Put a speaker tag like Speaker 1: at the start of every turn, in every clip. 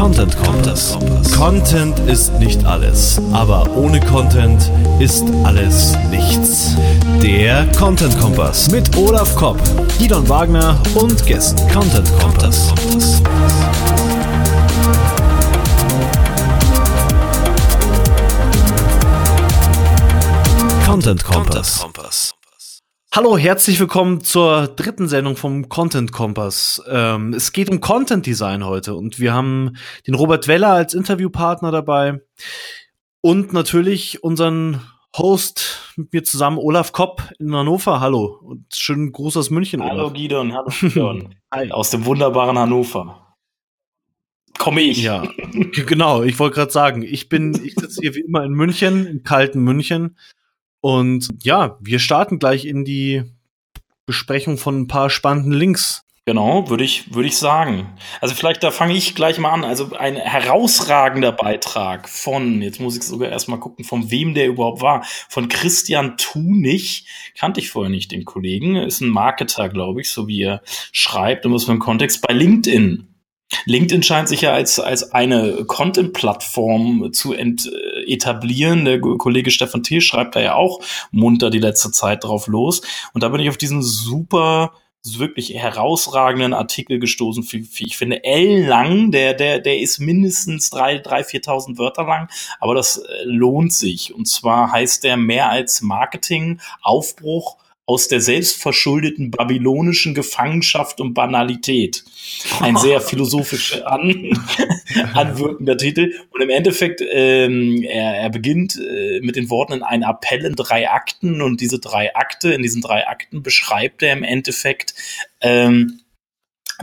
Speaker 1: Content Kompass. Content ist nicht alles, aber ohne Content ist alles nichts. Der Content Kompass mit Olaf Kopp, Gidon Wagner und Gästen. Content Kompass. Content Kompass. Hallo, herzlich willkommen zur dritten Sendung vom Content Kompass. Ähm, es geht um Content Design heute und wir haben den Robert Weller als Interviewpartner dabei und natürlich unseren Host mit mir zusammen, Olaf Kopp in Hannover. Hallo und schönen Gruß aus München.
Speaker 2: Hallo Olaf. Gidon, hallo Gidon. aus dem wunderbaren Hannover. Komme ich.
Speaker 1: Ja, genau. Ich wollte gerade sagen, ich bin, ich sitze hier wie immer in München, im kalten München und ja, wir starten gleich in die Besprechung von ein paar spannenden Links.
Speaker 2: Genau, würde ich, würde ich sagen. Also vielleicht da fange ich gleich mal an. Also ein herausragender Beitrag von, jetzt muss ich sogar erstmal gucken, von wem der überhaupt war. Von Christian Thunich. Kannte ich vorher nicht den Kollegen. Ist ein Marketer, glaube ich, so wie er schreibt, um es für den Kontext, bei LinkedIn. LinkedIn scheint sich ja als, als eine Content-Plattform zu ent, etablieren. Der Kollege Stefan T. schreibt da ja auch munter die letzte Zeit drauf los. Und da bin ich auf diesen super wirklich herausragenden Artikel gestoßen. Ich finde L lang, der, der, der ist mindestens drei, drei, viertausend Wörter lang, aber das äh, lohnt sich. Und zwar heißt der mehr als Marketing, Aufbruch aus der selbstverschuldeten babylonischen Gefangenschaft und Banalität. Ein sehr philosophisch an, anwirkender Titel. Und im Endeffekt, ähm, er, er beginnt äh, mit den Worten in einen Appell in drei Akten und diese drei Akte, in diesen drei Akten beschreibt er im Endeffekt, ähm,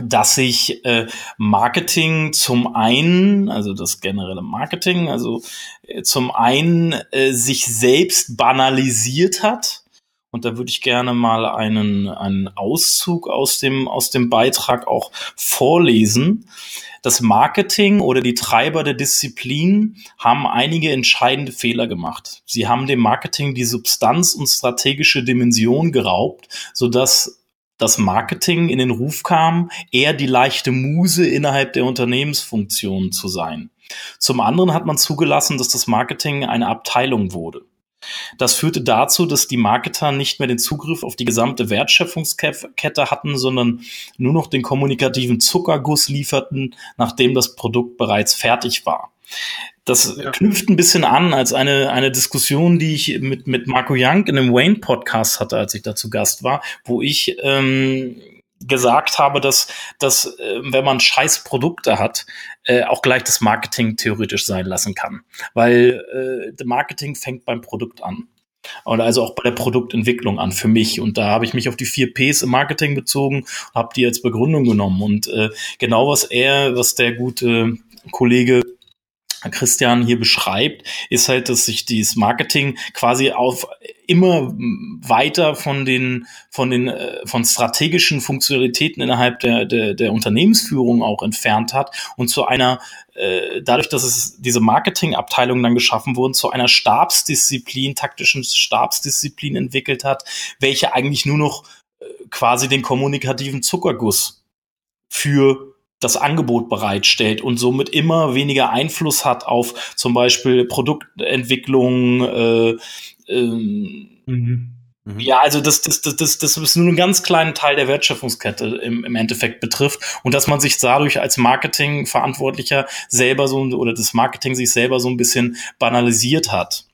Speaker 2: dass sich äh, Marketing zum einen, also das generelle Marketing, also äh, zum einen äh, sich selbst banalisiert hat und da würde ich gerne mal einen, einen Auszug aus dem, aus dem Beitrag auch vorlesen. Das Marketing oder die Treiber der Disziplin haben einige entscheidende Fehler gemacht. Sie haben dem Marketing die Substanz und strategische Dimension geraubt, sodass das Marketing in den Ruf kam, eher die leichte Muse innerhalb der Unternehmensfunktion zu sein. Zum anderen hat man zugelassen, dass das Marketing eine Abteilung wurde. Das führte dazu, dass die Marketer nicht mehr den Zugriff auf die gesamte Wertschöpfungskette hatten, sondern nur noch den kommunikativen Zuckerguss lieferten, nachdem das Produkt bereits fertig war. Das ja. knüpft ein bisschen an als eine, eine Diskussion, die ich mit, mit Marco Young in einem Wayne-Podcast hatte, als ich dazu Gast war, wo ich ähm, gesagt habe, dass, dass äh, wenn man scheiß Produkte hat, äh, auch gleich das Marketing theoretisch sein lassen kann. Weil äh, Marketing fängt beim Produkt an. Oder also auch bei der Produktentwicklung an für mich. Und da habe ich mich auf die vier Ps im Marketing bezogen, habe die als Begründung genommen. Und äh, genau was er, was der gute Kollege Christian hier beschreibt, ist halt, dass sich dieses Marketing quasi auf immer weiter von den von den äh, von strategischen Funktionalitäten innerhalb der, der der Unternehmensführung auch entfernt hat und zu einer äh, dadurch, dass es diese Marketingabteilungen dann geschaffen wurden, zu einer Stabsdisziplin, taktischen Stabsdisziplin entwickelt hat, welche eigentlich nur noch äh, quasi den kommunikativen Zuckerguss für das Angebot bereitstellt und somit immer weniger Einfluss hat auf zum Beispiel Produktentwicklung. Äh, ähm, mhm. Mhm. Ja, also das, das, das, das, das ist nur einen ganz kleinen Teil der Wertschöpfungskette im, im Endeffekt betrifft und dass man sich dadurch als Marketingverantwortlicher selber so oder das Marketing sich selber so ein bisschen banalisiert hat.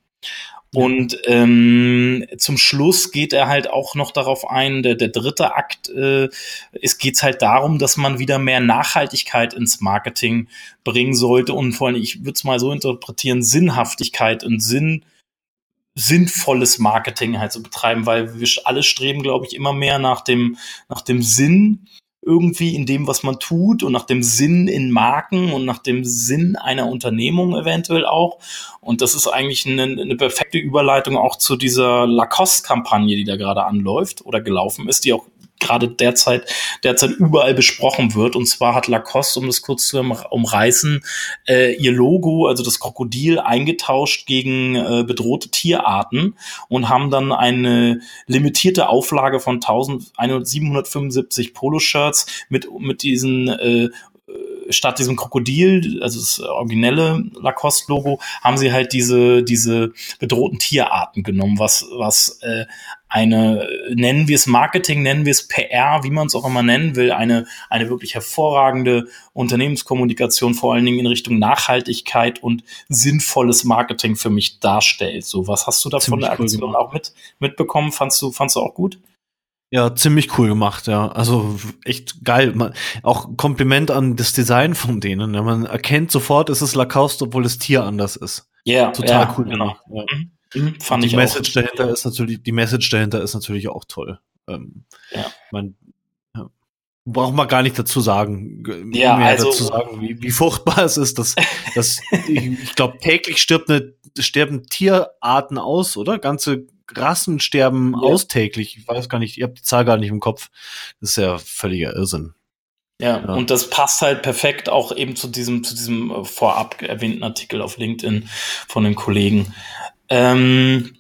Speaker 2: Und ähm, zum Schluss geht er halt auch noch darauf ein, der, der dritte Akt, äh, es geht halt darum, dass man wieder mehr Nachhaltigkeit ins Marketing bringen sollte und vor allem, ich würde es mal so interpretieren, Sinnhaftigkeit und Sinn, sinnvolles Marketing halt zu betreiben, weil wir alle streben, glaube ich, immer mehr nach dem, nach dem Sinn irgendwie in dem, was man tut und nach dem Sinn in Marken und nach dem Sinn einer Unternehmung eventuell auch. Und das ist eigentlich eine, eine perfekte Überleitung auch zu dieser Lacoste-Kampagne, die da gerade anläuft oder gelaufen ist, die auch gerade derzeit, derzeit überall besprochen wird. Und zwar hat Lacoste, um das kurz zu umreißen, äh, ihr Logo, also das Krokodil, eingetauscht gegen äh, bedrohte Tierarten und haben dann eine limitierte Auflage von 1775 Poloshirts mit, mit diesen äh, statt diesem Krokodil, also das originelle Lacoste-Logo, haben sie halt diese, diese bedrohten Tierarten genommen, was, was äh, eine, nennen wir es Marketing, nennen wir es PR, wie man es auch immer nennen will, eine, eine wirklich hervorragende Unternehmenskommunikation, vor allen Dingen in Richtung Nachhaltigkeit und sinnvolles Marketing für mich darstellt. So, was hast du da von der Aktion cool auch mit, mitbekommen? Fandst du, fandst du auch gut?
Speaker 1: Ja, ziemlich cool gemacht, ja. Also echt geil. Man, auch Kompliment an das Design von denen. Ja. Man erkennt sofort, es ist Lacoste, obwohl das Tier anders ist.
Speaker 2: Ja, yeah,
Speaker 1: total
Speaker 2: ja,
Speaker 1: cool
Speaker 2: genau.
Speaker 1: gemacht. Ja. Mhm. Mhm, fand die ich Message auch. dahinter ist natürlich, die Message dahinter ist natürlich auch toll. Ähm, ja. Man, ja. braucht man gar nicht dazu sagen,
Speaker 2: ja, mehr also,
Speaker 1: dazu sagen, wie, wie furchtbar es ist, dass, dass ich, ich glaube, täglich stirbt eine, sterben Tierarten aus, oder? Ganze Rassen sterben ja. aus täglich. Ich weiß gar nicht, ihr habt die Zahl gar nicht im Kopf. Das ist ja völliger Irrsinn.
Speaker 2: Ja, ja, und das passt halt perfekt auch eben zu diesem, zu diesem äh, vorab erwähnten Artikel auf LinkedIn von den Kollegen. Ähm,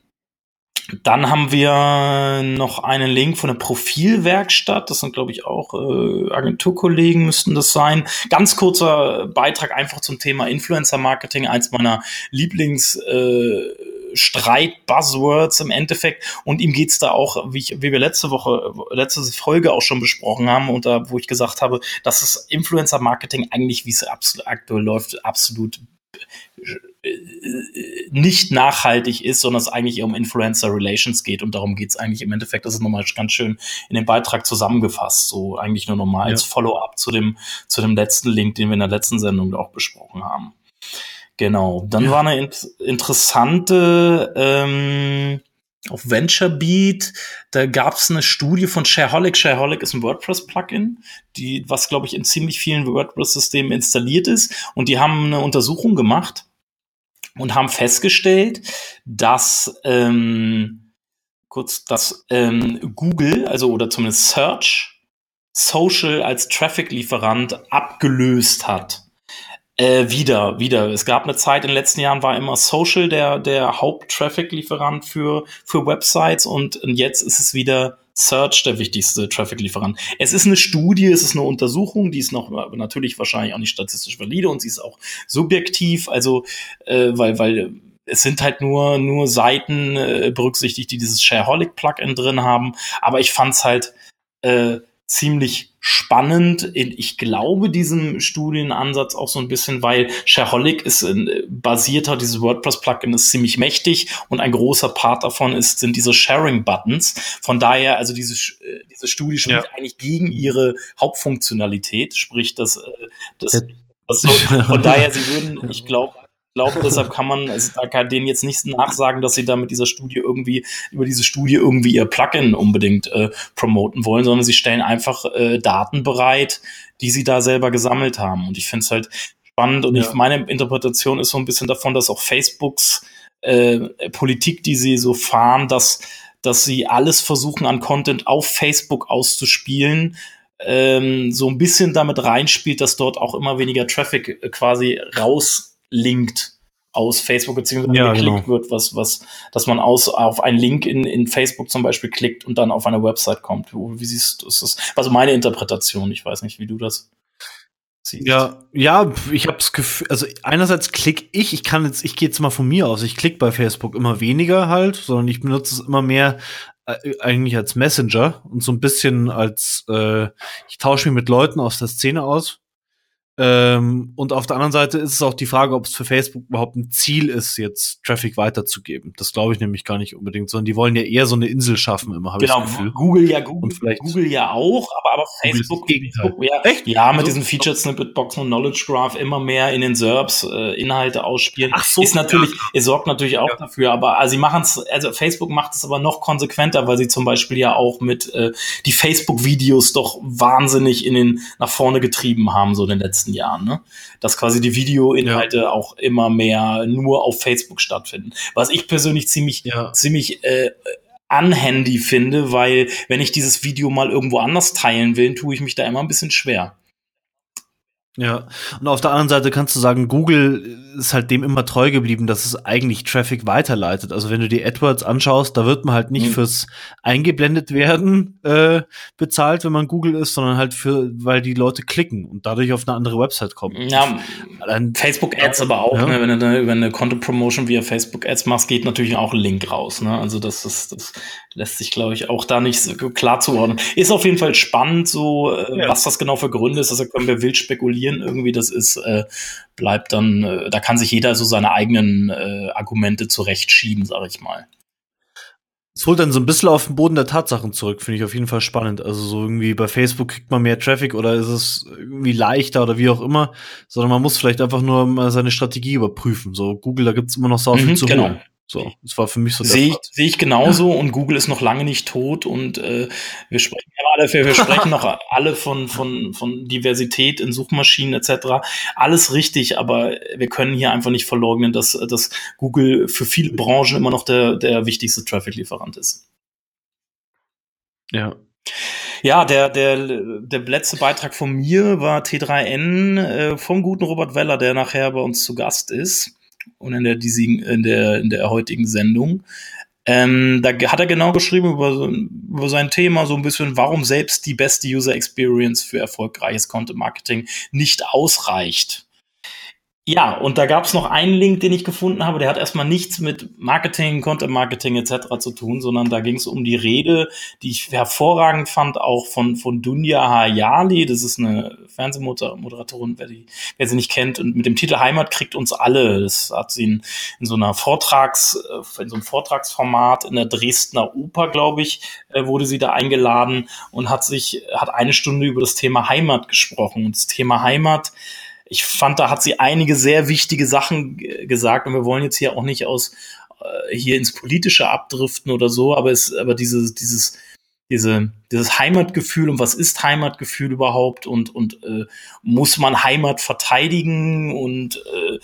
Speaker 2: dann haben wir noch einen Link von der Profilwerkstatt. Das sind, glaube ich, auch äh, Agenturkollegen müssten das sein. Ganz kurzer Beitrag einfach zum Thema Influencer Marketing. Eins meiner Lieblings äh, Streit-Buzzwords im Endeffekt. Und ihm geht's da auch, wie, ich, wie wir letzte Woche, letzte Folge auch schon besprochen haben, und da, wo ich gesagt habe, dass das Influencer-Marketing eigentlich, wie es aktuell läuft, absolut nicht nachhaltig ist, sondern es eigentlich um Influencer Relations geht und darum geht es eigentlich im Endeffekt, das ist nochmal ganz schön in dem Beitrag zusammengefasst, so eigentlich nur nochmal ja. als Follow-up zu dem, zu dem letzten Link, den wir in der letzten Sendung auch besprochen haben. Genau, dann ja. war eine int interessante ähm, auf VentureBeat, da gab es eine Studie von Shareholic. Shareholic ist ein WordPress-Plugin, die, was glaube ich in ziemlich vielen WordPress-Systemen installiert ist. Und die haben eine Untersuchung gemacht und haben festgestellt, dass ähm, kurz, dass ähm, Google, also oder zumindest Search, Social als Traffic-Lieferant abgelöst hat. Äh, wieder, wieder. Es gab eine Zeit in den letzten Jahren war immer Social der, der Haupt-Traffic-Lieferant für, für Websites und jetzt ist es wieder Search der wichtigste Traffic-Lieferant. Es ist eine Studie, es ist eine Untersuchung, die ist noch natürlich wahrscheinlich auch nicht statistisch valide und sie ist auch subjektiv, also äh, weil, weil es sind halt nur, nur Seiten äh, berücksichtigt, die dieses Shareaholic-Plugin drin haben, aber ich fand's halt äh, ziemlich spannend. Ich glaube diesem Studienansatz auch so ein bisschen, weil Shareaholic ist äh, basierter, dieses WordPress-Plugin ist ziemlich mächtig und ein großer Part davon ist, sind diese Sharing-Buttons. Von daher, also diese, äh, diese Studie spricht ja. eigentlich gegen ihre Hauptfunktionalität, sprich, dass, äh, das, das so, von daher, sie würden, ich glaube, glaube, deshalb kann man, also da kann denen jetzt nicht nachsagen, dass sie da mit dieser Studie irgendwie, über diese Studie irgendwie ihr Plugin unbedingt äh, promoten wollen, sondern sie stellen einfach äh, Daten bereit, die sie da selber gesammelt haben. Und ich finde es halt spannend und ja. ich, meine Interpretation ist so ein bisschen davon, dass auch Facebooks äh, Politik, die sie so fahren, dass, dass sie alles versuchen an Content auf Facebook auszuspielen, ähm, so ein bisschen damit reinspielt, dass dort auch immer weniger Traffic äh, quasi raus linkt aus Facebook beziehungsweise ja, geklickt genau. wird, was, was, dass man aus, auf einen Link in, in Facebook zum Beispiel klickt und dann auf eine Website kommt. Wie siehst du das? Also meine Interpretation, ich weiß nicht, wie du das
Speaker 1: siehst. Ja, ja, ich habe das Gefühl, also einerseits klicke ich, ich kann jetzt, ich gehe jetzt mal von mir aus, ich klicke bei Facebook immer weniger halt, sondern ich benutze es immer mehr äh, eigentlich als Messenger und so ein bisschen als, äh, ich tausche mich mit Leuten aus der Szene aus ähm, und auf der anderen Seite ist es auch die Frage, ob es für Facebook überhaupt ein Ziel ist, jetzt Traffic weiterzugeben. Das glaube ich nämlich gar nicht unbedingt, sondern die wollen ja eher so eine Insel schaffen, immer habe
Speaker 2: genau, ich das Gefühl. Google ja, Google, Google ja auch, aber, aber Facebook, Facebook ja, Echt? ja, mit also, diesen Featured Snippet Boxen und Knowledge Graph immer mehr in den SERPs äh, Inhalte ausspielen. Ach so, ist natürlich, ja. es sorgt natürlich auch ja. dafür, aber also sie machen es, also Facebook macht es aber noch konsequenter, weil sie zum Beispiel ja auch mit äh, die Facebook-Videos doch wahnsinnig in den nach vorne getrieben haben, so in den letzten letzten Jahren, ne? Dass quasi die Videoinhalte ja. auch immer mehr nur auf Facebook stattfinden. Was ich persönlich ziemlich, ja. ziemlich äh, unhandy finde, weil wenn ich dieses Video mal irgendwo anders teilen will, tue ich mich da immer ein bisschen schwer.
Speaker 1: Ja, und auf der anderen Seite kannst du sagen, Google ist halt dem immer treu geblieben, dass es eigentlich Traffic weiterleitet. Also wenn du die AdWords anschaust, da wird man halt nicht mhm. fürs eingeblendet werden äh, bezahlt, wenn man Google ist, sondern halt für, weil die Leute klicken und dadurch auf eine andere Website kommen.
Speaker 2: Ja, Facebook Ads aber auch, ja. ne? wenn du über eine Content Promotion via Facebook Ads machst, geht natürlich auch ein Link raus. Ne? Also das ist, das lässt sich, glaube ich, auch da nicht so klar zuordnen. Ist auf jeden Fall spannend, so äh, ja. was das genau für Gründe ist. Also können wir wild spekulieren irgendwie. Das ist äh, bleibt dann, äh, da kann sich jeder so seine eigenen äh, Argumente zurechtschieben, sage ich mal.
Speaker 1: Es holt dann so ein bisschen auf den Boden der Tatsachen zurück, finde ich auf jeden Fall spannend. Also so irgendwie bei Facebook kriegt man mehr Traffic oder ist es irgendwie leichter oder wie auch immer, sondern man muss vielleicht einfach nur mal seine Strategie überprüfen. So Google, da gibt's immer noch so viel mhm, zu genau. holen. So, das war für mich so.
Speaker 2: Sehe ich, seh ich genauso und Google ist noch lange nicht tot und äh, wir sprechen alle, wir sprechen noch alle von, von, von Diversität in Suchmaschinen etc. Alles richtig, aber wir können hier einfach nicht verleugnen, dass, dass Google für viele Branchen immer noch der, der wichtigste Traffic-Lieferant ist.
Speaker 1: Ja.
Speaker 2: Ja, der, der, der letzte Beitrag von mir war T3N äh, vom guten Robert Weller, der nachher bei uns zu Gast ist und in der, diesigen, in der, in der heutigen Sendung. Ähm, da hat er genau geschrieben über, über sein Thema so ein bisschen, warum selbst die beste User Experience für erfolgreiches Content Marketing nicht ausreicht. Ja, und da gab es noch einen Link, den ich gefunden habe, der hat erstmal nichts mit Marketing, Content Marketing etc. zu tun, sondern da ging es um die Rede, die ich hervorragend fand, auch von, von Dunja Hayali, das ist eine Fernsehmoderatorin, wer, die, wer sie nicht kennt, und mit dem Titel Heimat kriegt uns alle. Das hat sie in, in so einer Vortrags, äh, in so einem Vortragsformat in der Dresdner Oper, glaube ich, äh, wurde sie da eingeladen und hat sich, hat eine Stunde über das Thema Heimat gesprochen. Und das Thema Heimat ich fand, da hat sie einige sehr wichtige Sachen gesagt und wir wollen jetzt hier auch nicht aus äh, hier ins Politische abdriften oder so, aber es, aber dieses, dieses, diese, dieses Heimatgefühl und was ist Heimatgefühl überhaupt und, und äh, muss man Heimat verteidigen und äh,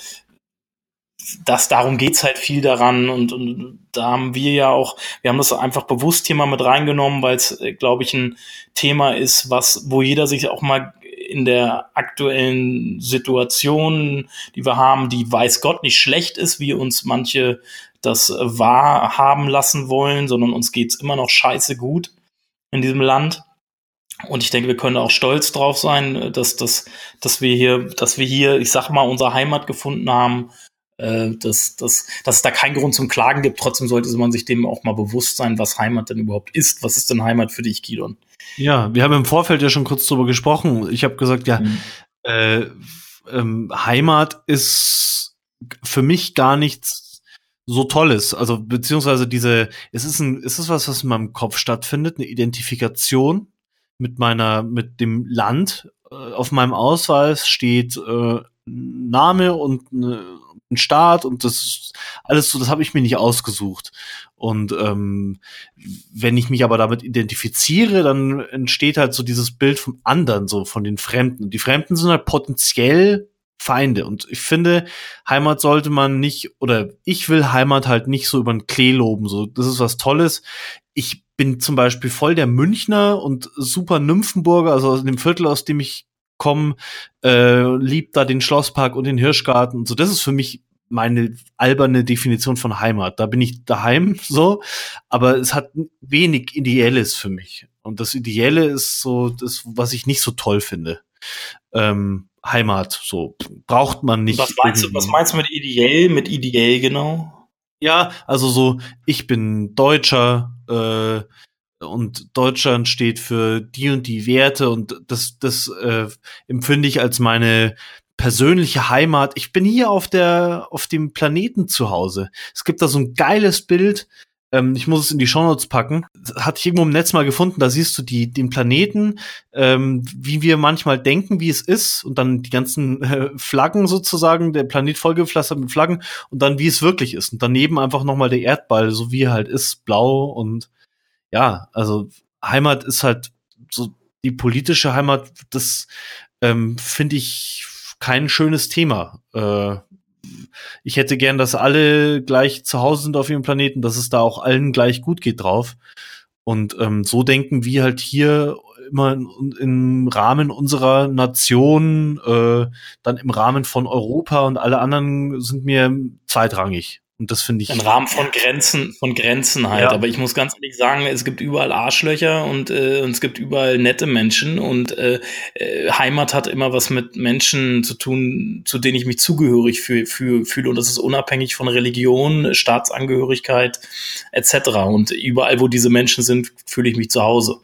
Speaker 2: das, darum geht's halt viel daran und, und da haben wir ja auch, wir haben das einfach bewusst hier mal mit reingenommen, weil es, äh, glaube ich, ein Thema ist, was, wo jeder sich auch mal in der aktuellen Situation, die wir haben, die weiß Gott nicht schlecht ist, wie uns manche das wahrhaben lassen wollen, sondern uns geht's immer noch scheiße gut in diesem Land. Und ich denke, wir können auch stolz drauf sein, dass, dass, dass wir hier, dass wir hier, ich sag mal, unsere Heimat gefunden haben, äh, dass, dass, dass es da keinen Grund zum Klagen gibt. Trotzdem sollte man sich dem auch mal bewusst sein, was Heimat denn überhaupt ist. Was ist denn Heimat für dich, Gidon?
Speaker 1: Ja, wir haben im Vorfeld ja schon kurz drüber gesprochen. Ich habe gesagt, ja, mhm. äh, ähm, Heimat ist für mich gar nichts so Tolles. Also beziehungsweise diese, es ist ein, es ist was, was in meinem Kopf stattfindet, eine Identifikation mit meiner, mit dem Land. Äh, auf meinem Ausweis steht äh, Name und eine ein Staat und das alles so, das habe ich mir nicht ausgesucht. Und ähm, wenn ich mich aber damit identifiziere, dann entsteht halt so dieses Bild vom anderen, so von den Fremden. Die Fremden sind halt potenziell Feinde. Und ich finde, Heimat sollte man nicht, oder ich will Heimat halt nicht so über den Klee loben. So, das ist was Tolles. Ich bin zum Beispiel voll der Münchner und super Nymphenburger, also aus dem Viertel, aus dem ich kommen, äh, liebt da den Schlosspark und den Hirschgarten und so. Das ist für mich meine alberne Definition von Heimat. Da bin ich daheim so, aber es hat wenig Ideelles für mich. Und das Ideelle ist so das, was ich nicht so toll finde. Ähm, Heimat, so braucht man nicht.
Speaker 2: Was meinst du, was meinst du mit ideell, mit ideell genau?
Speaker 1: Ja, also so, ich bin Deutscher, äh, und Deutschland steht für die und die Werte und das, das äh, empfinde ich als meine persönliche Heimat. Ich bin hier auf der, auf dem Planeten zu Hause. Es gibt da so ein geiles Bild. Ähm, ich muss es in die Shownotes packen. Das hatte ich irgendwo im Netz mal gefunden. Da siehst du die, den Planeten, ähm, wie wir manchmal denken, wie es ist und dann die ganzen äh, Flaggen sozusagen, der Planet vollgepflastert mit Flaggen und dann wie es wirklich ist. Und daneben einfach nochmal der Erdball, so wie er halt ist, blau und ja, also Heimat ist halt so die politische Heimat, das ähm, finde ich kein schönes Thema. Äh, ich hätte gern, dass alle gleich zu Hause sind auf ihrem Planeten, dass es da auch allen gleich gut geht drauf. Und ähm, so denken wir halt hier immer in, im Rahmen unserer Nation, äh, dann im Rahmen von Europa und alle anderen sind mir zweitrangig. Und das finde ich.
Speaker 2: Im Rahmen von Grenzen, von Grenzen halt. Ja. Aber ich muss ganz ehrlich sagen, es gibt überall Arschlöcher und, äh, und es gibt überall nette Menschen und äh, äh, Heimat hat immer was mit Menschen zu tun, zu denen ich mich zugehörig fühle. Fühl, fühl, und das ist unabhängig von Religion, Staatsangehörigkeit etc. Und überall, wo diese Menschen sind, fühle ich mich zu Hause.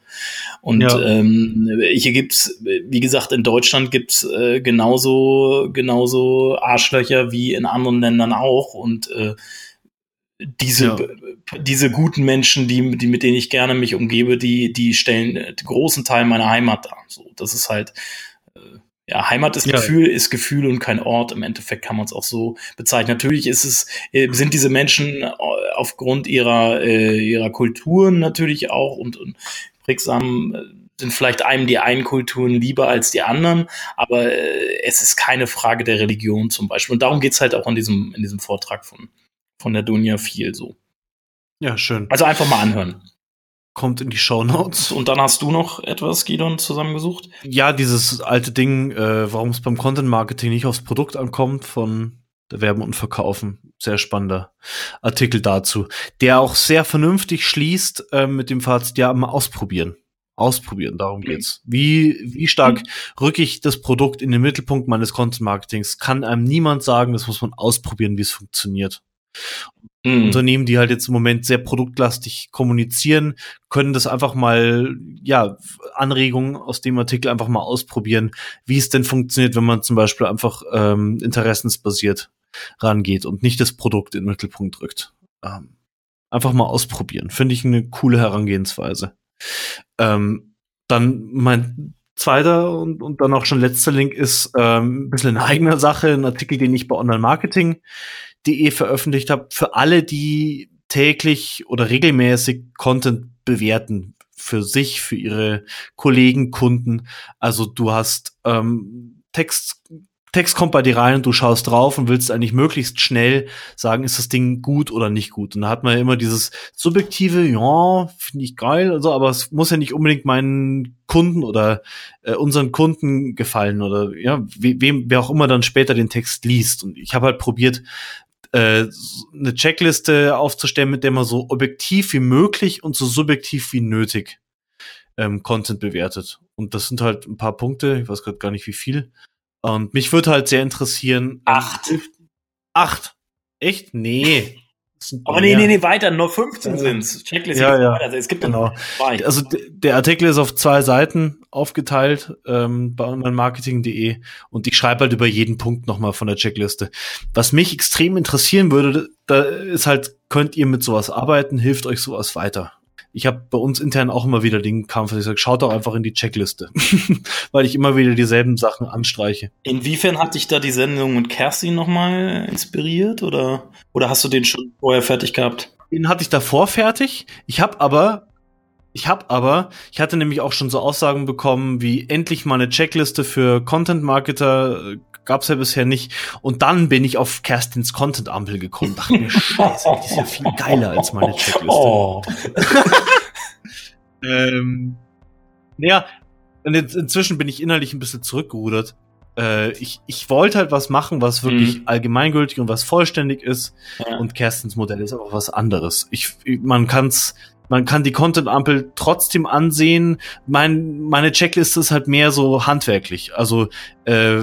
Speaker 2: Und ja. ähm, hier gibt's, wie gesagt, in Deutschland gibt's äh, genauso, genauso Arschlöcher wie in anderen Ländern auch. Und äh, diese, ja. diese guten Menschen, die, die, mit denen ich gerne mich umgebe, die, die stellen den großen Teil meiner Heimat dar. So, das ist halt, äh, ja, Heimat ist ja. Gefühl, ist Gefühl und kein Ort. Im Endeffekt kann man es auch so bezeichnen. Natürlich ist es, äh, sind diese Menschen äh, aufgrund ihrer, äh, ihrer Kulturen natürlich auch und, und prägsam äh, sind vielleicht einem die einen Kulturen lieber als die anderen, aber äh, es ist keine Frage der Religion zum Beispiel. Und darum geht's halt auch in diesem, in diesem Vortrag von, von der Dunja viel so.
Speaker 1: Ja, schön.
Speaker 2: Also einfach mal anhören.
Speaker 1: Kommt in die Show Notes.
Speaker 2: Und dann hast du noch etwas, Gidon, zusammengesucht?
Speaker 1: Ja, dieses alte Ding, äh, warum es beim Content Marketing nicht aufs Produkt ankommt, von der Werben und Verkaufen. Sehr spannender Artikel dazu, der auch sehr vernünftig schließt äh, mit dem Fazit, ja, mal ausprobieren. Ausprobieren, darum geht's. Wie, wie stark rücke ich das Produkt in den Mittelpunkt meines Content Marketings? Kann einem niemand sagen, das muss man ausprobieren, wie es funktioniert. Mhm. Unternehmen, die halt jetzt im Moment sehr produktlastig kommunizieren, können das einfach mal, ja, Anregungen aus dem Artikel einfach mal ausprobieren, wie es denn funktioniert, wenn man zum Beispiel einfach ähm, interessensbasiert rangeht und nicht das Produkt in den Mittelpunkt drückt. Ähm, einfach mal ausprobieren. Finde ich eine coole Herangehensweise. Ähm, dann mein zweiter und, und dann auch schon letzter Link ist ähm, ein bisschen in eigener Sache, ein Artikel, den ich bei Online Marketing de veröffentlicht habe, für alle, die täglich oder regelmäßig Content bewerten für sich, für ihre Kollegen, Kunden. Also du hast ähm, Text, Text kommt bei dir rein und du schaust drauf und willst eigentlich möglichst schnell sagen, ist das Ding gut oder nicht gut. Und da hat man ja immer dieses subjektive, ja, finde ich geil, also, aber es muss ja nicht unbedingt meinen Kunden oder äh, unseren Kunden gefallen oder ja, wem, wer auch immer dann später den Text liest. Und ich habe halt probiert, äh, eine Checkliste aufzustellen, mit der man so objektiv wie möglich und so subjektiv wie nötig ähm, Content bewertet. Und das sind halt ein paar Punkte, ich weiß gerade gar nicht wie viel. Und mich würde halt sehr interessieren.
Speaker 2: Acht.
Speaker 1: Acht. Echt? Nee.
Speaker 2: Aber nee, nee, nee, weiter, nur 15 sind's. Checkliste
Speaker 1: ja, ja.
Speaker 2: Also es gibt
Speaker 1: genau. zwei. Also der Artikel ist auf zwei Seiten aufgeteilt ähm, bei onlinemarketing.de und ich schreibe halt über jeden Punkt nochmal von der Checkliste. Was mich extrem interessieren würde, da ist halt, könnt ihr mit sowas arbeiten, hilft euch sowas weiter? Ich habe bei uns intern auch immer wieder den Kampf, dass ich sage, schaut doch einfach in die Checkliste, weil ich immer wieder dieselben Sachen anstreiche.
Speaker 2: Inwiefern hat dich da die Sendung mit Kerstin nochmal inspiriert oder, oder hast du den schon vorher fertig gehabt?
Speaker 1: Den hatte ich davor fertig. Ich habe aber ich habe aber, ich hatte nämlich auch schon so Aussagen bekommen, wie endlich mal eine Checkliste für Content Marketer äh, gab's ja bisher nicht. Und dann bin ich auf Kerstins Content Ampel gekommen. Dachte mir, Scheiße, die ist ja viel geiler als meine Checkliste. Oh. ähm, naja, und jetzt, inzwischen bin ich innerlich ein bisschen zurückgerudert. Äh, ich, ich wollte halt was machen, was wirklich mhm. allgemeingültig und was vollständig ist. Ja. Und Kerstins Modell ist aber was anderes. Ich, man kann's man kann die Content-Ampel trotzdem ansehen. Mein, meine Checkliste ist halt mehr so handwerklich. Also äh,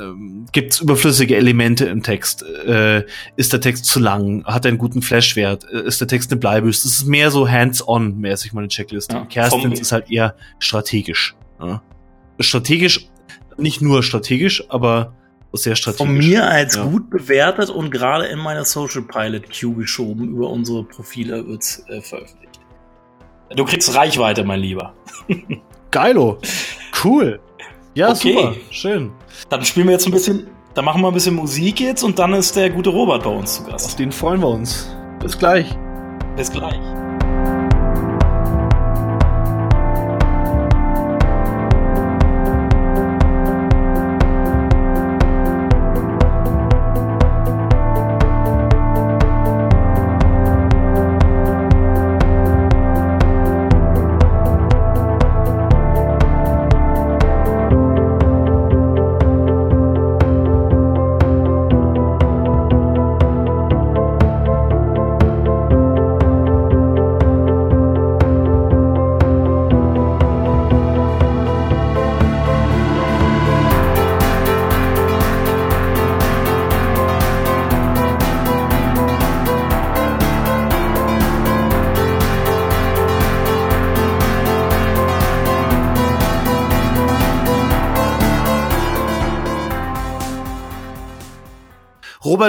Speaker 1: ähm, gibt es überflüssige Elemente im Text? Äh, ist der Text zu lang? Hat er einen guten Flashwert? Äh, ist der Text eine Bleibüste? Das ist mehr so hands-on-mäßig meine Checkliste. Ja, Kerstins ist halt eher strategisch. Ja. Strategisch, nicht nur strategisch, aber sehr strategisch.
Speaker 2: Von mir als ja. gut bewertet und gerade in meiner Social Pilot Queue geschoben. Über unsere Profile wird's äh, veröffentlicht. Du kriegst Reichweite, mein Lieber.
Speaker 1: Geilo. Cool. Ja, okay. super. Schön.
Speaker 2: Dann spielen wir jetzt ein bisschen, dann machen wir ein bisschen Musik jetzt und dann ist der gute Robert bei uns zu Gast.
Speaker 1: Auf den freuen wir uns. Bis gleich.
Speaker 2: Bis gleich.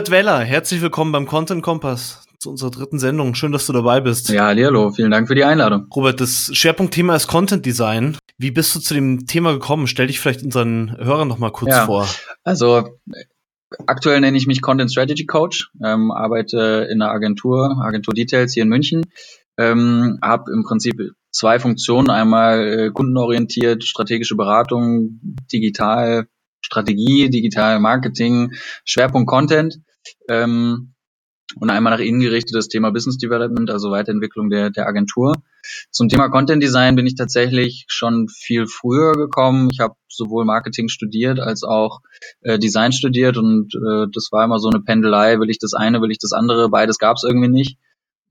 Speaker 1: Robert Weller, herzlich willkommen beim Content Kompass zu unserer dritten Sendung. Schön, dass du dabei bist.
Speaker 3: Ja, hallo, vielen Dank für die Einladung.
Speaker 1: Robert, das Schwerpunktthema ist Content Design. Wie bist du zu dem Thema gekommen? Stell dich vielleicht unseren Hörern noch mal kurz ja, vor.
Speaker 3: Also aktuell nenne ich mich Content Strategy Coach, ähm, arbeite in einer Agentur, Agentur Details hier in München. Ähm, habe im Prinzip zwei Funktionen, einmal äh, kundenorientiert, strategische Beratung, digital Strategie, digital Marketing, Schwerpunkt Content. Ähm, und einmal nach innen gerichtet das Thema Business Development, also Weiterentwicklung der, der Agentur. Zum Thema Content Design bin ich tatsächlich schon viel früher gekommen. Ich habe sowohl Marketing studiert als auch äh, Design studiert und äh, das war immer so eine Pendelei, will ich das eine, will ich das andere, beides gab es irgendwie nicht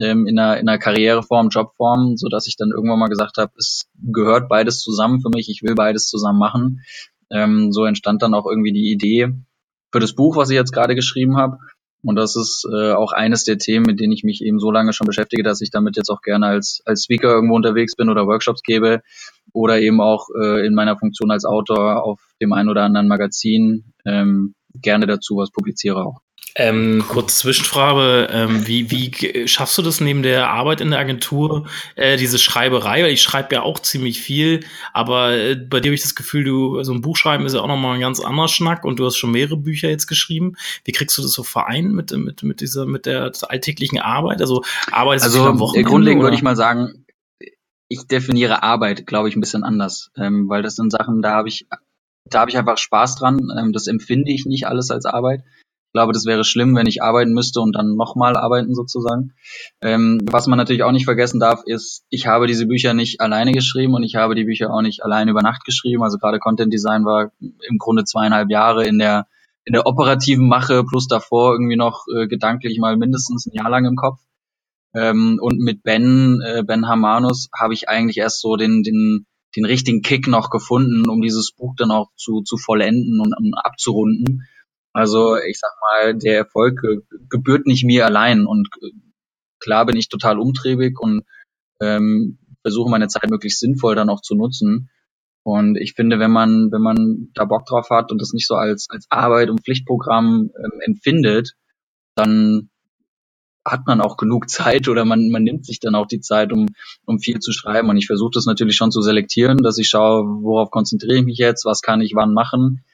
Speaker 3: ähm, in, einer, in einer Karriereform, Jobform, so dass ich dann irgendwann mal gesagt habe, es gehört beides zusammen für mich, ich will beides zusammen machen ähm, so entstand dann auch irgendwie die Idee für das Buch, was ich jetzt gerade geschrieben habe. Und das ist äh, auch eines der Themen, mit denen ich mich eben so lange schon beschäftige, dass ich damit jetzt auch gerne als, als Speaker irgendwo unterwegs bin oder Workshops gebe oder eben auch äh, in meiner Funktion als Autor auf dem einen oder anderen Magazin ähm, gerne dazu was publiziere auch.
Speaker 2: Ähm, kurz Zwischenfrage, ähm, wie, wie schaffst du das neben der Arbeit in der Agentur, äh, diese Schreiberei? Weil ich schreibe ja auch ziemlich viel, aber äh, bei dir habe ich das Gefühl, du, so also ein Buch schreiben ist ja auch nochmal ein ganz anderer Schnack und du hast schon mehrere Bücher jetzt geschrieben. Wie kriegst du das so vereint mit, mit, mit dieser, mit der alltäglichen Arbeit? Also arbeitest
Speaker 3: also, du am Wochenende? Grundlegend würde ich mal sagen, ich definiere Arbeit, glaube ich, ein bisschen anders, ähm, weil das sind Sachen, da habe ich, da habe ich einfach Spaß dran. Ähm, das empfinde ich nicht alles als Arbeit. Ich glaube, das wäre schlimm, wenn ich arbeiten müsste und dann nochmal arbeiten sozusagen. Ähm, was man natürlich auch nicht vergessen darf, ist, ich habe diese Bücher nicht alleine geschrieben und ich habe die Bücher auch nicht alleine über Nacht geschrieben. Also gerade Content Design war im Grunde zweieinhalb Jahre in der in der operativen Mache plus davor irgendwie noch äh, gedanklich mal mindestens ein Jahr lang im Kopf. Ähm, und mit Ben, äh, Ben Hamanus, habe ich eigentlich erst so den, den, den richtigen Kick noch gefunden, um dieses Buch dann auch zu, zu vollenden und um, abzurunden. Also ich sag mal, der Erfolg gebührt nicht mir allein und klar bin ich total umtriebig und ähm, versuche meine Zeit möglichst sinnvoll dann auch zu nutzen. Und ich finde, wenn man, wenn man da Bock drauf hat und das nicht so als, als Arbeit und Pflichtprogramm ähm, empfindet, dann hat man auch genug Zeit oder man, man nimmt sich dann auch die Zeit, um, um viel zu schreiben. Und ich versuche das natürlich schon zu selektieren, dass ich schaue, worauf konzentriere ich mich jetzt, was kann ich wann machen.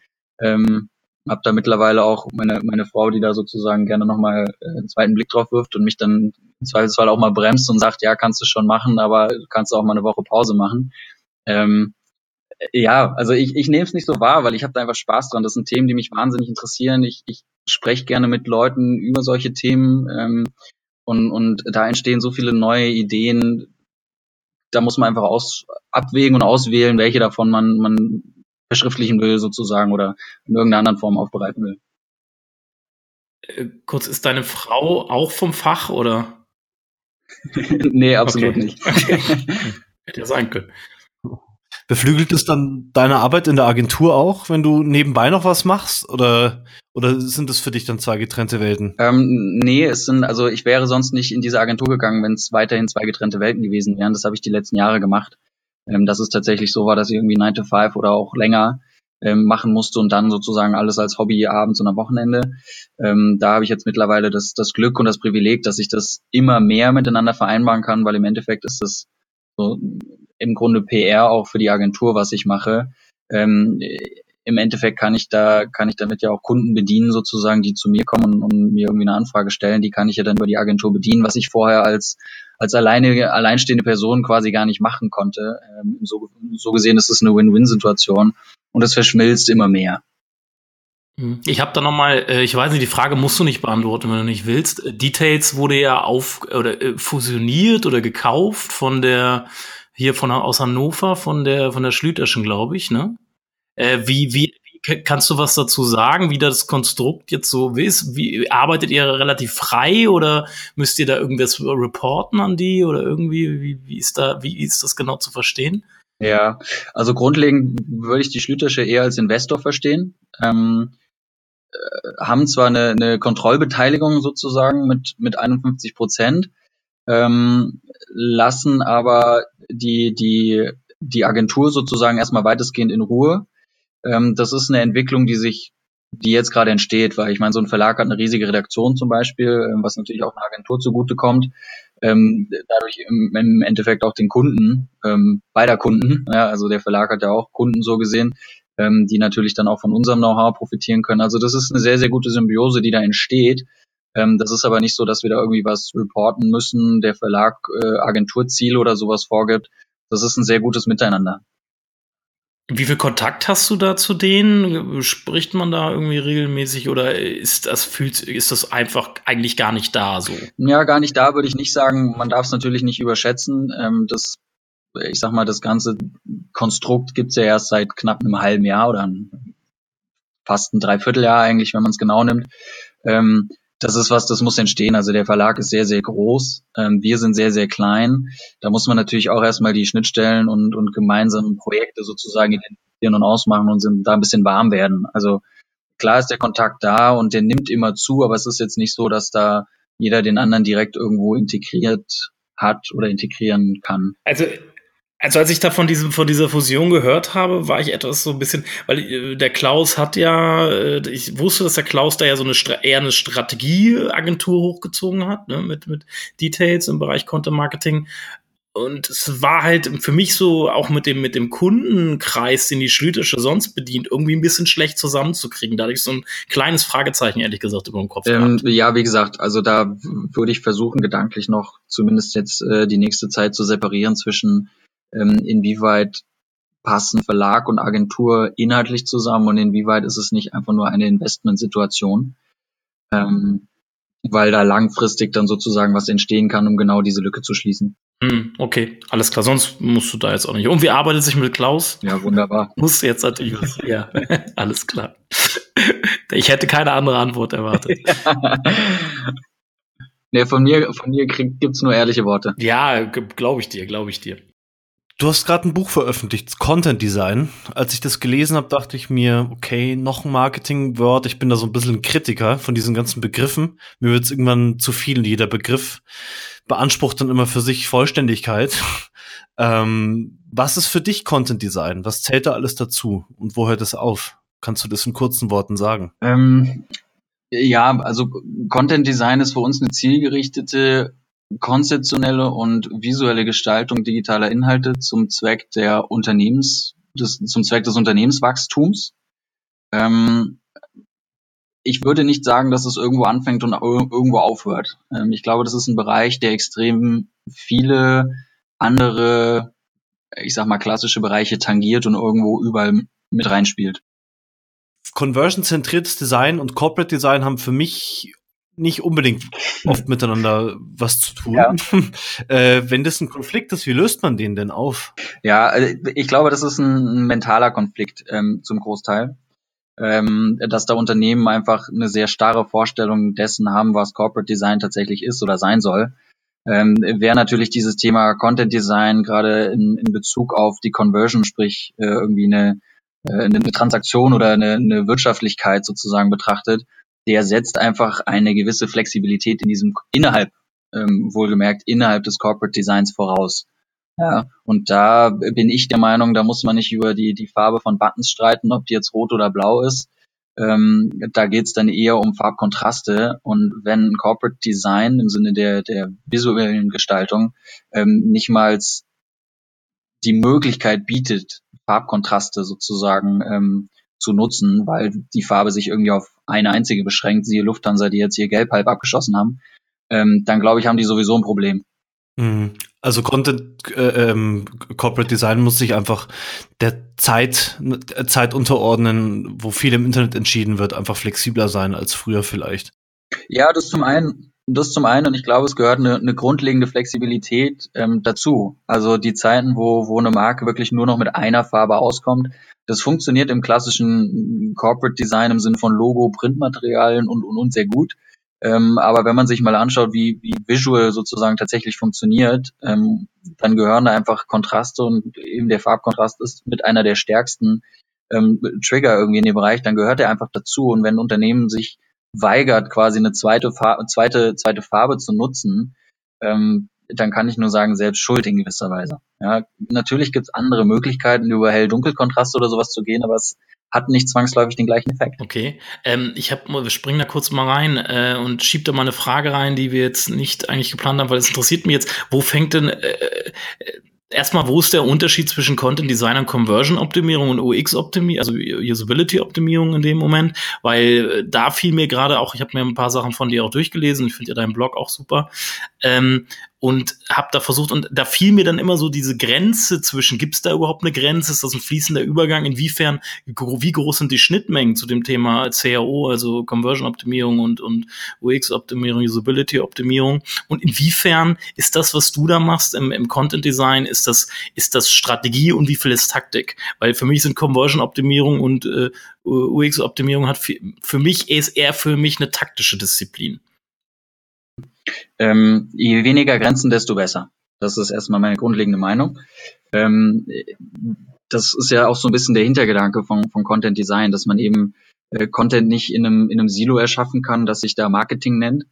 Speaker 3: Ähm, habe da mittlerweile auch meine, meine Frau, die da sozusagen gerne nochmal äh, einen zweiten Blick drauf wirft und mich dann im Zweifelsfall auch mal bremst und sagt, ja, kannst du schon machen, aber kannst du auch mal eine Woche Pause machen. Ähm, ja, also ich, ich nehme es nicht so wahr, weil ich habe da einfach Spaß dran. Das sind Themen, die mich wahnsinnig interessieren. Ich, ich spreche gerne mit Leuten über solche Themen ähm, und, und da entstehen so viele neue Ideen. Da muss man einfach aus, abwägen und auswählen, welche davon man, man verschriftlichen will sozusagen oder in irgendeiner anderen Form aufbereiten will.
Speaker 2: Äh, kurz, ist deine Frau auch vom Fach oder?
Speaker 3: nee, absolut okay. nicht. Okay.
Speaker 2: Hätte ja sein können.
Speaker 1: Beflügelt es dann deine Arbeit in der Agentur auch, wenn du nebenbei noch was machst? Oder, oder sind das für dich dann zwei getrennte Welten?
Speaker 3: Ähm, nee, es sind, also ich wäre sonst nicht in diese Agentur gegangen, wenn es weiterhin zwei getrennte Welten gewesen wären. Das habe ich die letzten Jahre gemacht ähm, dass es tatsächlich so war, dass ich irgendwie 9 to 5 oder auch länger ähm, machen musste und dann sozusagen alles als Hobby abends und am Wochenende. Ähm, da habe ich jetzt mittlerweile das, das Glück und das Privileg, dass ich das immer mehr miteinander vereinbaren kann, weil im Endeffekt ist das so im Grunde PR auch für die Agentur, was ich mache. Ähm, Im Endeffekt kann ich da, kann ich damit ja auch Kunden bedienen, sozusagen, die zu mir kommen und mir irgendwie eine Anfrage stellen. Die kann ich ja dann über die Agentur bedienen, was ich vorher als als alleine, alleinstehende Person quasi gar nicht machen konnte. Ähm, so, so gesehen ist es eine Win-Win-Situation und es verschmilzt immer mehr.
Speaker 2: Hm. Ich habe da noch mal, äh, ich weiß nicht, die Frage musst du nicht beantworten, wenn du nicht willst. Details wurde ja auf oder äh, fusioniert oder gekauft von der hier von aus Hannover von der von der Schlüterschen, glaube ich, ne? Äh, wie wie Kannst du was dazu sagen, wie das Konstrukt jetzt so ist? Wie arbeitet ihr relativ frei oder müsst ihr da irgendwas reporten an die oder irgendwie wie, wie ist da wie ist das genau zu verstehen?
Speaker 3: Ja, also grundlegend würde ich die Schlütersche eher als Investor verstehen. Ähm, äh, haben zwar eine, eine Kontrollbeteiligung sozusagen mit mit 51 Prozent, ähm, lassen aber die die die Agentur sozusagen erstmal weitestgehend in Ruhe ähm, das ist eine Entwicklung, die sich die jetzt gerade entsteht, weil ich meine, so ein Verlag hat eine riesige Redaktion zum Beispiel, ähm, was natürlich auch einer Agentur zugutekommt. Ähm, dadurch im, im, Endeffekt auch den Kunden, ähm, beider Kunden, ja, also der Verlag hat ja auch Kunden so gesehen, ähm, die natürlich dann auch von unserem Know-how profitieren können. Also das ist eine sehr, sehr gute Symbiose, die da entsteht. Ähm, das ist aber nicht so, dass wir da irgendwie was reporten müssen, der Verlag äh, Agenturziele oder sowas vorgibt. Das ist ein sehr gutes Miteinander.
Speaker 2: Wie viel Kontakt hast du da zu denen? Spricht man da irgendwie regelmäßig oder ist das fühlt ist das einfach eigentlich gar nicht da so?
Speaker 3: Ja, gar nicht da würde ich nicht sagen. Man darf es natürlich nicht überschätzen. Ähm, das, ich sag mal, das ganze Konstrukt gibt's ja erst seit knapp einem halben Jahr oder fast ein Dreivierteljahr eigentlich, wenn man es genau nimmt. Ähm, das ist was, das muss entstehen. Also der Verlag ist sehr, sehr groß. Ähm, wir sind sehr, sehr klein. Da muss man natürlich auch erstmal die Schnittstellen und, und gemeinsamen Projekte sozusagen identifizieren und ausmachen und sind da ein bisschen warm werden. Also klar ist der Kontakt da und der nimmt immer zu, aber es ist jetzt nicht so, dass da jeder den anderen direkt irgendwo integriert hat oder integrieren kann.
Speaker 2: Also also als ich da von diesem von dieser Fusion gehört habe, war ich etwas so ein bisschen, weil äh, der Klaus hat ja, äh, ich wusste, dass der Klaus da ja so eine eher eine Strategieagentur hochgezogen hat, ne, mit mit Details im Bereich Content Marketing. Und es war halt für mich so auch mit dem mit dem Kundenkreis, den die Schlütersche sonst bedient, irgendwie ein bisschen schlecht zusammenzukriegen. Da hatte ich so ein kleines Fragezeichen ehrlich gesagt über dem Kopf.
Speaker 3: Ähm, ja, wie gesagt, also da würde ich versuchen gedanklich noch zumindest jetzt äh, die nächste Zeit zu separieren zwischen ähm, inwieweit passen Verlag und Agentur inhaltlich zusammen und inwieweit ist es nicht einfach nur eine Investmentsituation, ähm, weil da langfristig dann sozusagen was entstehen kann, um genau diese Lücke zu schließen.
Speaker 2: Hm, okay, alles klar, sonst musst du da jetzt auch nicht. Und wie arbeitet sich mit Klaus?
Speaker 3: Ja, wunderbar.
Speaker 2: Muss jetzt natürlich was. Ja, alles klar. Ich hätte keine andere Antwort erwartet.
Speaker 3: nee, von mir, von mir gibt's nur ehrliche Worte.
Speaker 2: Ja, glaube ich dir, glaube ich dir.
Speaker 1: Du hast gerade ein Buch veröffentlicht, Content Design. Als ich das gelesen habe, dachte ich mir, okay, noch ein Marketing-Word. Ich bin da so ein bisschen ein Kritiker von diesen ganzen Begriffen. Mir wird es irgendwann zu viel. Jeder Begriff beansprucht dann immer für sich Vollständigkeit. ähm, was ist für dich Content Design? Was zählt da alles dazu? Und wo hört es auf? Kannst du das in kurzen Worten sagen?
Speaker 3: Ähm, ja, also Content Design ist für uns eine zielgerichtete konzeptionelle und visuelle Gestaltung digitaler Inhalte zum Zweck der Unternehmens, des, zum Zweck des Unternehmenswachstums. Ähm, ich würde nicht sagen, dass es irgendwo anfängt und irgendwo aufhört. Ähm, ich glaube, das ist ein Bereich, der extrem viele andere, ich sag mal, klassische Bereiche tangiert und irgendwo überall mit reinspielt.
Speaker 1: Conversion-zentriertes Design und Corporate Design haben für mich nicht unbedingt oft miteinander was zu tun. Ja. äh, wenn das ein Konflikt ist, wie löst man den denn auf?
Speaker 3: Ja, also ich glaube, das ist ein, mentaler Konflikt ähm, zum Großteil. Ähm, dass da Unternehmen einfach eine sehr starre Vorstellung dessen haben, was Corporate Design tatsächlich ist oder sein soll. Ähm, Wäre natürlich dieses Thema Content Design gerade in, in Bezug auf die Conversion, sprich äh, irgendwie eine, äh, eine Transaktion oder eine, eine Wirtschaftlichkeit sozusagen betrachtet, der setzt einfach eine gewisse Flexibilität in diesem innerhalb, ähm, wohlgemerkt innerhalb des Corporate Designs voraus. Ja, und da bin ich der Meinung, da muss man nicht über die, die Farbe von Buttons streiten, ob die jetzt rot oder blau ist. Ähm, da geht's dann eher um Farbkontraste. Und wenn Corporate Design im Sinne der, der visuellen Gestaltung ähm, nicht mal die Möglichkeit bietet, Farbkontraste sozusagen ähm, zu nutzen, weil die Farbe sich irgendwie auf eine einzige beschränkt, siehe Lufthansa, die jetzt hier gelb halb abgeschossen haben, ähm, dann glaube ich, haben die sowieso ein Problem.
Speaker 1: Mhm. Also Content äh, ähm, Corporate Design muss sich einfach der Zeit Zeit unterordnen, wo viel im Internet entschieden wird, einfach flexibler sein als früher vielleicht.
Speaker 3: Ja, das zum einen, das zum einen und ich glaube, es gehört eine, eine grundlegende Flexibilität ähm, dazu. Also die Zeiten, wo wo eine Marke wirklich nur noch mit einer Farbe auskommt, das funktioniert im klassischen Corporate Design im Sinne von Logo, Printmaterialien und, und, und sehr gut. Ähm, aber wenn man sich mal anschaut, wie, wie Visual sozusagen tatsächlich funktioniert, ähm, dann gehören da einfach Kontraste und eben der Farbkontrast ist mit einer der stärksten ähm, Trigger irgendwie in dem Bereich, dann gehört er einfach dazu. Und wenn ein Unternehmen sich weigert, quasi eine zweite, Farbe, zweite, zweite Farbe zu nutzen, ähm, dann kann ich nur sagen, selbst schuld in gewisser Weise. Ja, natürlich gibt es andere Möglichkeiten, über hell-dunkel-Kontraste oder sowas zu gehen, aber es hat nicht zwangsläufig den gleichen Effekt.
Speaker 2: Okay, ähm, ich habe, wir springen da kurz mal rein äh, und schieb da mal eine Frage rein, die wir jetzt nicht eigentlich geplant haben, weil es interessiert mich jetzt. Wo fängt denn äh, äh erstmal, wo ist der Unterschied zwischen Content Design und Conversion Optimierung und UX Optimierung, also Usability Optimierung in dem Moment? Weil äh, da fiel mir gerade auch, ich habe mir ein paar Sachen von dir auch durchgelesen, ich finde ja deinen Blog auch super. Ähm, und habe da versucht und da fiel mir dann immer so diese Grenze zwischen gibt es da überhaupt eine Grenze? Ist das ein fließender Übergang? Inwiefern wie groß sind die Schnittmengen zu dem Thema CAO also Conversion Optimierung und und UX Optimierung Usability Optimierung? Und inwiefern ist das was du da machst im, im Content Design ist das ist das Strategie und wie viel ist Taktik? Weil für mich sind Conversion Optimierung und äh, UX Optimierung hat für, für mich ist eher für mich eine taktische Disziplin
Speaker 3: ähm, je weniger Grenzen, desto besser. Das ist erstmal meine grundlegende Meinung. Ähm, das ist ja auch so ein bisschen der Hintergedanke von, von Content Design, dass man eben äh, Content nicht in einem, in einem Silo erschaffen kann, das sich da Marketing nennt,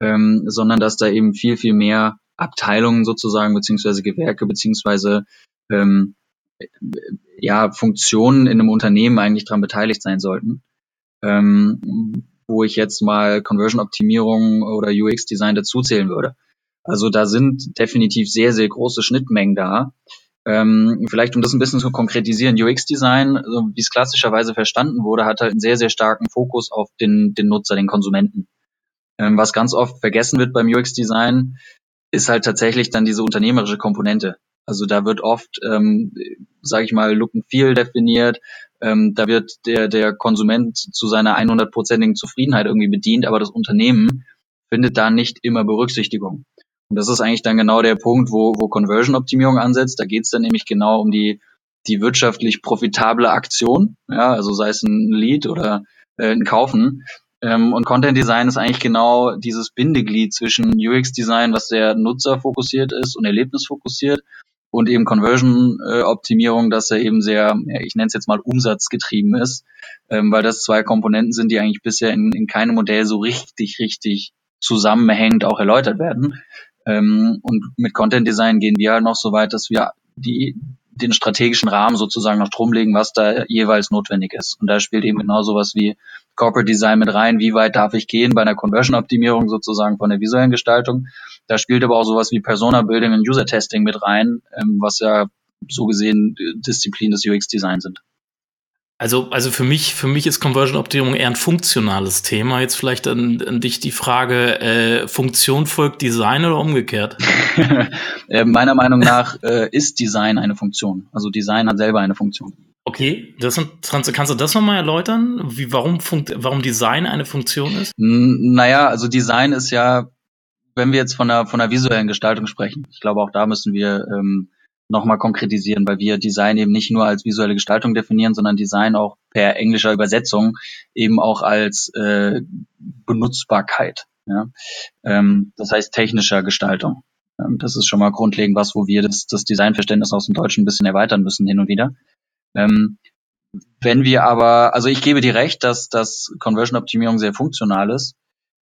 Speaker 3: ähm, sondern dass da eben viel, viel mehr Abteilungen sozusagen, beziehungsweise Gewerke, beziehungsweise ähm, ja, Funktionen in einem Unternehmen eigentlich dran beteiligt sein sollten. Ähm, wo ich jetzt mal Conversion-Optimierung oder UX-Design dazuzählen würde. Also da sind definitiv sehr, sehr große Schnittmengen da. Ähm, vielleicht um das ein bisschen zu konkretisieren, UX-Design, also wie es klassischerweise verstanden wurde, hat halt einen sehr, sehr starken Fokus auf den, den Nutzer, den Konsumenten. Ähm, was ganz oft vergessen wird beim UX-Design, ist halt tatsächlich dann diese unternehmerische Komponente. Also da wird oft, ähm, sage ich mal, Look and Feel definiert, ähm, da wird der, der Konsument zu seiner 100-prozentigen Zufriedenheit irgendwie bedient, aber das Unternehmen findet da nicht immer Berücksichtigung. Und das ist eigentlich dann genau der Punkt, wo, wo Conversion-Optimierung ansetzt. Da geht es dann nämlich genau um die, die wirtschaftlich profitable Aktion, ja, also sei es ein Lead oder äh, ein Kaufen. Ähm, und Content Design ist eigentlich genau dieses Bindeglied zwischen UX Design, was sehr nutzerfokussiert ist und erlebnisfokussiert, und eben Conversion-Optimierung, dass er eben sehr, ich nenne es jetzt mal umsatzgetrieben ist, ähm, weil das zwei Komponenten sind, die eigentlich bisher in, in keinem Modell so richtig, richtig zusammenhängend auch erläutert werden. Ähm, und mit Content Design gehen wir halt noch so weit, dass wir die, den strategischen Rahmen sozusagen noch drumlegen, was da jeweils notwendig ist. Und da spielt eben genau sowas wie Corporate Design mit rein. Wie weit darf ich gehen bei einer Conversion-Optimierung sozusagen von der visuellen Gestaltung? Da spielt aber auch sowas wie Persona-Building und User-Testing mit rein, ähm, was ja so gesehen Disziplin des UX-Design sind.
Speaker 2: Also, also für mich, für mich ist Conversion-Optimierung eher ein funktionales Thema. Jetzt vielleicht an, an dich die Frage, äh, Funktion folgt Design oder umgekehrt?
Speaker 3: äh, meiner Meinung nach äh, ist Design eine Funktion. Also Design hat selber eine Funktion.
Speaker 2: Okay, das sind, kannst du das nochmal erläutern, wie, warum, Funkt, warum Design eine Funktion ist?
Speaker 3: Naja, also Design ist ja, wenn wir jetzt von der, von der visuellen Gestaltung sprechen, ich glaube auch da müssen wir ähm, nochmal konkretisieren, weil wir Design eben nicht nur als visuelle Gestaltung definieren, sondern Design auch per englischer Übersetzung eben auch als äh, Benutzbarkeit. Ja? Ähm, das heißt technischer Gestaltung. Ähm, das ist schon mal grundlegend was, wo wir das, das Designverständnis aus dem Deutschen ein bisschen erweitern müssen hin und wieder. Ähm, wenn wir aber, also ich gebe dir recht, dass, dass Conversion-Optimierung sehr funktional ist.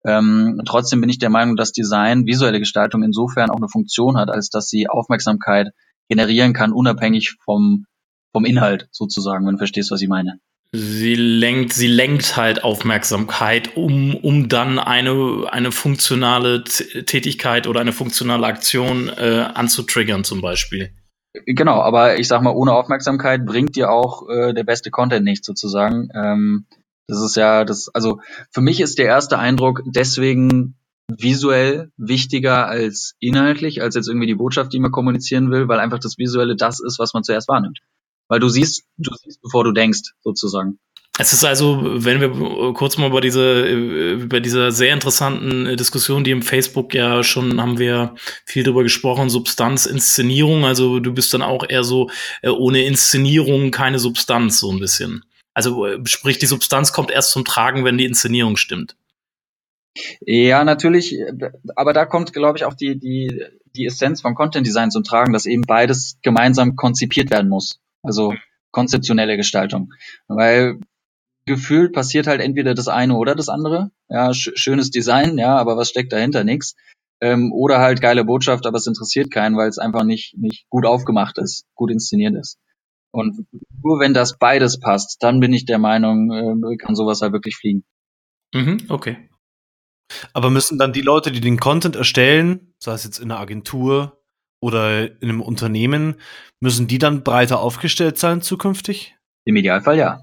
Speaker 3: Ähm, trotzdem bin ich der Meinung, dass Design, visuelle Gestaltung insofern auch eine Funktion hat, als dass sie Aufmerksamkeit generieren kann, unabhängig vom, vom Inhalt sozusagen, wenn du verstehst, was ich meine.
Speaker 2: Sie lenkt, sie lenkt halt Aufmerksamkeit, um, um dann eine, eine funktionale Tätigkeit oder eine funktionale Aktion äh, anzutriggern zum Beispiel.
Speaker 3: Genau, aber ich sag mal, ohne Aufmerksamkeit bringt dir auch äh, der beste Content nichts sozusagen. Ähm, das ist ja das, also für mich ist der erste Eindruck deswegen visuell wichtiger als inhaltlich, als jetzt irgendwie die Botschaft, die man kommunizieren will, weil einfach das Visuelle das ist, was man zuerst wahrnimmt. Weil du siehst, du siehst, bevor du denkst, sozusagen.
Speaker 2: Es ist also, wenn wir kurz mal über diese, über diese sehr interessanten Diskussion, die im Facebook ja schon haben wir viel drüber gesprochen, Substanz, Inszenierung. Also du bist dann auch eher so äh, ohne Inszenierung keine Substanz so ein bisschen. Also äh, sprich, die Substanz kommt erst zum Tragen, wenn die Inszenierung stimmt.
Speaker 3: Ja, natürlich, aber da kommt, glaube ich, auch die, die, die Essenz von Content Design zum Tragen, dass eben beides gemeinsam konzipiert werden muss. Also konzeptionelle Gestaltung. Weil gefühlt passiert halt entweder das eine oder das andere. Ja, sch schönes Design, ja, aber was steckt dahinter? Nix. Ähm, oder halt geile Botschaft, aber es interessiert keinen, weil es einfach nicht, nicht gut aufgemacht ist, gut inszeniert ist. Und nur wenn das beides passt, dann bin ich der Meinung, äh, kann sowas halt wirklich fliegen.
Speaker 2: Mhm, okay.
Speaker 1: Aber müssen dann die Leute, die den Content erstellen, sei es jetzt in einer Agentur oder in einem Unternehmen, müssen die dann breiter aufgestellt sein zukünftig?
Speaker 3: Im Idealfall ja.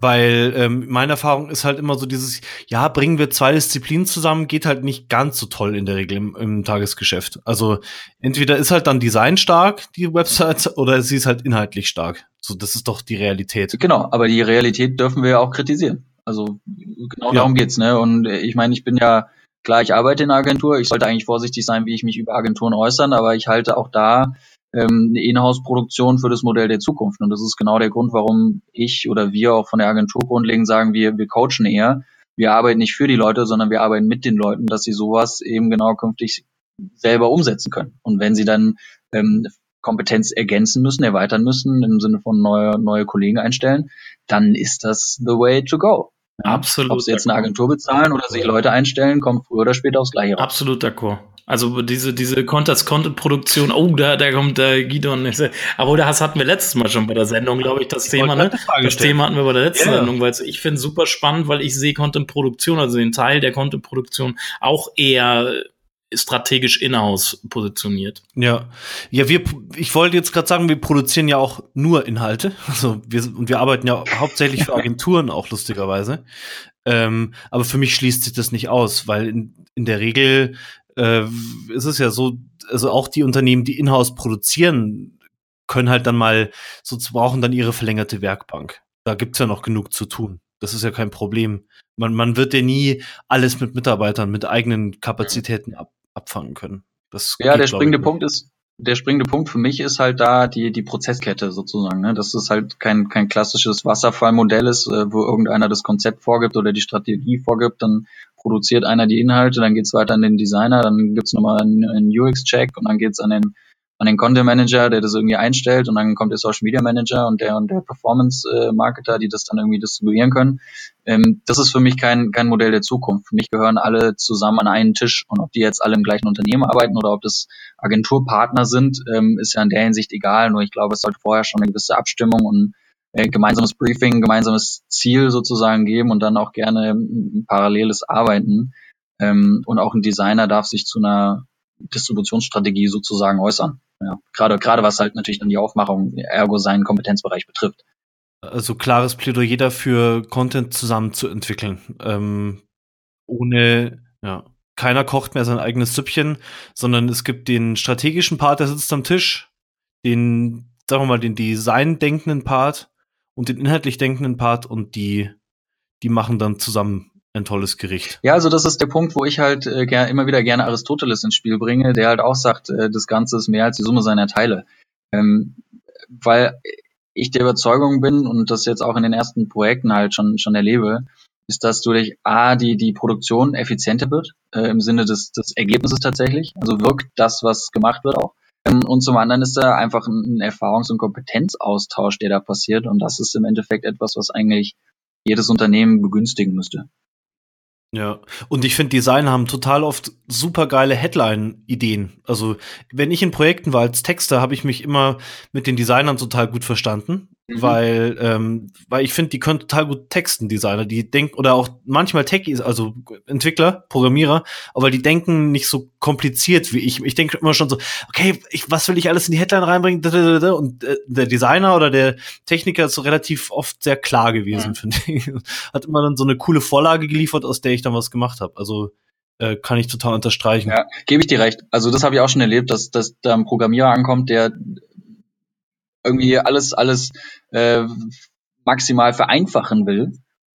Speaker 1: Weil ähm, meine Erfahrung ist halt immer so dieses, ja, bringen wir zwei Disziplinen zusammen, geht halt nicht ganz so toll in der Regel im, im Tagesgeschäft. Also entweder ist halt dann Design stark, die Website, oder sie ist halt inhaltlich stark. So, das ist doch die Realität.
Speaker 3: Genau, aber die Realität dürfen wir ja auch kritisieren. Also genau ja. darum geht's, ne? Und ich meine, ich bin ja klar, ich arbeite in einer Agentur, ich sollte eigentlich vorsichtig sein, wie ich mich über Agenturen äußern, aber ich halte auch da ähm, eine Inhouse-Produktion für das Modell der Zukunft. Und das ist genau der Grund, warum ich oder wir auch von der Agentur grundlegend sagen, wir, wir coachen eher. Wir arbeiten nicht für die Leute, sondern wir arbeiten mit den Leuten, dass sie sowas eben genau künftig selber umsetzen können. Und wenn sie dann ähm, Kompetenz ergänzen müssen, erweitern müssen, im Sinne von neue, neue Kollegen einstellen, dann ist das the way to go.
Speaker 2: Absolut.
Speaker 3: Ob sie jetzt eine Agentur bezahlen oder sich Leute einstellen, kommt früher oder später aufs Gleiche
Speaker 2: raus. Absolut d'accord. Also diese, diese Content-Produktion, oh, da, da kommt der Gidon. Aber das hatten wir letztes Mal schon bei der Sendung, glaube ich, das ich Thema. Ne? Das Thema hatten wir bei der letzten yeah. Sendung, weil ich finde es super spannend, weil ich sehe Content-Produktion, also den Teil der Content-Produktion auch eher strategisch in-house positioniert.
Speaker 1: Ja, ja, wir, ich wollte jetzt gerade sagen, wir produzieren ja auch nur Inhalte, also wir und wir arbeiten ja hauptsächlich für Agenturen auch lustigerweise. Ähm, aber für mich schließt sich das nicht aus, weil in, in der Regel äh, ist es ja so, also auch die Unternehmen, die in-house produzieren, können halt dann mal, so brauchen dann ihre verlängerte Werkbank. Da gibt's ja noch genug zu tun. Das ist ja kein Problem. Man, man wird ja nie alles mit Mitarbeitern, mit eigenen Kapazitäten ab, abfangen können.
Speaker 3: Das ja, der springende Punkt ist, der springende Punkt für mich ist halt da die, die Prozesskette sozusagen. Ne? Dass es halt kein, kein klassisches Wasserfallmodell ist, äh, wo irgendeiner das Konzept vorgibt oder die Strategie vorgibt, dann produziert einer die Inhalte, dann geht's weiter an den Designer, dann gibt's nochmal einen, einen UX-Check und dann geht's an den an den Content Manager, der das irgendwie einstellt und dann kommt der Social Media Manager und der und der Performance äh, Marketer, die das dann irgendwie distribuieren können. Ähm, das ist für mich kein, kein Modell der Zukunft. Für mich gehören alle zusammen an einen Tisch und ob die jetzt alle im gleichen Unternehmen arbeiten oder ob das Agenturpartner sind, ähm, ist ja in der Hinsicht egal. Nur ich glaube, es sollte vorher schon eine gewisse Abstimmung und äh, gemeinsames Briefing, gemeinsames Ziel sozusagen geben und dann auch gerne ein paralleles Arbeiten. Ähm, und auch ein Designer darf sich zu einer Distributionsstrategie sozusagen äußern. Ja, gerade, gerade was halt natürlich dann die Aufmachung, ergo seinen Kompetenzbereich betrifft.
Speaker 1: Also klares Plädoyer dafür, Content zusammen zu entwickeln. Ähm, ohne, ja, keiner kocht mehr sein eigenes Süppchen, sondern es gibt den strategischen Part, der sitzt am Tisch, den, sagen wir mal, den design-denkenden Part und den inhaltlich denkenden Part und die, die machen dann zusammen ein tolles Gericht.
Speaker 3: Ja, also das ist der Punkt, wo ich halt äh, immer wieder gerne Aristoteles ins Spiel bringe, der halt auch sagt, äh, das Ganze ist mehr als die Summe seiner Teile. Ähm, weil ich der Überzeugung bin und das jetzt auch in den ersten Projekten halt schon schon erlebe, ist, dass durch A, die, die Produktion effizienter wird, äh, im Sinne des, des Ergebnisses tatsächlich. Also wirkt das, was gemacht wird auch. Ähm, und zum anderen ist da einfach ein Erfahrungs- und Kompetenzaustausch, der da passiert. Und das ist im Endeffekt etwas, was eigentlich jedes Unternehmen begünstigen müsste.
Speaker 1: Ja, und ich finde, Designer haben total oft super geile Headline-Ideen. Also, wenn ich in Projekten war als Texter, habe ich mich immer mit den Designern total gut verstanden. Mhm. Weil, ähm, weil ich finde, die können total gut texten, Designer. Die denken, oder auch manchmal Techies, also Entwickler, Programmierer, aber die denken nicht so kompliziert wie ich. Ich denke immer schon so, okay, ich, was will ich alles in die Headline reinbringen? Und äh, der Designer oder der Techniker ist so relativ oft sehr klar gewesen, mhm. finde ich. Hat immer dann so eine coole Vorlage geliefert, aus der ich dann was gemacht habe. Also äh, kann ich total unterstreichen.
Speaker 3: Ja, gebe ich dir recht. Also das habe ich auch schon erlebt, dass, dass da ein Programmierer ankommt, der irgendwie alles, alles äh, maximal vereinfachen will,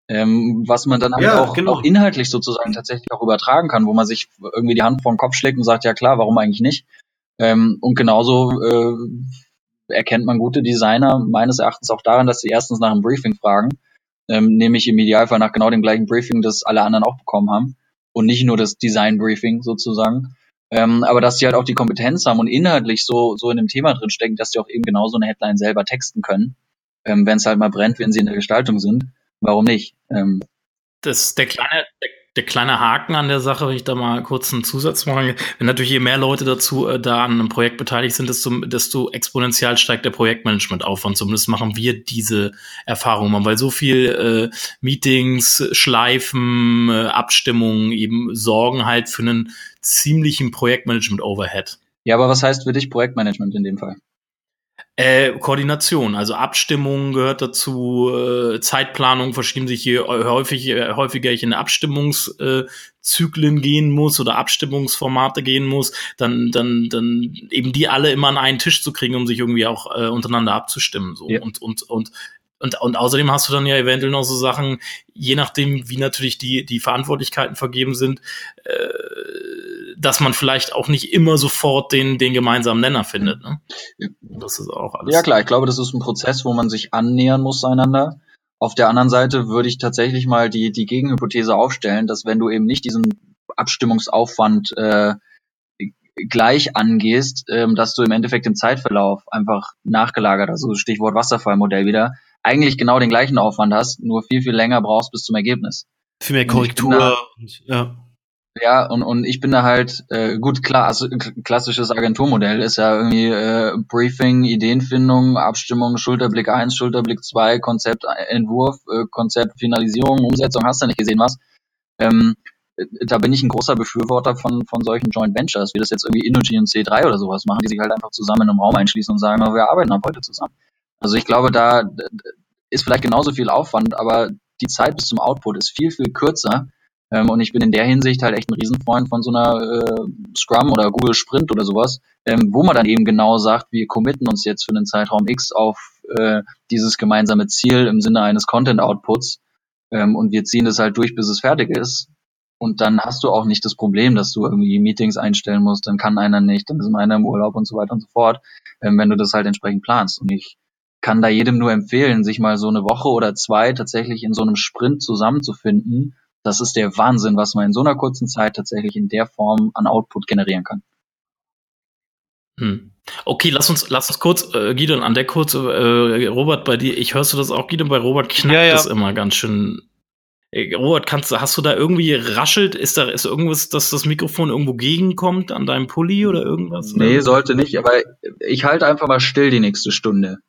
Speaker 3: ähm, was man dann halt ja, auch, genau. auch inhaltlich sozusagen tatsächlich auch übertragen kann, wo man sich irgendwie die Hand vor den Kopf schlägt und sagt, ja klar, warum eigentlich nicht? Ähm, und genauso äh, erkennt man gute Designer meines Erachtens auch daran, dass sie erstens nach einem Briefing fragen, ähm, nämlich im Idealfall nach genau dem gleichen Briefing, das alle anderen auch bekommen haben und nicht nur das Design-Briefing sozusagen. Ähm, aber dass die halt auch die Kompetenz haben und inhaltlich so, so in dem Thema drin stecken, dass die auch eben genauso eine Headline selber texten können, ähm, wenn es halt mal brennt, wenn sie in der Gestaltung sind. Warum nicht? Ähm,
Speaker 2: das, der kleine, der, der kleine Haken an der Sache, wenn ich da mal kurz einen Zusatz mache, wenn natürlich je mehr Leute dazu äh, da an einem Projekt beteiligt sind, desto, desto exponentiell steigt der Projektmanagement-Aufwand. Zumindest machen wir diese Erfahrung, weil so viel äh, Meetings, Schleifen, äh, Abstimmungen eben sorgen halt für einen ziemlichen Projektmanagement-Overhead.
Speaker 3: Ja, aber was heißt für dich Projektmanagement in dem Fall?
Speaker 2: Äh, Koordination, also Abstimmung gehört dazu, äh, Zeitplanung verschieben sich hier häufig, äh, häufiger ich in Abstimmungszyklen gehen muss oder Abstimmungsformate gehen muss, dann, dann, dann eben die alle immer an einen Tisch zu kriegen, um sich irgendwie auch äh, untereinander abzustimmen. So. Ja. Und, und, und und, und außerdem hast du dann ja eventuell noch so Sachen, je nachdem, wie natürlich die, die Verantwortlichkeiten vergeben sind, äh, dass man vielleicht auch nicht immer sofort den, den gemeinsamen Nenner findet. Ne?
Speaker 3: Das ist auch alles. Ja klar, ich glaube, das ist ein Prozess, wo man sich annähern muss einander. Auf der anderen Seite würde ich tatsächlich mal die, die Gegenhypothese aufstellen, dass wenn du eben nicht diesen Abstimmungsaufwand äh, gleich angehst, ähm, dass du im Endeffekt im Zeitverlauf einfach nachgelagert, also Stichwort Wasserfallmodell wieder, eigentlich genau den gleichen Aufwand hast, nur viel, viel länger brauchst bis zum Ergebnis.
Speaker 1: Viel mehr Korrektur. Und, ja.
Speaker 3: Ja, und, und ich bin da halt, äh, gut, klar, also klassisches Agenturmodell ist ja irgendwie äh, Briefing, Ideenfindung, Abstimmung, Schulterblick 1, Schulterblick 2, Konzeptentwurf, äh, Konzeptfinalisierung, Umsetzung, hast du nicht gesehen was. Ähm, da bin ich ein großer Befürworter von, von solchen Joint Ventures, wie das jetzt irgendwie Innogy und C3 oder sowas machen, die sich halt einfach zusammen in einem Raum einschließen und sagen, wir arbeiten ab heute zusammen. Also ich glaube, da ist vielleicht genauso viel Aufwand, aber die Zeit bis zum Output ist viel, viel kürzer. Ähm, und ich bin in der Hinsicht halt echt ein Riesenfreund von so einer äh, Scrum oder Google Sprint oder sowas, ähm, wo man dann eben genau sagt, wir committen uns jetzt für einen Zeitraum X auf äh, dieses gemeinsame Ziel im Sinne eines Content-Outputs ähm, und wir ziehen das halt durch, bis es fertig ist. Und dann hast du auch nicht das Problem, dass du irgendwie Meetings einstellen musst, dann kann einer nicht, dann ist einer im Urlaub und so weiter und so fort, ähm, wenn du das halt entsprechend planst. Und ich kann da jedem nur empfehlen, sich mal so eine Woche oder zwei tatsächlich in so einem Sprint zusammenzufinden. Das ist der Wahnsinn, was man in so einer kurzen Zeit tatsächlich in der Form an Output generieren kann.
Speaker 2: Hm. Okay, lass uns, lass uns kurz, äh, Gideon, an der kurz, äh, Robert, bei dir, ich hörst du das auch, Gideon, bei Robert knackt ja, ja. das immer ganz schön. Äh, Robert, kannst, hast du da irgendwie raschelt? Ist da ist irgendwas, dass das Mikrofon irgendwo gegenkommt an deinem Pulli oder irgendwas?
Speaker 3: Nee, sollte nicht, aber ich halte einfach mal still die nächste Stunde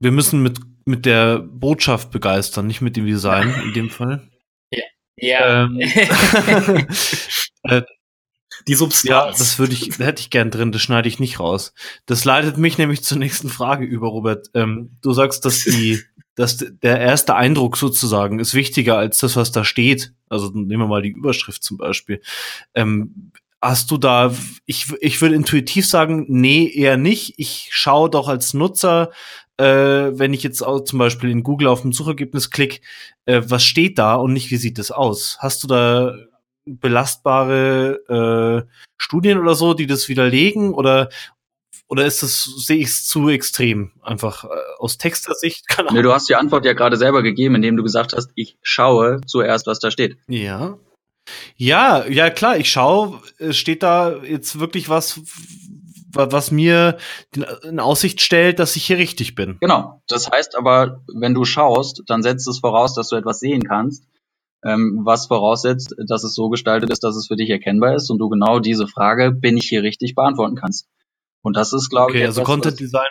Speaker 1: wir müssen mit, mit der Botschaft begeistern, nicht mit dem Design in dem Fall.
Speaker 2: Ja. Ähm,
Speaker 1: äh, die Substanz. Ja, das würde ich, hätte ich gern drin, das schneide ich nicht raus. Das leitet mich nämlich zur nächsten Frage über, Robert. Ähm, du sagst, dass die, dass der erste Eindruck sozusagen ist wichtiger als das, was da steht. Also nehmen wir mal die Überschrift zum Beispiel. Ähm, hast du da, ich, ich würde intuitiv sagen, nee, eher nicht. Ich schaue doch als Nutzer, äh, wenn ich jetzt auch zum Beispiel in Google auf dem Suchergebnis klicke, äh, was steht da und nicht, wie sieht das aus? Hast du da belastbare äh, Studien oder so, die das widerlegen oder oder ist das sehe ich es zu extrem einfach äh, aus Textersicht?
Speaker 3: Keine nee, du hast die Antwort ja gerade selber gegeben, indem du gesagt hast, ich schaue zuerst, was da steht.
Speaker 1: Ja. Ja, ja klar, ich schaue, steht da jetzt wirklich was, was mir in Aussicht stellt, dass ich hier richtig bin.
Speaker 3: Genau. Das heißt aber, wenn du schaust, dann setzt es voraus, dass du etwas sehen kannst, ähm, was voraussetzt, dass es so gestaltet ist, dass es für dich erkennbar ist und du genau diese Frage, bin ich hier richtig, beantworten kannst. Und das ist, glaube okay,
Speaker 1: ich, also etwas, also Content Design.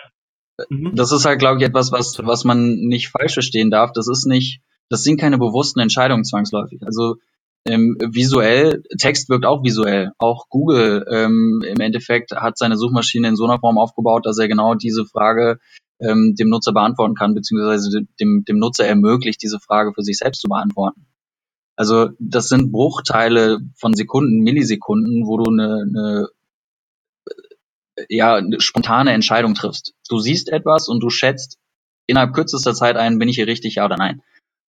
Speaker 3: Mhm. Das ist halt, glaube ich, etwas, was, was man nicht falsch verstehen darf. Das ist nicht, das sind keine bewussten Entscheidungen zwangsläufig. Also ähm, visuell, Text wirkt auch visuell. Auch Google ähm, im Endeffekt hat seine Suchmaschine in so einer Form aufgebaut, dass er genau diese Frage ähm, dem Nutzer beantworten kann, beziehungsweise dem, dem Nutzer ermöglicht, diese Frage für sich selbst zu beantworten. Also das sind Bruchteile von Sekunden, Millisekunden, wo du eine, eine ja, eine spontane Entscheidung triffst. Du siehst etwas und du schätzt innerhalb kürzester Zeit ein, bin ich hier richtig, ja oder nein.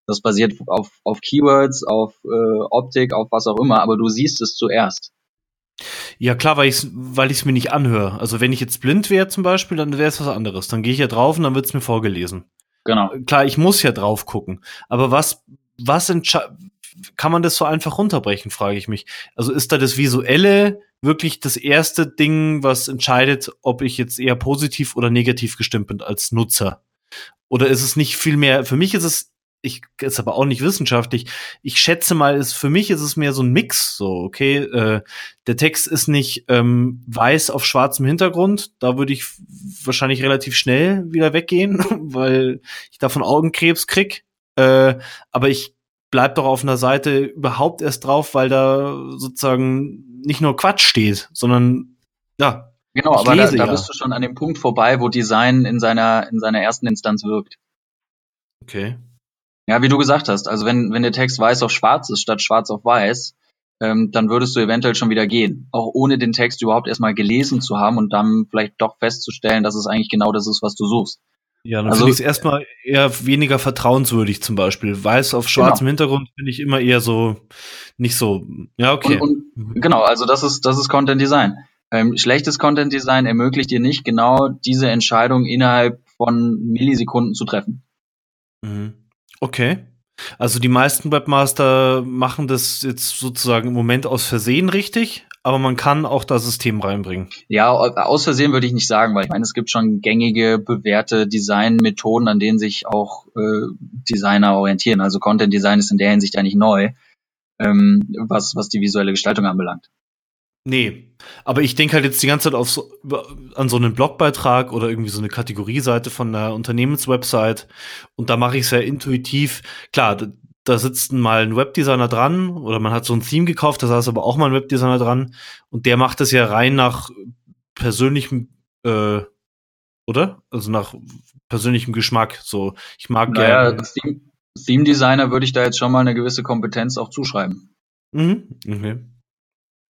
Speaker 3: Das basiert auf, auf Keywords, auf äh, Optik, auf was auch immer, aber du siehst es zuerst.
Speaker 1: Ja, klar, weil ich es weil ich's mir nicht anhöre. Also wenn ich jetzt blind wäre zum Beispiel, dann wäre es was anderes. Dann gehe ich ja drauf und dann wird es mir vorgelesen.
Speaker 3: Genau.
Speaker 1: Klar, ich muss ja drauf gucken. Aber was, was kann man das so einfach runterbrechen, frage ich mich. Also ist da das Visuelle wirklich das erste Ding, was entscheidet, ob ich jetzt eher positiv oder negativ gestimmt bin als Nutzer? Oder ist es nicht viel mehr, für mich ist es ich ist aber auch nicht wissenschaftlich. Ich schätze mal, ist für mich ist es mehr so ein Mix. So, okay, äh, der Text ist nicht ähm, weiß auf schwarzem Hintergrund. Da würde ich wahrscheinlich relativ schnell wieder weggehen, weil ich davon Augenkrebs krieg. Äh, aber ich bleib doch auf einer Seite überhaupt erst drauf, weil da sozusagen nicht nur Quatsch steht, sondern ja.
Speaker 3: Genau, aber da, da ja. bist du schon an dem Punkt vorbei, wo Design in seiner in seiner ersten Instanz wirkt.
Speaker 1: Okay.
Speaker 3: Ja, wie du gesagt hast, also wenn, wenn der Text weiß auf schwarz ist statt schwarz auf weiß, ähm, dann würdest du eventuell schon wieder gehen. Auch ohne den Text überhaupt erstmal gelesen zu haben und dann vielleicht doch festzustellen, dass es eigentlich genau das ist, was du suchst.
Speaker 1: Ja, dann also, finde ich es erstmal eher weniger vertrauenswürdig zum Beispiel. Weiß auf schwarzem genau. Hintergrund finde ich immer eher so nicht so. Ja, okay.
Speaker 3: Und, und, genau, also das ist, das ist Content Design. Ähm, schlechtes Content Design ermöglicht dir nicht genau diese Entscheidung innerhalb von Millisekunden zu treffen.
Speaker 1: Mhm. Okay. Also die meisten Webmaster machen das jetzt sozusagen im Moment aus Versehen richtig, aber man kann auch das System reinbringen.
Speaker 3: Ja, aus Versehen würde ich nicht sagen, weil ich meine, es gibt schon gängige, bewährte Designmethoden, an denen sich auch äh, Designer orientieren. Also Content Design ist in der Hinsicht eigentlich neu, ähm, was, was die visuelle Gestaltung anbelangt.
Speaker 1: Nee, aber ich denke halt jetzt die ganze Zeit auf so, an so einen Blogbeitrag oder irgendwie so eine Kategorieseite von einer Unternehmenswebsite und da mache ich es sehr intuitiv. Klar, da, da sitzt mal ein Webdesigner dran oder man hat so ein Theme gekauft, da saß aber auch mal ein Webdesigner dran und der macht das ja rein nach persönlichem, äh, oder? Also nach persönlichem Geschmack. So, ich mag
Speaker 3: naja, gerne. Theme, Theme Designer würde ich da jetzt schon mal eine gewisse Kompetenz auch zuschreiben.
Speaker 1: Mhm, okay.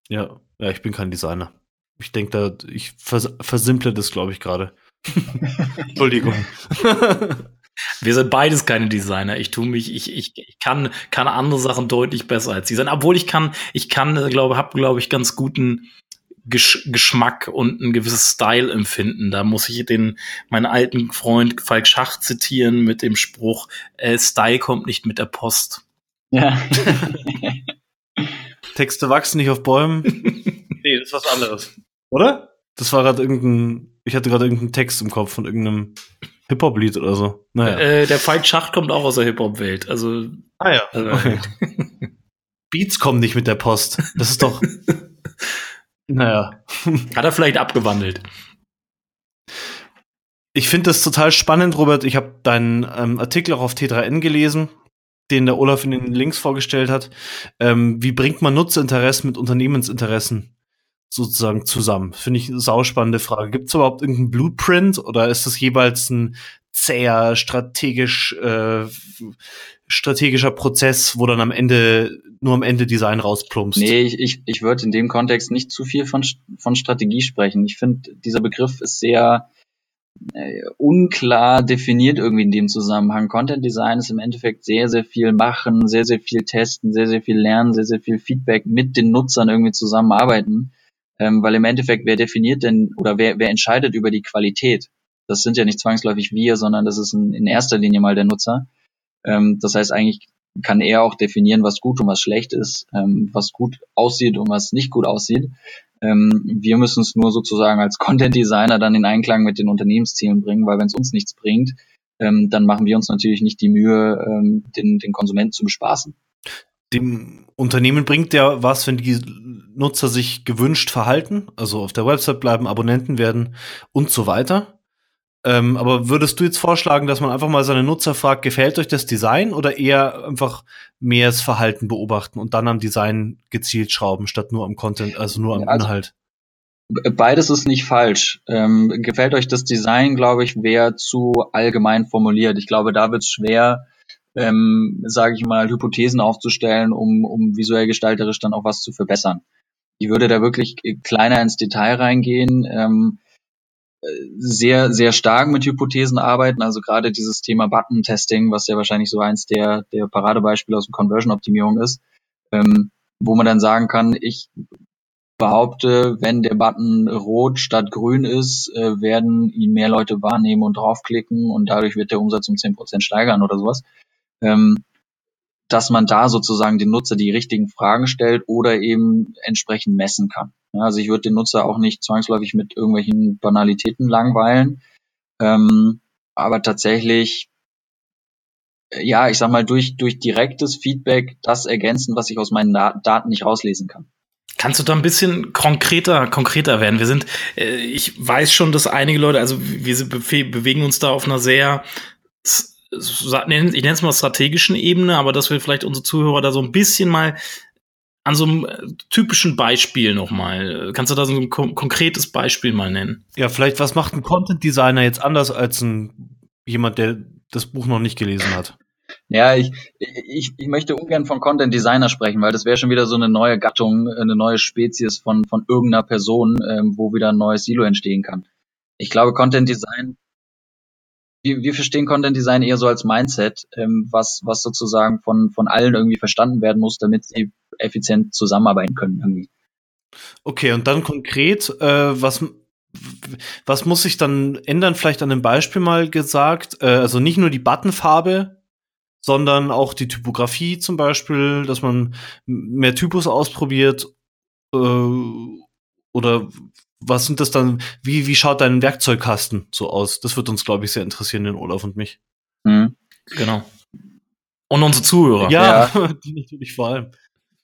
Speaker 1: Ja, ja, ich bin kein Designer. Ich denke da, ich vers versimple das, glaube ich, gerade. Entschuldigung.
Speaker 2: Wir sind beides keine Designer. Ich tue mich, ich, ich, ich kann, kann andere Sachen deutlich besser als Designer. Obwohl ich kann, ich kann, glaube, habe, glaube ich, ganz guten Gesch Geschmack und ein gewisses Style empfinden. Da muss ich den, meinen alten Freund Falk Schach zitieren mit dem Spruch, äh, Style kommt nicht mit der Post.
Speaker 3: Ja.
Speaker 1: Texte wachsen nicht auf Bäumen. nee, das ist was anderes. Oder? Das war gerade irgendein, ich hatte gerade irgendeinen Text im Kopf von irgendeinem Hip-Hop-Lied oder so.
Speaker 2: Naja. Äh, der Fight Schacht kommt auch aus der Hip-Hop-Welt. Also.
Speaker 1: Ah ja. Also, okay. Beats kommen nicht mit der Post. Das ist doch. naja.
Speaker 2: Hat er vielleicht abgewandelt.
Speaker 1: Ich finde das total spannend, Robert. Ich habe deinen ähm, Artikel auch auf T3N gelesen den der Olaf in den Links vorgestellt hat. Ähm, wie bringt man Nutzerinteressen mit Unternehmensinteressen sozusagen zusammen? Finde ich eine sauspannende Frage. Gibt es überhaupt irgendeinen Blueprint oder ist das jeweils ein zäher, strategisch, äh, strategischer Prozess, wo dann am Ende nur am Ende Design rausplumpst?
Speaker 3: Nee, ich, ich, ich würde in dem Kontext nicht zu viel von, von Strategie sprechen. Ich finde, dieser Begriff ist sehr äh, unklar definiert irgendwie in dem Zusammenhang. Content Design ist im Endeffekt sehr, sehr viel machen, sehr, sehr viel testen, sehr, sehr viel lernen, sehr, sehr viel Feedback mit den Nutzern irgendwie zusammenarbeiten. Ähm, weil im Endeffekt, wer definiert denn oder wer, wer entscheidet über die Qualität? Das sind ja nicht zwangsläufig wir, sondern das ist in, in erster Linie mal der Nutzer. Ähm, das heißt, eigentlich kann er auch definieren, was gut und was schlecht ist, ähm, was gut aussieht und was nicht gut aussieht. Ähm, wir müssen es nur sozusagen als Content Designer dann in Einklang mit den Unternehmenszielen bringen, weil wenn es uns nichts bringt, ähm, dann machen wir uns natürlich nicht die Mühe, ähm, den, den Konsumenten zu bespaßen.
Speaker 1: Dem Unternehmen bringt ja was, wenn die Nutzer sich gewünscht verhalten, also auf der Website bleiben, Abonnenten werden und so weiter. Ähm, aber würdest du jetzt vorschlagen, dass man einfach mal seine Nutzer fragt, gefällt euch das Design oder eher einfach mehr das Verhalten beobachten und dann am Design gezielt schrauben, statt nur am Content, also nur am also, Inhalt?
Speaker 3: Beides ist nicht falsch. Ähm, gefällt euch das Design, glaube ich, wäre zu allgemein formuliert. Ich glaube, da wird es schwer, ähm, sage ich mal, Hypothesen aufzustellen, um, um visuell gestalterisch dann auch was zu verbessern. Ich würde da wirklich kleiner ins Detail reingehen. Ähm, sehr, sehr stark mit Hypothesen arbeiten. Also gerade dieses Thema Button-Testing, was ja wahrscheinlich so eins der, der Paradebeispiele aus der Conversion-Optimierung ist, ähm, wo man dann sagen kann, ich behaupte, wenn der Button rot statt grün ist, äh, werden ihn mehr Leute wahrnehmen und draufklicken und dadurch wird der Umsatz um zehn Prozent steigern oder sowas. Ähm, dass man da sozusagen den Nutzer die richtigen Fragen stellt oder eben entsprechend messen kann. Ja, also ich würde den Nutzer auch nicht zwangsläufig mit irgendwelchen Banalitäten langweilen, ähm, aber tatsächlich ja, ich sag mal, durch, durch direktes Feedback das ergänzen, was ich aus meinen Daten nicht rauslesen kann.
Speaker 2: Kannst du da ein bisschen konkreter, konkreter werden? Wir sind, äh, ich weiß schon, dass einige Leute, also wir bewegen uns da auf einer sehr, ich nenne es mal strategischen Ebene, aber dass wir vielleicht unsere Zuhörer da so ein bisschen mal an so einem äh, typischen Beispiel nochmal. Kannst du da so ein kon konkretes Beispiel mal nennen?
Speaker 1: Ja, vielleicht, was macht ein Content Designer jetzt anders als ein jemand, der das Buch noch nicht gelesen hat?
Speaker 3: Ja, ich, ich, ich möchte ungern von Content Designer sprechen, weil das wäre schon wieder so eine neue Gattung, eine neue Spezies von, von irgendeiner Person, ähm, wo wieder ein neues Silo entstehen kann. Ich glaube, Content Design, wir, wir verstehen Content Design eher so als Mindset, ähm, was, was sozusagen von, von allen irgendwie verstanden werden muss, damit sie effizient zusammenarbeiten können irgendwie.
Speaker 1: Okay, und dann konkret, äh, was, was muss sich dann ändern? Vielleicht an dem Beispiel mal gesagt, äh, also nicht nur die Buttonfarbe, sondern auch die Typografie zum Beispiel, dass man mehr Typus ausprobiert äh, oder was sind das dann, wie, wie schaut dein Werkzeugkasten so aus? Das wird uns, glaube ich, sehr interessieren, den Olaf und mich.
Speaker 2: Mhm. Genau. Und unsere Zuhörer.
Speaker 1: Ja, ja. die natürlich vor allem.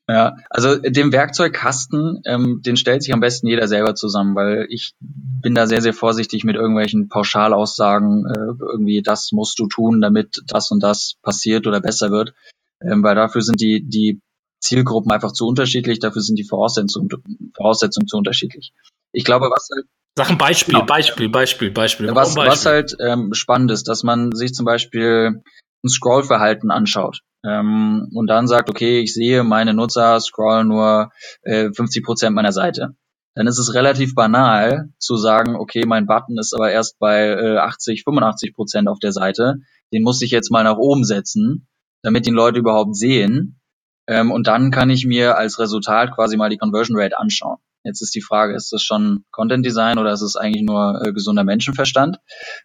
Speaker 3: Ja, also den Werkzeugkasten, ähm, den stellt sich am besten jeder selber zusammen, weil ich bin da sehr, sehr vorsichtig mit irgendwelchen Pauschalaussagen, äh, irgendwie das musst du tun, damit das und das passiert oder besser wird, ähm, weil dafür sind die, die Zielgruppen einfach zu unterschiedlich, dafür sind die Voraussetzungen, Voraussetzungen zu unterschiedlich. Ich glaube, was halt
Speaker 2: Sag ein Beispiel, genau. Beispiel, Beispiel, Beispiel.
Speaker 3: Was,
Speaker 2: Beispiel.
Speaker 3: was halt ähm, spannend ist, dass man sich zum Beispiel ein Scrollverhalten anschaut ähm, und dann sagt, okay, ich sehe, meine Nutzer scrollen nur äh, 50 Prozent meiner Seite. Dann ist es relativ banal zu sagen, okay, mein Button ist aber erst bei äh, 80, 85 Prozent auf der Seite. Den muss ich jetzt mal nach oben setzen, damit ihn Leute überhaupt sehen. Ähm, und dann kann ich mir als Resultat quasi mal die Conversion Rate anschauen. Jetzt ist die Frage, ist das schon Content Design oder ist es eigentlich nur äh, gesunder Menschenverstand?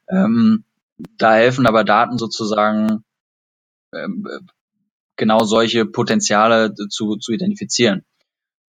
Speaker 3: Ähm, da helfen aber Daten sozusagen ähm, genau solche Potenziale zu, zu identifizieren.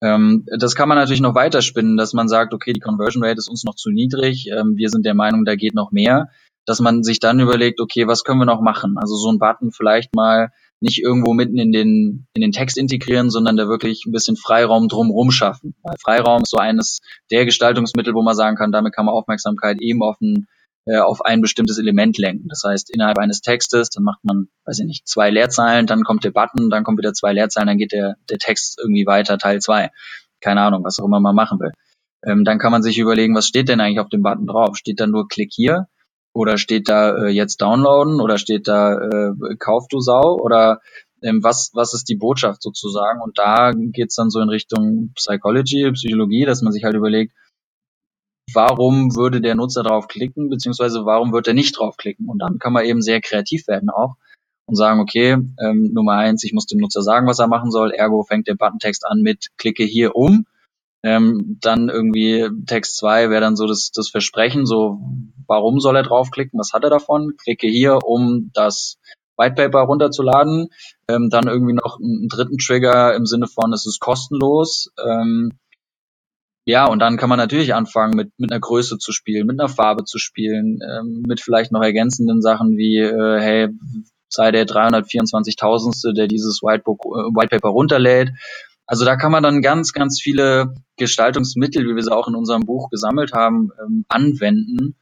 Speaker 3: Ähm, das kann man natürlich noch weiterspinnen, dass man sagt, okay, die Conversion Rate ist uns noch zu niedrig, ähm, wir sind der Meinung, da geht noch mehr, dass man sich dann überlegt, okay, was können wir noch machen? Also so ein Button vielleicht mal nicht irgendwo mitten in den, in den Text integrieren, sondern da wirklich ein bisschen Freiraum drumherum schaffen. Weil Freiraum ist so eines der Gestaltungsmittel, wo man sagen kann, damit kann man Aufmerksamkeit eben auf ein äh, auf ein bestimmtes Element lenken. Das heißt, innerhalb eines Textes, dann macht man, weiß ich nicht, zwei Leerzeilen, dann kommt der Button, dann kommt wieder zwei Leerzeilen, dann geht der, der Text irgendwie weiter, Teil zwei. Keine Ahnung, was auch immer man machen will. Ähm, dann kann man sich überlegen, was steht denn eigentlich auf dem Button drauf? Steht da nur Klick hier? Oder steht da äh, jetzt downloaden? Oder steht da äh, Kauf du Sau? Oder ähm, was, was ist die Botschaft sozusagen? Und da geht's dann so in Richtung Psychology, Psychologie, dass man sich halt überlegt, warum würde der Nutzer drauf klicken, beziehungsweise warum wird er nicht draufklicken. Und dann kann man eben sehr kreativ werden auch und sagen, okay, ähm, Nummer eins, ich muss dem Nutzer sagen, was er machen soll, ergo fängt der Buttontext an mit klicke hier um. Ähm, dann irgendwie Text zwei wäre dann so das, das Versprechen, so warum soll er draufklicken, was hat er davon? Klicke hier, um das White Paper runterzuladen. Ähm, dann irgendwie noch einen dritten Trigger im Sinne von, es ist kostenlos. Ähm, ja, und dann kann man natürlich anfangen, mit, mit einer Größe zu spielen, mit einer Farbe zu spielen, ähm, mit vielleicht noch ergänzenden Sachen wie, äh, hey, sei der 324.000. der dieses Whitebook, äh, White Paper runterlädt. Also da kann man dann ganz, ganz viele Gestaltungsmittel, wie wir sie auch in unserem Buch gesammelt haben, ähm, anwenden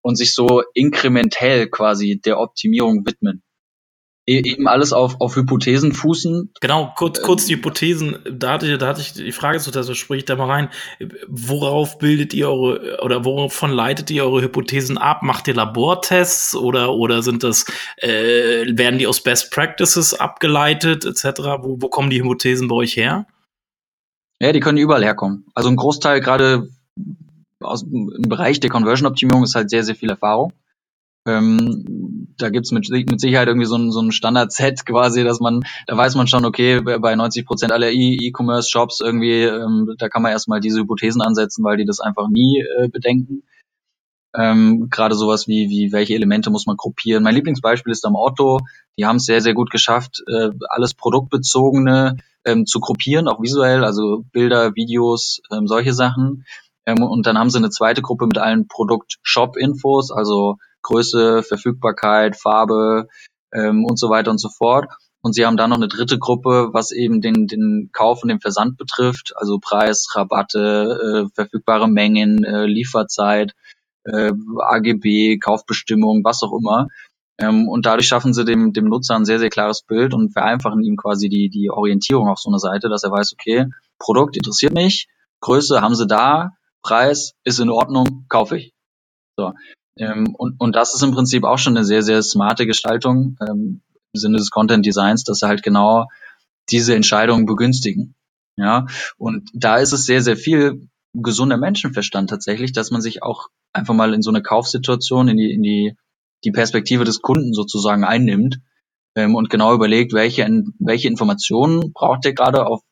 Speaker 3: und sich so inkrementell quasi der Optimierung widmen. E-, eben alles auf, auf Hypothesen fußen.
Speaker 2: Genau, kurz, äh, kurz die Hypothesen, da hatte, ich, da hatte ich die Frage zu, also sprich ich da mal rein. Worauf bildet ihr eure, oder wovon leitet ihr eure Hypothesen ab? Macht ihr Labortests oder, oder sind das, äh, werden die aus Best Practices abgeleitet, etc.? Wo, wo kommen die Hypothesen bei euch her?
Speaker 3: Ja, die können überall herkommen. Also ein Großteil gerade aus, im Bereich der Conversion-Optimierung ist halt sehr, sehr viel Erfahrung. Ähm, da gibt's mit, mit Sicherheit irgendwie so ein, so ein Standard-Set quasi, dass man, da weiß man schon, okay, bei 90 Prozent aller e-, E-Commerce-Shops irgendwie, ähm, da kann man erstmal diese Hypothesen ansetzen, weil die das einfach nie äh, bedenken. Ähm, Gerade sowas wie, wie, welche Elemente muss man gruppieren. Mein Lieblingsbeispiel ist am Otto. Die haben es sehr, sehr gut geschafft, äh, alles Produktbezogene ähm, zu gruppieren, auch visuell, also Bilder, Videos, ähm, solche Sachen. Ähm, und dann haben sie eine zweite Gruppe mit allen Produkt-Shop-Infos, also Größe, Verfügbarkeit, Farbe, ähm, und so weiter und so fort. Und sie haben dann noch eine dritte Gruppe, was eben den, den Kauf und den Versand betrifft, also Preis, Rabatte, äh, verfügbare Mengen, äh, Lieferzeit, äh, AGB, Kaufbestimmung, was auch immer. Ähm, und dadurch schaffen sie dem, dem Nutzer ein sehr, sehr klares Bild und vereinfachen ihm quasi die, die Orientierung auf so einer Seite, dass er weiß, okay, Produkt interessiert mich, Größe haben sie da, Preis ist in Ordnung, kaufe ich. So. Ähm, und, und das ist im Prinzip auch schon eine sehr, sehr smarte Gestaltung ähm, im Sinne des Content Designs, dass sie halt genau diese Entscheidungen begünstigen. Ja, und da ist es sehr, sehr viel gesunder Menschenverstand tatsächlich, dass man sich auch einfach mal in so eine Kaufsituation, in die, in die, die Perspektive des Kunden sozusagen einnimmt ähm, und genau überlegt, welche, welche Informationen braucht er gerade, auf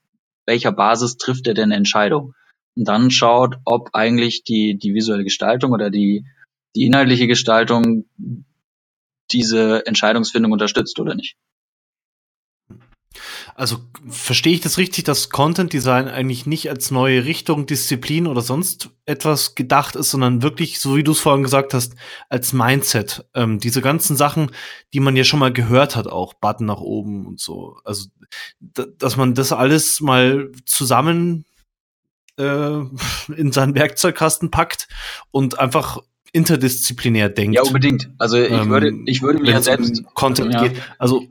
Speaker 3: welcher Basis trifft er denn eine Entscheidung. Und dann schaut, ob eigentlich die, die visuelle Gestaltung oder die, die inhaltliche Gestaltung diese Entscheidungsfindung unterstützt oder nicht.
Speaker 1: Also verstehe ich das richtig, dass Content Design eigentlich nicht als neue Richtung, Disziplin oder sonst etwas gedacht ist, sondern wirklich, so wie du es vorhin gesagt hast, als Mindset. Ähm, diese ganzen Sachen, die man ja schon mal gehört hat, auch Button nach oben und so. Also, dass man das alles mal zusammen äh, in seinen Werkzeugkasten packt und einfach interdisziplinär denkt.
Speaker 3: Ja, unbedingt. Also ich ähm, würde, ich würde mir selbst
Speaker 1: um Content ja. geht. Also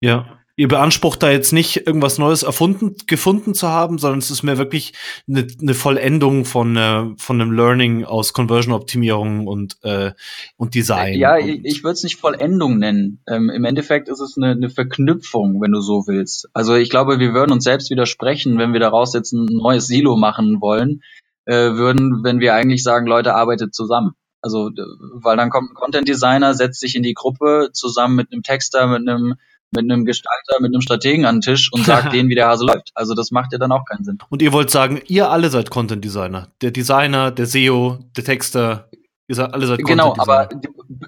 Speaker 1: ja, ihr beansprucht da jetzt nicht irgendwas Neues erfunden, gefunden zu haben, sondern es ist mehr wirklich eine, eine Vollendung von, äh, von einem Learning aus Conversion-Optimierung und, äh, und Design.
Speaker 3: Ja,
Speaker 1: und
Speaker 3: ich, ich würde es nicht Vollendung nennen. Ähm, Im Endeffekt ist es eine, eine Verknüpfung, wenn du so willst. Also ich glaube, wir würden uns selbst widersprechen, wenn wir daraus jetzt ein neues Silo machen wollen, äh, würden, wenn wir eigentlich sagen, Leute, arbeitet zusammen. Also, weil dann kommt ein Content Designer, setzt sich in die Gruppe zusammen mit einem Texter, mit einem mit einem Gestalter, mit einem Strategen an den Tisch und sagt denen, wie der Hase läuft. Also das macht ja dann auch keinen Sinn.
Speaker 1: Und ihr wollt sagen, ihr alle seid Content Designer. Der Designer, der SEO, der Texter, ihr seid alle seid
Speaker 3: Content Designer. Genau, aber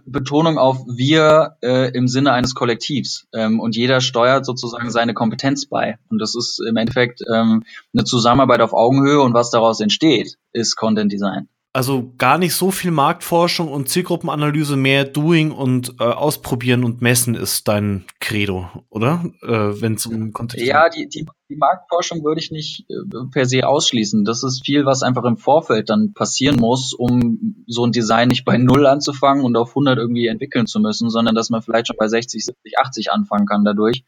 Speaker 3: Betonung auf wir äh, im Sinne eines Kollektivs. Ähm, und jeder steuert sozusagen seine Kompetenz bei. Und das ist im Endeffekt ähm, eine Zusammenarbeit auf Augenhöhe und was daraus entsteht, ist Content Design
Speaker 1: also gar nicht so viel Marktforschung und Zielgruppenanalyse, mehr Doing und äh, Ausprobieren und Messen ist dein Credo, oder? Äh, Wenn es um
Speaker 3: Content Ja, die, die, die Marktforschung würde ich nicht äh, per se ausschließen. Das ist viel, was einfach im Vorfeld dann passieren muss, um so ein Design nicht bei Null anzufangen und auf 100 irgendwie entwickeln zu müssen, sondern dass man vielleicht schon bei 60, 70, 80 anfangen kann dadurch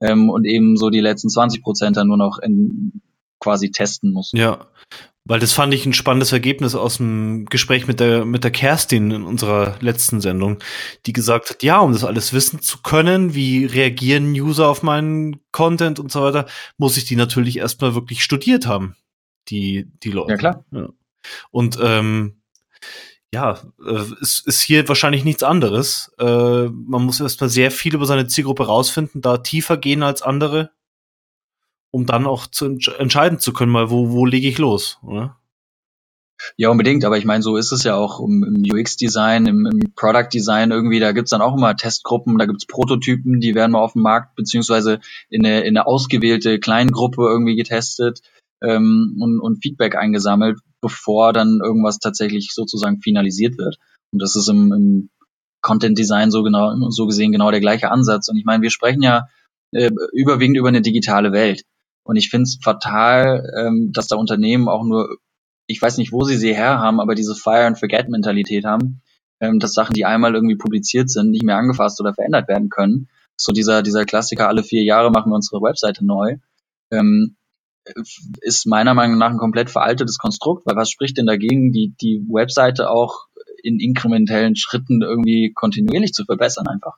Speaker 3: ähm, und eben so die letzten 20 Prozent dann nur noch in, quasi testen muss.
Speaker 1: Ja, weil das fand ich ein spannendes Ergebnis aus dem Gespräch mit der, mit der Kerstin in unserer letzten Sendung, die gesagt hat, ja, um das alles wissen zu können, wie reagieren User auf meinen Content und so weiter, muss ich die natürlich erstmal wirklich studiert haben, die, die Leute.
Speaker 3: Ja, klar.
Speaker 1: Ja. Und ähm, ja, äh, ist, ist hier wahrscheinlich nichts anderes. Äh, man muss erstmal sehr viel über seine Zielgruppe rausfinden, da tiefer gehen als andere um dann auch zu entsch entscheiden zu können, mal wo, wo lege ich los, oder?
Speaker 3: Ja, unbedingt, aber ich meine, so ist es ja auch im, UX-Design, im, im Product-Design irgendwie, da gibt's dann auch immer Testgruppen, da gibt's Prototypen, die werden mal auf dem Markt, beziehungsweise in eine, in eine ausgewählte Kleingruppe irgendwie getestet ähm, und, und Feedback eingesammelt, bevor dann irgendwas tatsächlich sozusagen finalisiert wird. Und das ist im, im Content-Design so genau, so gesehen genau der gleiche Ansatz. Und ich meine, wir sprechen ja äh, überwiegend über eine digitale Welt. Und ich finde es fatal, ähm, dass da Unternehmen auch nur, ich weiß nicht, wo sie sie herhaben, aber diese Fire and Forget Mentalität haben, ähm, dass Sachen, die einmal irgendwie publiziert sind, nicht mehr angefasst oder verändert werden können. So dieser, dieser Klassiker, alle vier Jahre machen wir unsere Webseite neu, ähm, ist meiner Meinung nach ein komplett veraltetes Konstrukt, weil was spricht denn dagegen, die, die Webseite auch in inkrementellen Schritten irgendwie kontinuierlich zu verbessern einfach?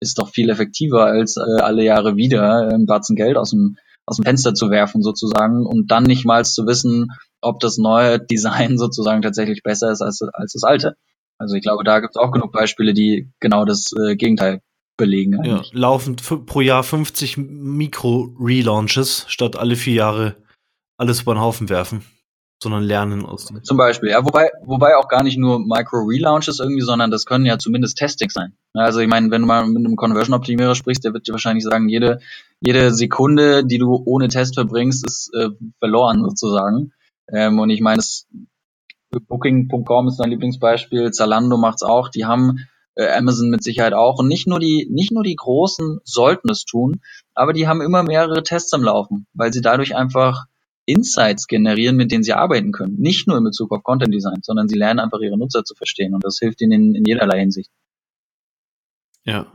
Speaker 3: Ist doch viel effektiver, als äh, alle Jahre wieder ein Batzen Geld aus dem aus dem Fenster zu werfen sozusagen und dann nicht mal zu wissen, ob das neue Design sozusagen tatsächlich besser ist als, als das alte. Also ich glaube, da gibt es auch genug Beispiele, die genau das äh, Gegenteil belegen.
Speaker 1: Eigentlich. Ja, laufen pro Jahr 50 Mikro-Relaunches, statt alle vier Jahre alles über den Haufen werfen sondern lernen aus dem.
Speaker 3: Zum Beispiel, ja, wobei, wobei auch gar nicht nur Micro-Relaunches irgendwie, sondern das können ja zumindest Testings sein. Also ich meine, wenn du mal mit einem Conversion-Optimierer sprichst, der wird dir wahrscheinlich sagen, jede, jede Sekunde, die du ohne Test verbringst, ist äh, verloren sozusagen. Ähm, und ich meine, Booking.com ist mein Lieblingsbeispiel, Zalando macht's auch, die haben äh, Amazon mit Sicherheit auch. Und nicht nur die, nicht nur die Großen sollten es tun, aber die haben immer mehrere Tests am Laufen, weil sie dadurch einfach Insights generieren, mit denen sie arbeiten können. Nicht nur in Bezug auf Content Design, sondern sie lernen einfach ihre Nutzer zu verstehen und das hilft ihnen in, in jederlei Hinsicht.
Speaker 1: Ja.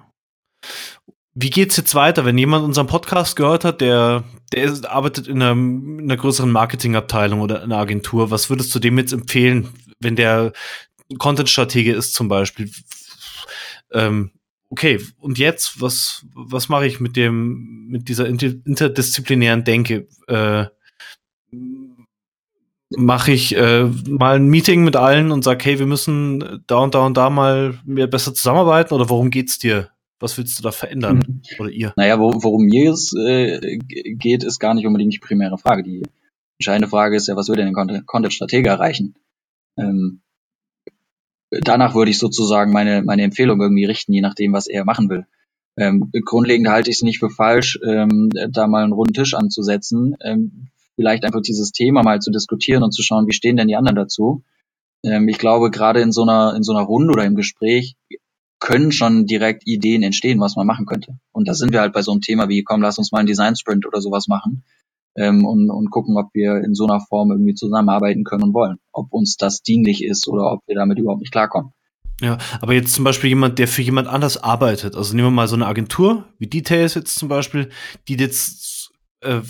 Speaker 1: Wie geht's jetzt weiter, wenn jemand unseren Podcast gehört hat, der, der ist, arbeitet in einer, in einer größeren Marketingabteilung oder in einer Agentur? Was würdest du dem jetzt empfehlen, wenn der Content-Stratege ist zum Beispiel? Ähm, okay, und jetzt, was, was mache ich mit dem, mit dieser interdisziplinären Denke? Äh, mache ich äh, mal ein Meeting mit allen und sage, hey, wir müssen da und da und da mal mehr besser zusammenarbeiten oder worum geht's dir? Was willst du da verändern? Mhm. Oder ihr?
Speaker 3: Naja, wo, worum mir es äh, geht, ist gar nicht unbedingt die primäre Frage. Die entscheidende Frage ist ja, was würde denn ein Content-Stratege erreichen? Ähm, danach würde ich sozusagen meine, meine Empfehlung irgendwie richten, je nachdem, was er machen will. Ähm, grundlegend halte ich es nicht für falsch, ähm, da mal einen runden Tisch anzusetzen, ähm, vielleicht einfach dieses Thema mal zu diskutieren und zu schauen, wie stehen denn die anderen dazu. Ähm, ich glaube, gerade in so einer, in so einer Runde oder im Gespräch können schon direkt Ideen entstehen, was man machen könnte. Und da sind wir halt bei so einem Thema wie, komm, lass uns mal einen Design Sprint oder sowas machen ähm, und, und gucken, ob wir in so einer Form irgendwie zusammenarbeiten können und wollen. Ob uns das dienlich ist oder ob wir damit überhaupt nicht klarkommen.
Speaker 1: Ja, aber jetzt zum Beispiel jemand, der für jemand anders arbeitet. Also nehmen wir mal so eine Agentur wie Details jetzt zum Beispiel, die jetzt äh,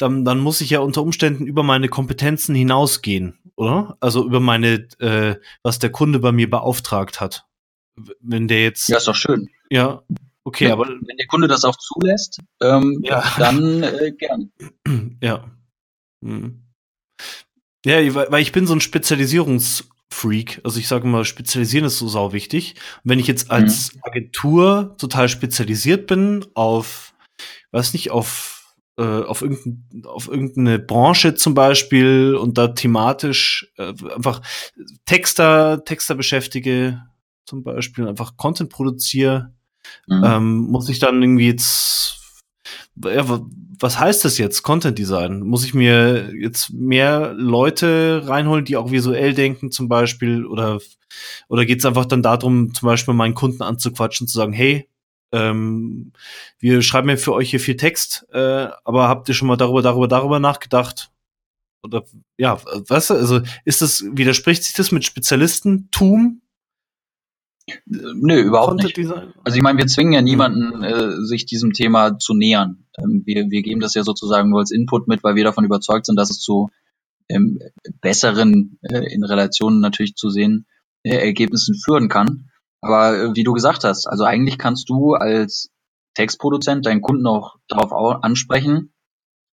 Speaker 1: dann, dann muss ich ja unter Umständen über meine Kompetenzen hinausgehen, oder? Also über meine, äh, was der Kunde bei mir beauftragt hat. Wenn der jetzt.
Speaker 3: Ja, ist doch schön.
Speaker 1: Ja, okay, wenn,
Speaker 3: aber. Wenn der Kunde das auch zulässt, ähm, ja. dann äh, gern.
Speaker 1: Ja. Hm. Ja, weil ich bin so ein Spezialisierungsfreak. Also ich sage immer, spezialisieren ist so sau wichtig. Und wenn ich jetzt als mhm. Agentur total spezialisiert bin auf, weiß nicht, auf äh, auf, irgendein, auf irgendeine Branche zum Beispiel und da thematisch äh, einfach Texter, Texter beschäftige zum Beispiel, einfach Content produziere, mhm. ähm, muss ich dann irgendwie jetzt ja, was heißt das jetzt, Content Design? Muss ich mir jetzt mehr Leute reinholen, die auch visuell denken zum Beispiel? Oder, oder geht es einfach dann darum, zum Beispiel meinen Kunden anzuquatschen, zu sagen, hey, ähm, wir schreiben ja für euch hier viel Text, äh, aber habt ihr schon mal darüber, darüber, darüber nachgedacht? Oder ja, du, also ist das, widerspricht sich das mit Spezialistentum?
Speaker 3: Nö, überhaupt nicht. Also ich meine, wir zwingen ja niemanden, äh, sich diesem Thema zu nähern. Ähm, wir, wir geben das ja sozusagen nur als Input mit, weil wir davon überzeugt sind, dass es zu ähm, besseren, äh, in Relationen natürlich zu sehen, äh, Ergebnissen führen kann. Aber äh, wie du gesagt hast, also eigentlich kannst du als Textproduzent deinen Kunden auch darauf ansprechen,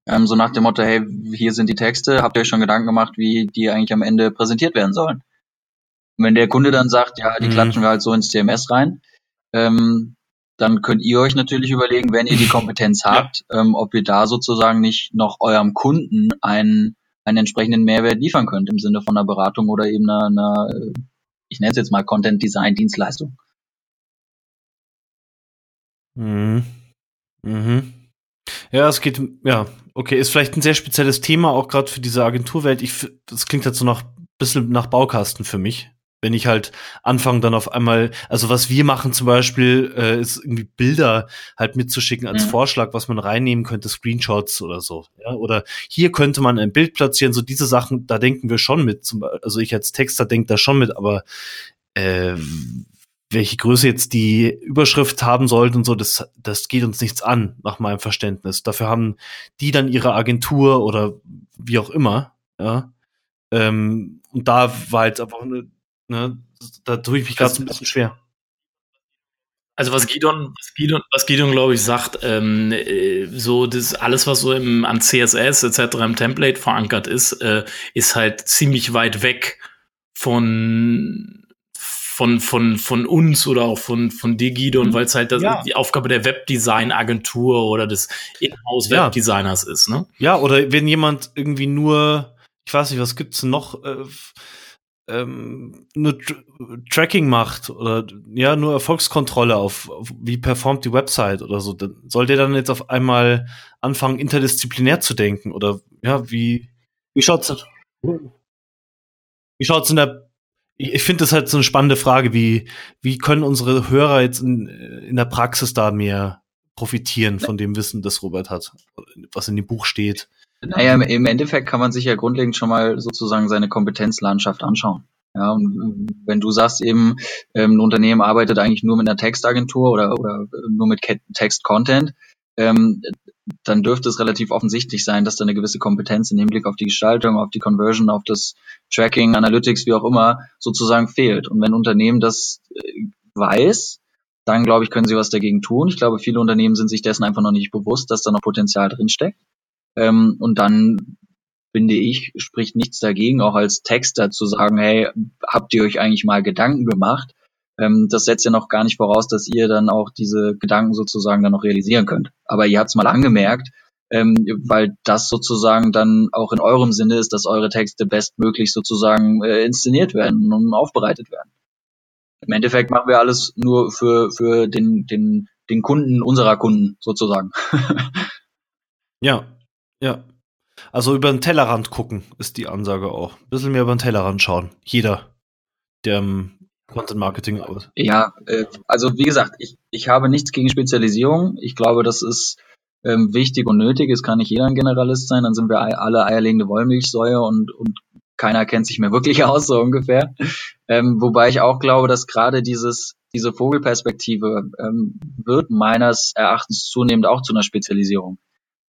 Speaker 3: ähm, so nach dem Motto, hey, hier sind die Texte, habt ihr euch schon Gedanken gemacht, wie die eigentlich am Ende präsentiert werden sollen? Und wenn der Kunde dann sagt, ja, die mhm. klatschen wir halt so ins CMS rein, ähm, dann könnt ihr euch natürlich überlegen, wenn ihr die Kompetenz habt, ja. ähm, ob ihr da sozusagen nicht noch eurem Kunden einen, einen entsprechenden Mehrwert liefern könnt im Sinne von einer Beratung oder eben einer, einer ich nenne es jetzt mal Content Design Dienstleistung.
Speaker 1: Mhm. Mhm. Ja, es geht, ja, okay, ist vielleicht ein sehr spezielles Thema, auch gerade für diese Agenturwelt. Ich, das klingt jetzt so nach bisschen nach Baukasten für mich wenn ich halt anfange, dann auf einmal, also was wir machen zum Beispiel, äh, ist irgendwie Bilder halt mitzuschicken als mhm. Vorschlag, was man reinnehmen könnte, Screenshots oder so. Ja? Oder hier könnte man ein Bild platzieren, so diese Sachen, da denken wir schon mit. Zum, also ich als Texter denke da schon mit, aber äh, welche Größe jetzt die Überschrift haben sollte und so, das, das geht uns nichts an, nach meinem Verständnis. Dafür haben die dann ihre Agentur oder wie auch immer, ja. Ähm, und da war halt einfach eine Ne? Da tue ich mich gerade so ein bisschen schwer.
Speaker 2: Also was Gidon, was Gidon, was Gidon glaube ich sagt, ähm, äh, so das alles was so im an CSS etc. im Template verankert ist, äh, ist halt ziemlich weit weg von von von von uns oder auch von von dir Gidon, mhm. weil es halt das, ja. die Aufgabe der Webdesign Agentur oder des Inhouse Webdesigners ja. ist, ne?
Speaker 1: Ja, oder wenn jemand irgendwie nur ich weiß nicht, was gibt's noch äh, ähm, nur Tr Tracking macht oder ja nur Erfolgskontrolle auf, auf, wie performt die Website oder so, dann soll der dann jetzt auf einmal anfangen interdisziplinär zu denken oder ja wie wie schaut's wie schaut's in der ich finde das halt so eine spannende Frage, wie, wie können unsere Hörer jetzt in, in der Praxis da mehr profitieren von dem Wissen, das Robert hat, was in dem Buch steht.
Speaker 3: Naja, im Endeffekt kann man sich ja grundlegend schon mal sozusagen seine Kompetenzlandschaft anschauen. Ja, und wenn du sagst eben, ähm, ein Unternehmen arbeitet eigentlich nur mit einer Textagentur oder, oder nur mit Text-Content, ähm, dann dürfte es relativ offensichtlich sein, dass da eine gewisse Kompetenz im Hinblick auf die Gestaltung, auf die Conversion, auf das Tracking, Analytics, wie auch immer, sozusagen fehlt. Und wenn Unternehmen das äh, weiß, dann glaube ich, können sie was dagegen tun. Ich glaube, viele Unternehmen sind sich dessen einfach noch nicht bewusst, dass da noch Potenzial drinsteckt. Ähm, und dann finde ich, spricht nichts dagegen, auch als Texter zu sagen, hey, habt ihr euch eigentlich mal Gedanken gemacht? Ähm, das setzt ja noch gar nicht voraus, dass ihr dann auch diese Gedanken sozusagen dann noch realisieren könnt. Aber ihr habt es mal angemerkt, ähm, weil das sozusagen dann auch in eurem Sinne ist, dass eure Texte bestmöglich sozusagen äh, inszeniert werden und aufbereitet werden. Im Endeffekt machen wir alles nur für, für den, den, den Kunden unserer Kunden sozusagen.
Speaker 1: ja, ja. Also über den Tellerrand gucken ist die Ansage auch. Ein bisschen mehr über den Tellerrand schauen. Jeder, der im Content Marketing arbeitet.
Speaker 3: Ja, äh, also wie gesagt, ich, ich habe nichts gegen Spezialisierung. Ich glaube, das ist ähm, wichtig und nötig. Es kann nicht jeder ein Generalist sein, dann sind wir alle eierlegende Wollmilchsäue und, und keiner kennt sich mehr wirklich aus, so ungefähr. Ähm, wobei ich auch glaube, dass gerade dieses, diese Vogelperspektive ähm, wird meines Erachtens zunehmend auch zu einer Spezialisierung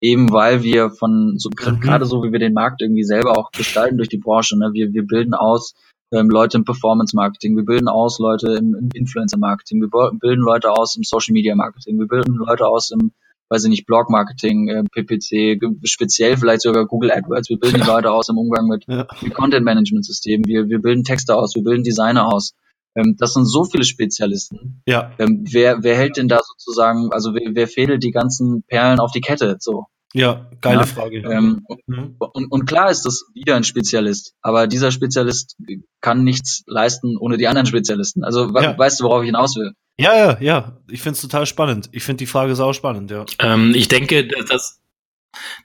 Speaker 3: eben weil wir von so mhm. gerade so wie wir den Markt irgendwie selber auch gestalten durch die Branche, ne? wir, wir bilden aus ähm, Leute im Performance Marketing, wir bilden aus Leute im, im Influencer Marketing, wir bilden Leute aus im Social Media Marketing, wir bilden Leute aus im weiß ich nicht, Blog Marketing, äh, PPC, speziell vielleicht sogar Google AdWords. Wir bilden die Leute aus im Umgang mit, ja. mit Content Management Systemen. Wir, wir bilden Texte aus, wir bilden Designer aus. Ähm, das sind so viele Spezialisten.
Speaker 1: Ja.
Speaker 3: Ähm, wer, wer hält denn da sozusagen, also wer, wer fädelt die ganzen Perlen auf die Kette? So.
Speaker 1: Ja, geile ja, Frage.
Speaker 3: Ähm, mhm. und, und klar ist das wieder ein Spezialist, aber dieser Spezialist kann nichts leisten ohne die anderen Spezialisten. Also ja. weißt du, worauf ich hinaus will?
Speaker 1: Ja, ja, ja. Ich finde es total spannend. Ich finde die Frage sau spannend, ja.
Speaker 2: Ähm, ich denke, dass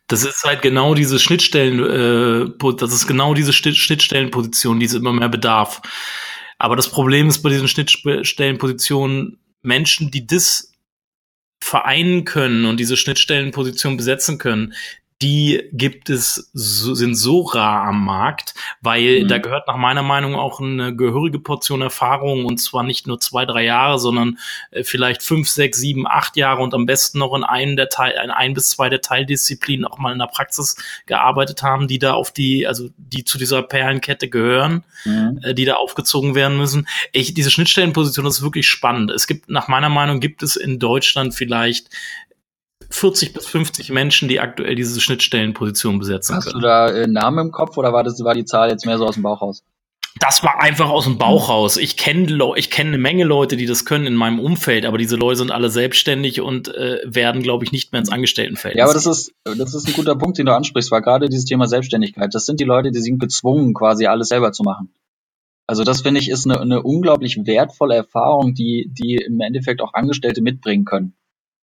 Speaker 2: das ist halt genau diese Schnittstellen, äh, das ist genau diese Schnittstellenposition, die es immer mehr bedarf. Aber das Problem ist bei diesen Schnittstellenpositionen Menschen, die das vereinen können und diese Schnittstellenposition besetzen können, die gibt es, sind so rar am Markt, weil mhm. da gehört nach meiner Meinung auch eine gehörige Portion Erfahrung und zwar nicht nur zwei, drei Jahre, sondern äh, vielleicht fünf, sechs, sieben, acht Jahre und am besten noch in einem der Teil, in ein bis zwei der Teildisziplinen auch mal in der Praxis gearbeitet haben, die da auf die, also die zu dieser Perlenkette gehören, mhm. äh, die da aufgezogen werden müssen. Ich, diese Schnittstellenposition ist wirklich spannend. Es gibt, nach meiner Meinung, gibt es in Deutschland vielleicht 40 bis 50 Menschen, die aktuell diese Schnittstellenposition besetzen
Speaker 3: Hast
Speaker 2: können.
Speaker 3: Hast du da äh, Namen im Kopf oder war das war die Zahl jetzt mehr so aus dem Bauch raus?
Speaker 2: Das war einfach aus dem Bauch raus. Ich kenne ich kenne eine Menge Leute, die das können in meinem Umfeld, aber diese Leute sind alle selbstständig und äh, werden, glaube ich, nicht mehr ins Angestelltenfeld.
Speaker 3: Ja, aber das ist das ist ein guter Punkt, den du ansprichst, war gerade dieses Thema Selbstständigkeit. Das sind die Leute, die sind gezwungen, quasi alles selber zu machen. Also das finde ich ist eine, eine unglaublich wertvolle Erfahrung, die die im Endeffekt auch Angestellte mitbringen können.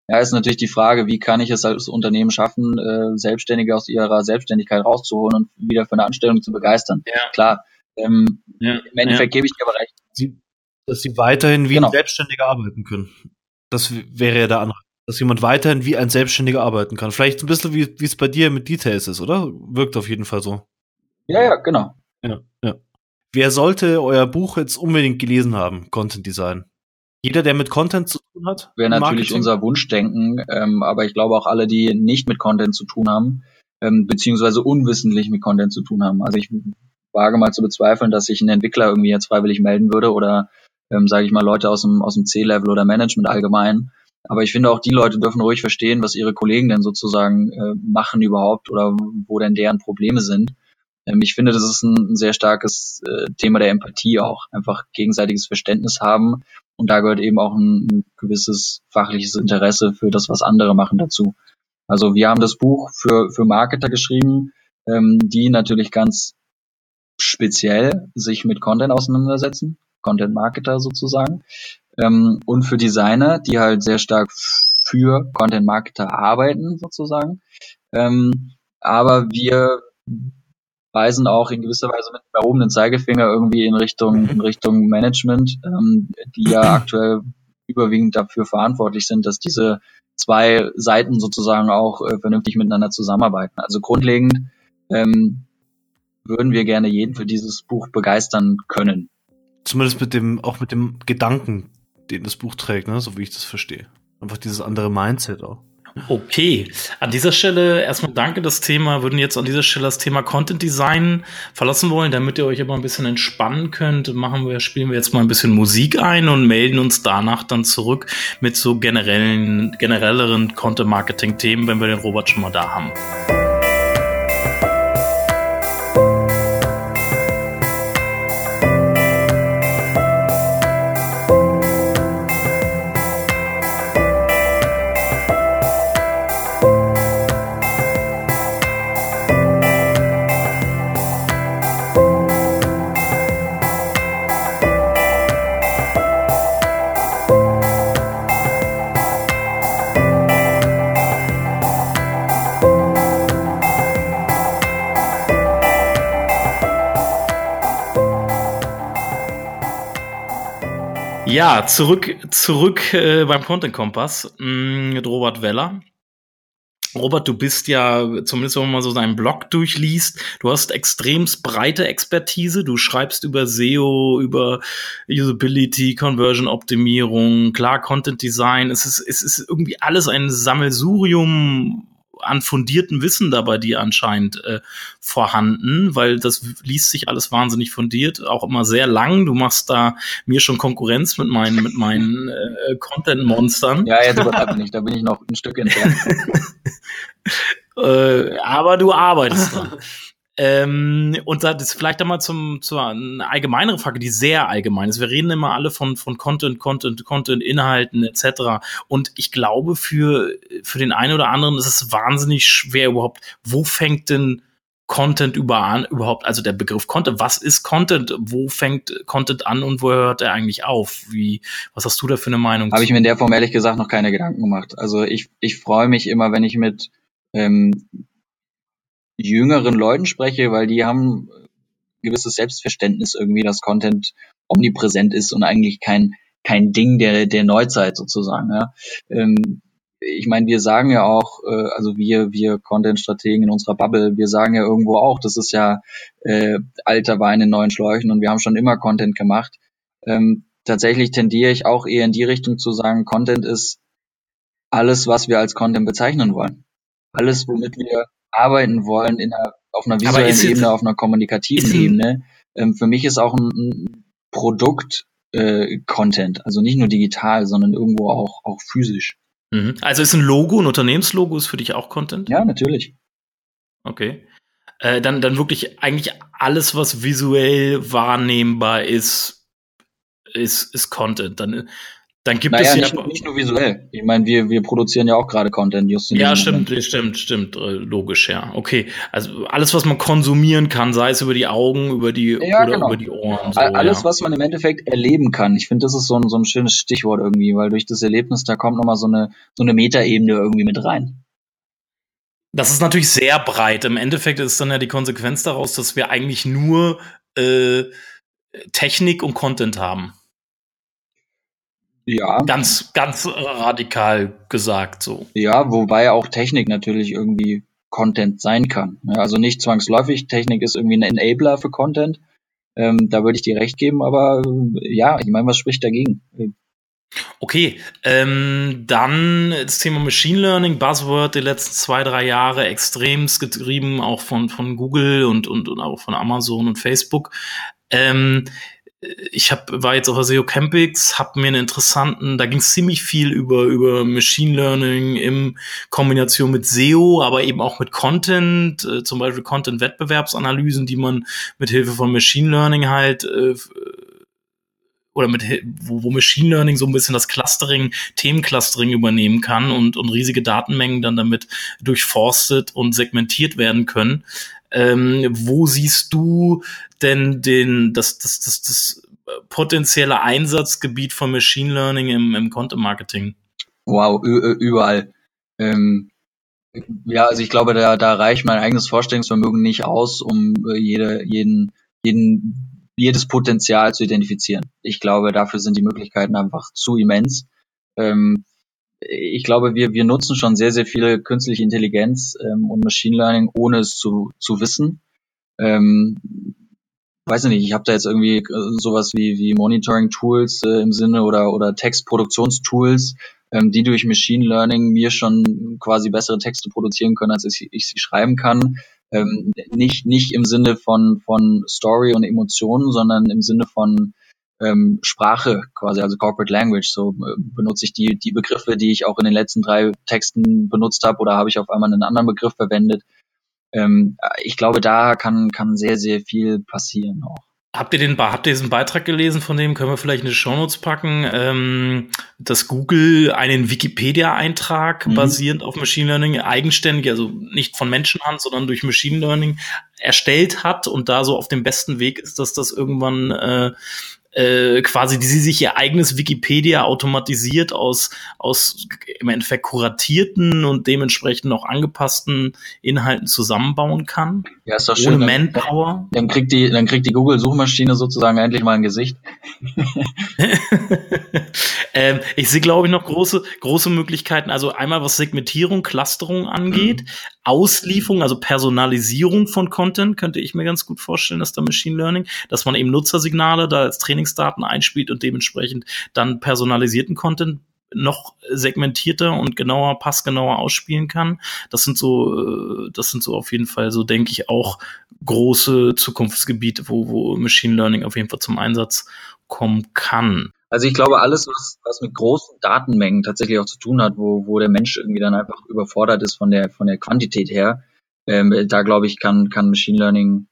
Speaker 3: Ja, ist natürlich die Frage, wie kann ich es als Unternehmen schaffen, äh, Selbstständige aus ihrer Selbstständigkeit rauszuholen und wieder für eine Anstellung zu begeistern. Ja. Klar, ähm, ja. im Endeffekt ja. gebe ich dir aber recht.
Speaker 1: Sie, dass sie weiterhin wie genau. ein Selbstständiger arbeiten können. Das wäre ja der andere. Dass jemand weiterhin wie ein Selbstständiger arbeiten kann. Vielleicht ein bisschen wie es bei dir mit Details ist, oder? Wirkt auf jeden Fall so.
Speaker 3: Ja, ja, genau.
Speaker 1: Ja, ja. Wer sollte euer Buch jetzt unbedingt gelesen haben, Content Design? Jeder, der mit Content zu tun hat?
Speaker 3: Wäre natürlich unser Wunschdenken, ähm, aber ich glaube auch alle, die nicht mit Content zu tun haben, ähm, beziehungsweise unwissentlich mit Content zu tun haben. Also ich wage mal zu bezweifeln, dass sich ein Entwickler irgendwie jetzt freiwillig melden würde oder, ähm, sage ich mal, Leute aus dem, aus dem C-Level oder Management allgemein. Aber ich finde auch die Leute dürfen ruhig verstehen, was ihre Kollegen denn sozusagen äh, machen überhaupt oder wo denn deren Probleme sind. Ähm, ich finde, das ist ein, sehr starkes äh, Thema der Empathie auch. Einfach gegenseitiges Verständnis haben und da gehört eben auch ein, gewisses fachliches Interesse für das, was andere machen dazu. Also wir haben das Buch für, für Marketer geschrieben, ähm, die natürlich ganz speziell sich mit Content auseinandersetzen, Content Marketer sozusagen, ähm, und für Designer, die halt sehr stark für Content Marketer arbeiten sozusagen. Ähm, aber wir weisen auch in gewisser Weise mit dem erhobenen Zeigefinger irgendwie in Richtung, mhm. in Richtung Management, ähm, die ja aktuell überwiegend dafür verantwortlich sind, dass diese zwei Seiten sozusagen auch äh, vernünftig miteinander zusammenarbeiten. Also grundlegend ähm, würden wir gerne jeden für dieses Buch begeistern können.
Speaker 1: Zumindest mit dem, auch mit dem Gedanken, den das Buch trägt, ne? so wie ich das verstehe. Einfach dieses andere Mindset auch.
Speaker 2: Okay, an dieser Stelle erstmal danke das Thema. Würden jetzt an dieser Stelle das Thema Content Design verlassen wollen, damit ihr euch aber ein bisschen entspannen könnt, machen wir, spielen wir jetzt mal ein bisschen Musik ein und melden uns danach dann zurück mit so generellen, generelleren Content Marketing Themen, wenn wir den Robert schon mal da haben. Ja, zurück, zurück äh, beim Content Kompass mm, mit Robert Weller. Robert, du bist ja, zumindest wenn man so deinen Blog durchliest, du hast extremst breite Expertise. Du schreibst über SEO, über Usability, Conversion Optimierung, klar Content Design. Es ist, es ist irgendwie alles ein Sammelsurium an fundierten Wissen da bei dir anscheinend äh, vorhanden, weil das liest sich alles wahnsinnig fundiert, auch immer sehr lang. Du machst da mir schon Konkurrenz mit meinen, mit meinen äh, Content-Monstern.
Speaker 3: Ja, jetzt übertreib nicht, da bin ich noch ein Stück entfernt.
Speaker 2: äh, aber du arbeitest dran. Ähm, und das ist vielleicht einmal zum, zu eine allgemeinere Frage, die sehr allgemein ist. Wir reden immer alle von, von Content, Content, Content, Inhalten etc. Und ich glaube, für, für den einen oder anderen ist es wahnsinnig schwer überhaupt, wo fängt denn Content über an, überhaupt, also der Begriff Content, was ist Content? Wo fängt Content an und wo hört er eigentlich auf? Wie, was hast du da für eine Meinung?
Speaker 3: Habe ich mir in der Form ehrlich gesagt noch keine Gedanken gemacht. Also ich, ich freue mich immer, wenn ich mit ähm, jüngeren Leuten spreche, weil die haben gewisses Selbstverständnis irgendwie, dass Content omnipräsent ist und eigentlich kein kein Ding der der Neuzeit sozusagen. Ja. Ähm, ich meine, wir sagen ja auch, äh, also wir wir Content-Strategen in unserer Bubble, wir sagen ja irgendwo auch, das ist ja äh, alter Wein in neuen Schläuchen und wir haben schon immer Content gemacht. Ähm, tatsächlich tendiere ich auch eher in die Richtung zu sagen, Content ist alles, was wir als Content bezeichnen wollen. Alles, womit wir arbeiten wollen in einer, auf einer visuellen Ebene, auf einer kommunikativen Ebene. Ähm, für mich ist auch ein, ein Produkt äh, Content, also nicht nur digital, sondern irgendwo auch, auch physisch.
Speaker 2: Mhm. Also ist ein Logo, ein Unternehmenslogo ist für dich auch Content?
Speaker 3: Ja, natürlich.
Speaker 2: Okay. Äh, dann, dann wirklich eigentlich alles, was visuell wahrnehmbar ist, ist, ist Content. Dann dann gibt naja, es ja
Speaker 3: nicht, nicht nur visuell. Ich meine, wir, wir produzieren ja auch gerade Content.
Speaker 2: Just ja, stimmt, Moment. stimmt, stimmt, äh, logisch, ja. Okay, also alles, was man konsumieren kann, sei es über die Augen, über die ja, oder genau. über die Ohren.
Speaker 3: So, alles, ja. was man im Endeffekt erleben kann. Ich finde, das ist so ein, so ein schönes Stichwort irgendwie, weil durch das Erlebnis da kommt nochmal so eine so eine Metaebene irgendwie mit rein.
Speaker 2: Das ist natürlich sehr breit. Im Endeffekt ist dann ja die Konsequenz daraus, dass wir eigentlich nur äh, Technik und Content haben. Ja. Ganz, ganz radikal gesagt so.
Speaker 3: Ja, wobei auch Technik natürlich irgendwie Content sein kann. Also nicht zwangsläufig. Technik ist irgendwie ein Enabler für Content. Ähm, da würde ich dir recht geben, aber äh, ja, ich meine, was spricht dagegen?
Speaker 2: Okay, ähm, dann das Thema Machine Learning, Buzzword die letzten zwei, drei Jahre extremst getrieben, auch von, von Google und, und, und auch von Amazon und Facebook. Ähm, ich hab, war jetzt auf der SEO Campix, habe mir einen interessanten, da ging es ziemlich viel über, über Machine Learning in Kombination mit SEO, aber eben auch mit Content, äh, zum Beispiel Content-Wettbewerbsanalysen, die man mit Hilfe von Machine Learning halt äh, oder mit wo, wo Machine Learning so ein bisschen das Clustering, Themenclustering übernehmen kann und, und riesige Datenmengen dann damit durchforstet und segmentiert werden können. Ähm, wo siehst du denn den, das, das, das, das potenzielle Einsatzgebiet von Machine Learning im, im Content Marketing?
Speaker 3: Wow, überall. Ähm, Ja, also ich glaube, da, da reicht mein eigenes Vorstellungsvermögen nicht aus, um äh, jede, jeden, jeden, jedes Potenzial zu identifizieren. Ich glaube, dafür sind die Möglichkeiten einfach zu immens. Ähm, ich glaube, wir, wir nutzen schon sehr, sehr viele künstliche Intelligenz ähm, und Machine Learning, ohne es zu, zu wissen. Ähm, weiß ich nicht, ich habe da jetzt irgendwie äh, sowas wie, wie Monitoring-Tools äh, im Sinne oder, oder Textproduktionstools, ähm, die durch Machine Learning mir schon quasi bessere Texte produzieren können, als ich, ich sie schreiben kann. Ähm, nicht, nicht im Sinne von, von Story und Emotionen, sondern im Sinne von ähm, Sprache quasi, also Corporate Language. So äh, benutze ich die, die Begriffe, die ich auch in den letzten drei Texten benutzt habe, oder habe ich auf einmal einen anderen Begriff verwendet. Ähm, ich glaube, da kann, kann sehr, sehr viel passieren auch.
Speaker 2: Habt ihr den habt ihr diesen Beitrag gelesen, von dem können wir vielleicht eine Shownotes packen, ähm, dass Google einen Wikipedia-Eintrag mhm. basierend auf Machine Learning eigenständig, also nicht von Menschenhand, sondern durch Machine Learning erstellt hat und da so auf dem besten Weg ist, dass das irgendwann äh, äh, quasi, die sie sich ihr eigenes Wikipedia automatisiert aus, aus im Endeffekt kuratierten und dementsprechend auch angepassten Inhalten zusammenbauen kann.
Speaker 3: Ja, ist doch schön. Ohne
Speaker 2: Manpower.
Speaker 3: Dann, kriegt die, dann kriegt die Google-Suchmaschine sozusagen endlich mal ein Gesicht.
Speaker 2: ähm, ich sehe, glaube ich, noch große, große Möglichkeiten. Also einmal was Segmentierung, Clusterung angeht, mhm. Auslieferung, also Personalisierung von Content, könnte ich mir ganz gut vorstellen, dass da Machine Learning, dass man eben Nutzersignale da als Trainingsdaten einspielt und dementsprechend dann personalisierten Content noch segmentierter und genauer, passgenauer ausspielen kann. Das sind so, äh, das sind so auf jeden Fall so, denke ich, auch große Zukunftsgebiete, wo, wo Machine Learning auf jeden Fall zum Einsatz kommen kann.
Speaker 3: Also ich glaube, alles, was, was mit großen Datenmengen tatsächlich auch zu tun hat, wo, wo der Mensch irgendwie dann einfach überfordert ist von der, von der Quantität her, ähm, da glaube ich, kann, kann Machine Learning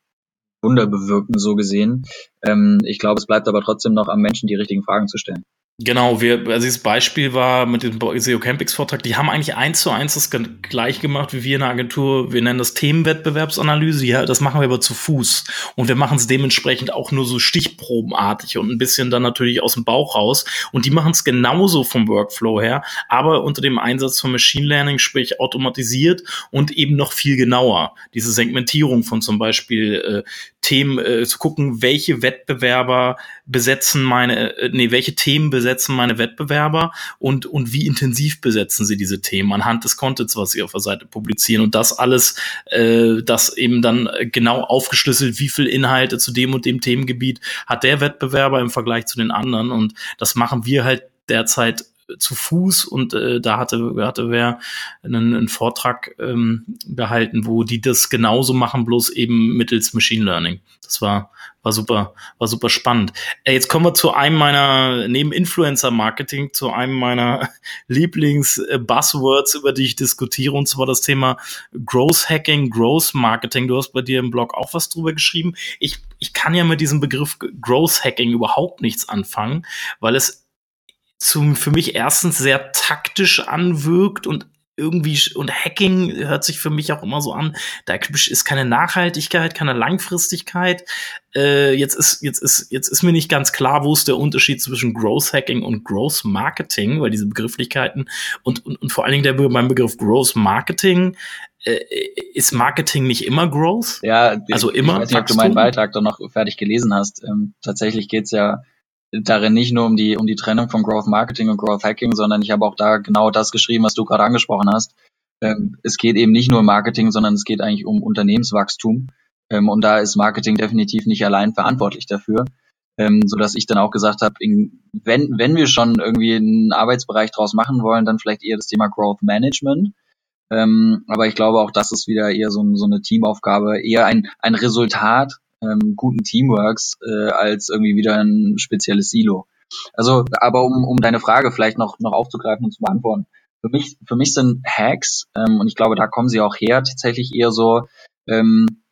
Speaker 3: Wunder bewirken, so gesehen. Ähm, ich glaube, es bleibt aber trotzdem noch am Menschen, die richtigen Fragen zu stellen.
Speaker 2: Genau, wir, also dieses Beispiel war mit dem SEO Campings Vortrag, die haben eigentlich eins zu eins das gleich gemacht wie wir in der Agentur. Wir nennen das Themenwettbewerbsanalyse. Ja, das machen wir aber zu Fuß. Und wir machen es dementsprechend auch nur so stichprobenartig und ein bisschen dann natürlich aus dem Bauch raus. Und die machen es genauso vom Workflow her, aber unter dem Einsatz von Machine Learning, sprich automatisiert und eben noch viel genauer. Diese Segmentierung von zum Beispiel äh, Themen äh, zu gucken, welche Wettbewerber besetzen meine, äh, nee, welche Themen besetzen meine Wettbewerber und, und wie intensiv besetzen sie diese Themen anhand des Contents, was sie auf der Seite publizieren. Und das alles, äh, das eben dann genau aufgeschlüsselt, wie viel Inhalte zu dem und dem Themengebiet hat der Wettbewerber im Vergleich zu den anderen. Und das machen wir halt derzeit zu Fuß und äh, da hatte, hatte wer einen, einen Vortrag ähm, gehalten, wo die das genauso machen, bloß eben mittels Machine Learning. Das war, war super, war super spannend. Äh, jetzt kommen wir zu einem meiner, neben Influencer Marketing, zu einem meiner Lieblings-Buzzwords, über die ich diskutiere, und zwar das Thema Growth Hacking, Growth Marketing. Du hast bei dir im Blog auch was drüber geschrieben. Ich, ich kann ja mit diesem Begriff Growth Hacking überhaupt nichts anfangen, weil es zum, für mich erstens sehr taktisch anwirkt und irgendwie und Hacking hört sich für mich auch immer so an, da ist keine Nachhaltigkeit, keine Langfristigkeit. Äh, jetzt ist jetzt ist jetzt ist mir nicht ganz klar, wo ist der Unterschied zwischen Growth Hacking und Growth Marketing, weil diese Begrifflichkeiten und und, und vor allen Dingen der mein Begriff Growth Marketing äh, ist Marketing nicht immer Growth?
Speaker 3: Ja, also immer. Ich weiß nicht, ob du meinen Beitrag doch noch fertig gelesen hast. Ähm, tatsächlich geht's ja darin nicht nur um die, um die Trennung von Growth Marketing und Growth Hacking, sondern ich habe auch da genau das geschrieben, was du gerade angesprochen hast. Ähm, es geht eben nicht nur um Marketing, sondern es geht eigentlich um Unternehmenswachstum. Ähm, und da ist Marketing definitiv nicht allein verantwortlich dafür. Ähm, so dass ich dann auch gesagt habe, wenn, wenn wir schon irgendwie einen Arbeitsbereich draus machen wollen, dann vielleicht eher das Thema Growth Management. Ähm, aber ich glaube auch, das ist wieder eher so, so eine Teamaufgabe, eher ein, ein Resultat ähm, guten Teamworks äh, als irgendwie wieder ein spezielles Silo. Also, aber um, um deine Frage vielleicht noch, noch aufzugreifen und zu beantworten. Für mich, für mich sind Hacks, ähm, und ich glaube, da kommen sie auch her, tatsächlich eher so, ähm,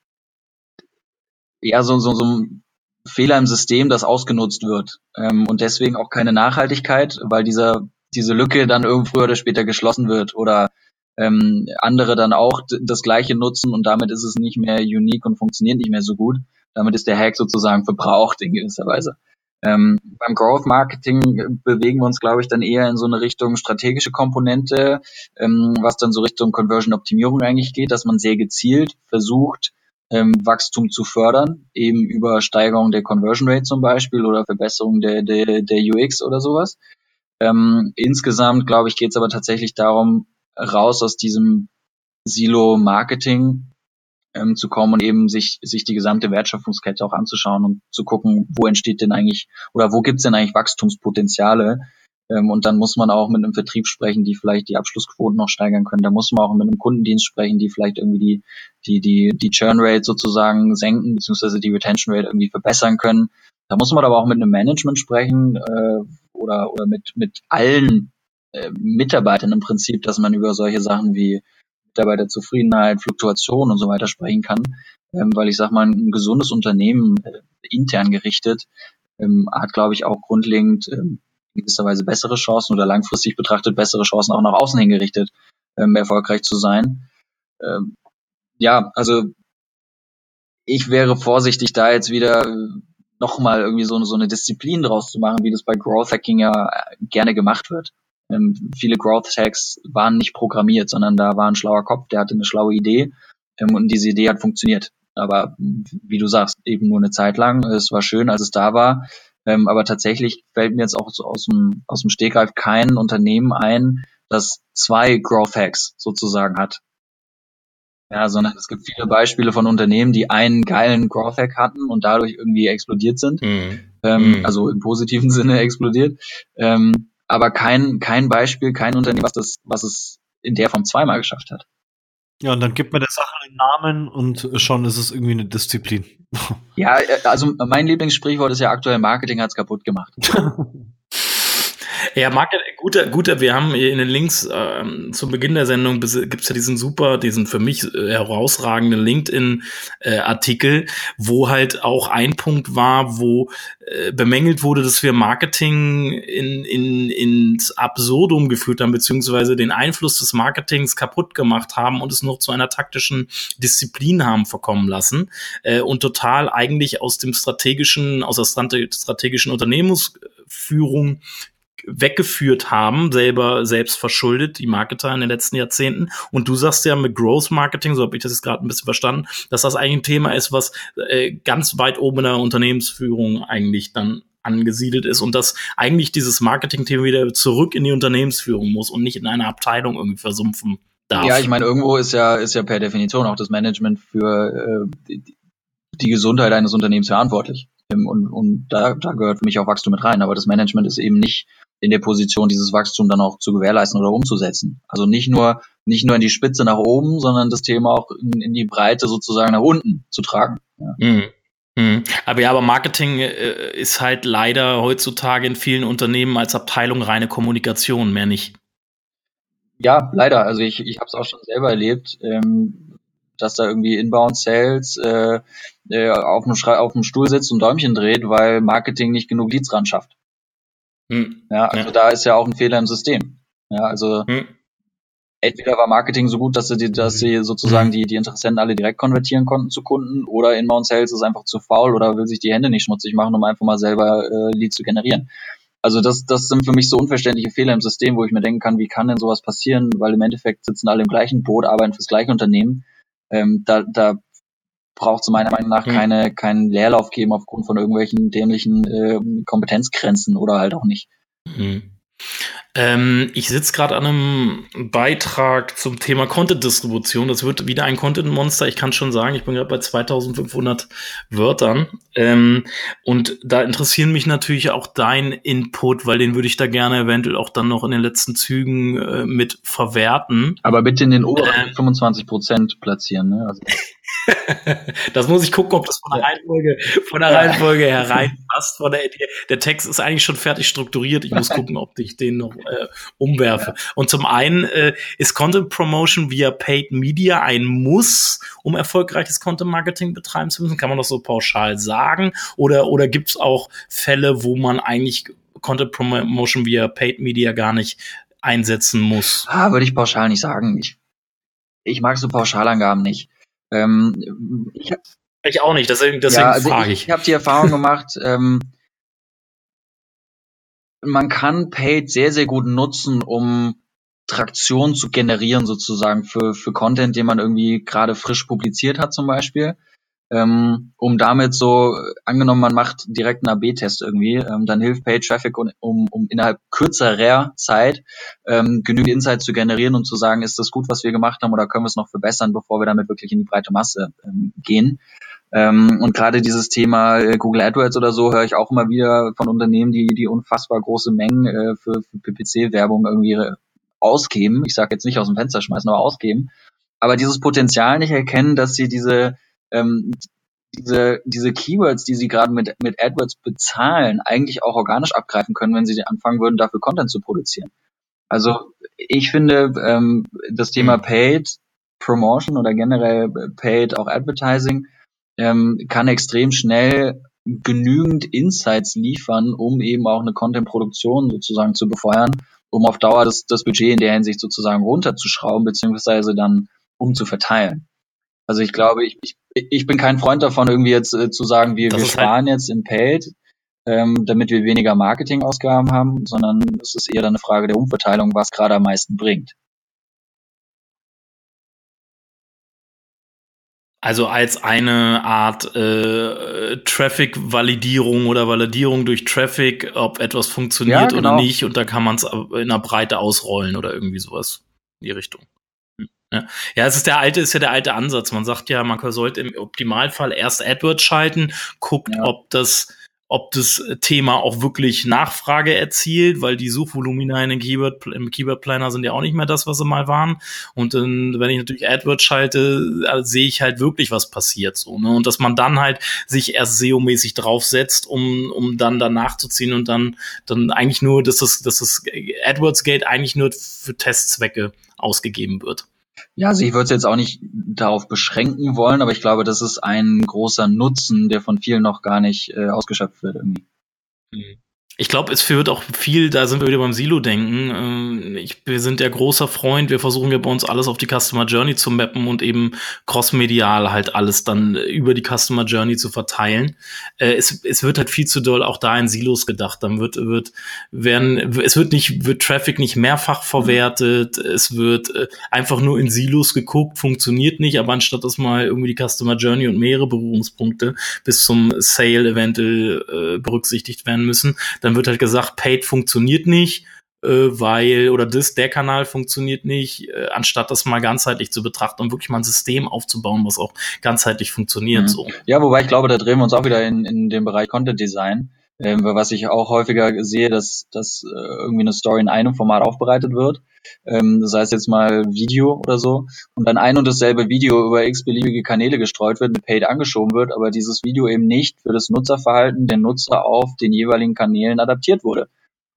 Speaker 3: eher so, so, so ein Fehler im System, das ausgenutzt wird. Ähm, und deswegen auch keine Nachhaltigkeit, weil dieser, diese Lücke dann irgendwo früher oder später geschlossen wird oder ähm, andere dann auch das gleiche nutzen und damit ist es nicht mehr unique und funktioniert nicht mehr so gut. Damit ist der Hack sozusagen verbraucht in gewisser Weise. Ähm, beim Growth Marketing bewegen wir uns, glaube ich, dann eher in so eine Richtung strategische Komponente, ähm, was dann so Richtung Conversion Optimierung eigentlich geht, dass man sehr gezielt versucht, ähm, Wachstum zu fördern, eben über Steigerung der Conversion Rate zum Beispiel oder Verbesserung der, der, der UX oder sowas. Ähm, insgesamt, glaube ich, geht es aber tatsächlich darum, raus aus diesem Silo Marketing ähm, zu kommen und eben sich, sich die gesamte Wertschöpfungskette auch anzuschauen und zu gucken, wo entsteht denn eigentlich oder wo gibt's denn eigentlich Wachstumspotenziale. Ähm, und dann muss man auch mit einem Vertrieb sprechen, die vielleicht die Abschlussquoten noch steigern können. Da muss man auch mit einem Kundendienst sprechen, die vielleicht irgendwie die, die, die, die Churn Rate sozusagen senken, beziehungsweise die Retention Rate irgendwie verbessern können. Da muss man aber auch mit einem Management sprechen äh, oder, oder mit, mit allen äh, Mitarbeitern im Prinzip, dass man über solche Sachen wie Mitarbeiterzufriedenheit, Fluktuation und so weiter sprechen kann. Ähm, weil ich sage mal, ein gesundes Unternehmen äh, intern gerichtet ähm, hat, glaube ich, auch grundlegend ähm, in gewisser Weise bessere Chancen oder langfristig betrachtet bessere Chancen auch nach außen hingerichtet, erfolgreich zu sein. Ja, also ich wäre vorsichtig, da jetzt wieder äh, nochmal irgendwie so, so eine Disziplin draus zu machen, wie das bei Growth Hacking ja gerne gemacht wird. Ähm, viele Growth Hacks waren nicht programmiert, sondern da war ein schlauer Kopf, der hatte eine schlaue Idee ähm, und diese Idee hat funktioniert. Aber wie du sagst, eben nur eine Zeit lang. Es war schön, als es da war. Ähm, aber tatsächlich fällt mir jetzt auch so aus dem, aus dem Stegreif kein Unternehmen ein, das zwei Growth Hacks sozusagen hat. Ja, sondern es gibt viele Beispiele von Unternehmen, die einen geilen Growth Hack hatten und dadurch irgendwie explodiert sind. Mhm. Ähm, mhm. Also im positiven Sinne explodiert. Ähm, aber kein, kein Beispiel, kein Unternehmen, was das, was es in der Form zweimal geschafft hat.
Speaker 1: Ja, und dann gibt man der Sache einen Namen und schon ist es irgendwie eine Disziplin.
Speaker 3: Ja, also mein Lieblingssprichwort ist ja aktuell Marketing hat's kaputt gemacht.
Speaker 2: Ja, Market, guter, guter, wir haben in den Links ähm, zum Beginn der Sendung gibt's ja diesen super, diesen für mich äh, herausragenden LinkedIn-Artikel, äh, wo halt auch ein Punkt war, wo äh, bemängelt wurde, dass wir Marketing in, in, ins Absurdum geführt haben, beziehungsweise den Einfluss des Marketings kaputt gemacht haben und es noch zu einer taktischen Disziplin haben verkommen lassen äh, und total eigentlich aus dem strategischen, aus der strategischen Unternehmensführung weggeführt haben, selber selbst verschuldet, die Marketer in den letzten Jahrzehnten. Und du sagst ja mit Growth Marketing, so habe ich das jetzt gerade ein bisschen verstanden, dass das eigentlich ein Thema ist, was äh, ganz weit oben in der Unternehmensführung eigentlich dann angesiedelt ist und dass eigentlich dieses Marketing-Thema wieder zurück in die Unternehmensführung muss und nicht in einer Abteilung irgendwie versumpfen darf.
Speaker 3: Ja, ich meine, irgendwo ist ja, ist ja per Definition auch das Management für äh, die, Gesundheit eines Unternehmens verantwortlich. Und, und da, da gehört für mich auch Wachstum mit rein. Aber das Management ist eben nicht in der Position, dieses Wachstum dann auch zu gewährleisten oder umzusetzen. Also nicht nur, nicht nur in die Spitze nach oben, sondern das Thema auch in, in die Breite sozusagen nach unten zu tragen. Ja.
Speaker 2: Mhm. Mhm. Aber ja, aber Marketing äh, ist halt leider heutzutage in vielen Unternehmen als Abteilung reine Kommunikation, mehr nicht.
Speaker 3: Ja, leider. Also ich, ich habe es auch schon selber erlebt, ähm, dass da irgendwie Inbound Sales äh, äh, auf, dem auf dem Stuhl sitzt und Däumchen dreht, weil Marketing nicht genug Leads ran schafft. Hm. Ja, also ja. da ist ja auch ein Fehler im System. Ja, also hm. entweder war Marketing so gut, dass sie, die, dass sie sozusagen hm. die, die Interessenten alle direkt konvertieren konnten zu Kunden, oder Inbound Sales ist einfach zu faul oder will sich die Hände nicht schmutzig machen, um einfach mal selber äh, Leads zu generieren. Also das, das sind für mich so unverständliche Fehler im System, wo ich mir denken kann, wie kann denn sowas passieren? Weil im Endeffekt sitzen alle im gleichen Boot, arbeiten fürs gleiche Unternehmen. Ähm, da, da braucht es meiner Meinung nach mhm. keine, keinen Leerlauf geben aufgrund von irgendwelchen dämlichen äh, Kompetenzgrenzen oder halt auch nicht. Mhm.
Speaker 2: Ähm, ich sitze gerade an einem Beitrag zum Thema Content-Distribution. Das wird wieder ein Content-Monster. Ich kann schon sagen, ich bin gerade bei 2500 Wörtern. Ähm, und da interessieren mich natürlich auch dein Input, weil den würde ich da gerne eventuell auch dann noch in den letzten Zügen äh, mit verwerten.
Speaker 3: Aber bitte in den oberen äh, 25 Prozent platzieren. Ne? Also.
Speaker 2: das muss ich gucken, ob das von der Reihenfolge, von der Reihenfolge hereinpasst. Von der, der Text ist eigentlich schon fertig strukturiert. Ich muss gucken, ob ich den noch äh, umwerfe. Und zum einen äh, ist Content Promotion via Paid Media ein Muss, um erfolgreiches Content Marketing betreiben zu müssen. Kann man das so pauschal sagen? Oder, oder gibt es auch Fälle, wo man eigentlich Content Promotion via Paid Media gar nicht einsetzen muss?
Speaker 3: Ah, würde ich pauschal nicht sagen. Ich, ich mag so Pauschalangaben nicht. Ähm,
Speaker 2: ich, ich auch nicht, deswegen, deswegen ja, also frage ich.
Speaker 3: Ich, ich habe die Erfahrung gemacht, ähm, man kann Paid sehr, sehr gut nutzen, um Traktion zu generieren sozusagen für, für Content, den man irgendwie gerade frisch publiziert hat zum Beispiel. Ähm, um damit so, angenommen, man macht direkt einen AB-Test irgendwie, ähm, dann hilft Paid Traffic, um, um innerhalb kürzerer Zeit ähm, genügend Insights zu generieren und zu sagen, ist das gut, was wir gemacht haben oder können wir es noch verbessern, bevor wir damit wirklich in die breite Masse ähm, gehen. Ähm, und gerade dieses Thema äh, Google AdWords oder so höre ich auch immer wieder von Unternehmen, die die unfassbar große Mengen äh, für, für PPC-Werbung irgendwie ausgeben. Ich sage jetzt nicht aus dem Fenster schmeißen, aber ausgeben. Aber dieses Potenzial nicht erkennen, dass sie diese ähm, diese, diese Keywords, die sie gerade mit, mit AdWords bezahlen, eigentlich auch organisch abgreifen können, wenn sie anfangen würden, dafür Content zu produzieren. Also ich finde, ähm, das Thema mhm. Paid Promotion oder generell Paid auch Advertising ähm, kann extrem schnell genügend Insights liefern, um eben auch eine Content-Produktion sozusagen zu befeuern, um auf Dauer das, das Budget in der Hinsicht sozusagen runterzuschrauben, beziehungsweise dann umzuverteilen. Also ich glaube, ich, ich, ich bin kein Freund davon, irgendwie jetzt äh, zu sagen, wir, wir halt sparen halt jetzt in Paid, ähm, damit wir weniger Marketingausgaben haben, sondern es ist eher eine Frage der Umverteilung, was gerade am meisten bringt.
Speaker 2: Also als eine Art äh, Traffic-Validierung oder Validierung durch Traffic, ob etwas funktioniert ja, genau. oder nicht, und da kann man es in der Breite ausrollen oder irgendwie sowas in die Richtung. Ja. ja, es ist der alte, ist ja der alte Ansatz. Man sagt ja, man sollte im Optimalfall erst AdWords schalten, guckt, ja. ob das ob das Thema auch wirklich Nachfrage erzielt, weil die Suchvolumina in den Keyword, im Keyword Planner sind ja auch nicht mehr das, was sie mal waren. Und dann, wenn ich natürlich AdWords schalte, äh, sehe ich halt wirklich, was passiert so. Ne? Und dass man dann halt sich erst SEO-mäßig draufsetzt, um, um dann danach zu ziehen und dann, dann eigentlich nur, dass das, dass das AdWords-Geld eigentlich nur für Testzwecke ausgegeben wird.
Speaker 3: Ja, also ich würde es jetzt auch nicht darauf beschränken wollen, aber ich glaube, das ist ein großer Nutzen, der von vielen noch gar nicht äh, ausgeschöpft wird irgendwie.
Speaker 2: Mhm. Ich glaube, es führt auch viel, da sind wir wieder beim Silo-Denken. Ähm, wir sind der großer Freund, wir versuchen ja bei uns alles auf die Customer Journey zu mappen und eben crossmedial halt alles dann über die Customer Journey zu verteilen. Äh, es, es wird halt viel zu doll auch da in Silos gedacht. Dann wird, wird, werden, es wird nicht, wird Traffic nicht mehrfach verwertet. Es wird äh, einfach nur in Silos geguckt, funktioniert nicht, aber anstatt dass mal irgendwie die Customer Journey und mehrere Berührungspunkte bis zum Sale eventuell äh, berücksichtigt werden müssen, dann wird halt gesagt, Paid funktioniert nicht, äh, weil, oder das, der Kanal funktioniert nicht, äh, anstatt das mal ganzheitlich zu betrachten und wirklich mal ein System aufzubauen, was auch ganzheitlich funktioniert. Mhm. So.
Speaker 3: Ja, wobei ich glaube, da drehen wir uns auch wieder in, in den Bereich Content Design. Ähm, was ich auch häufiger sehe, dass, dass äh, irgendwie eine Story in einem Format aufbereitet wird, ähm, sei es jetzt mal Video oder so, und dann ein und dasselbe Video über x beliebige Kanäle gestreut wird, mit Paid angeschoben wird, aber dieses Video eben nicht für das Nutzerverhalten der Nutzer auf den jeweiligen Kanälen adaptiert wurde.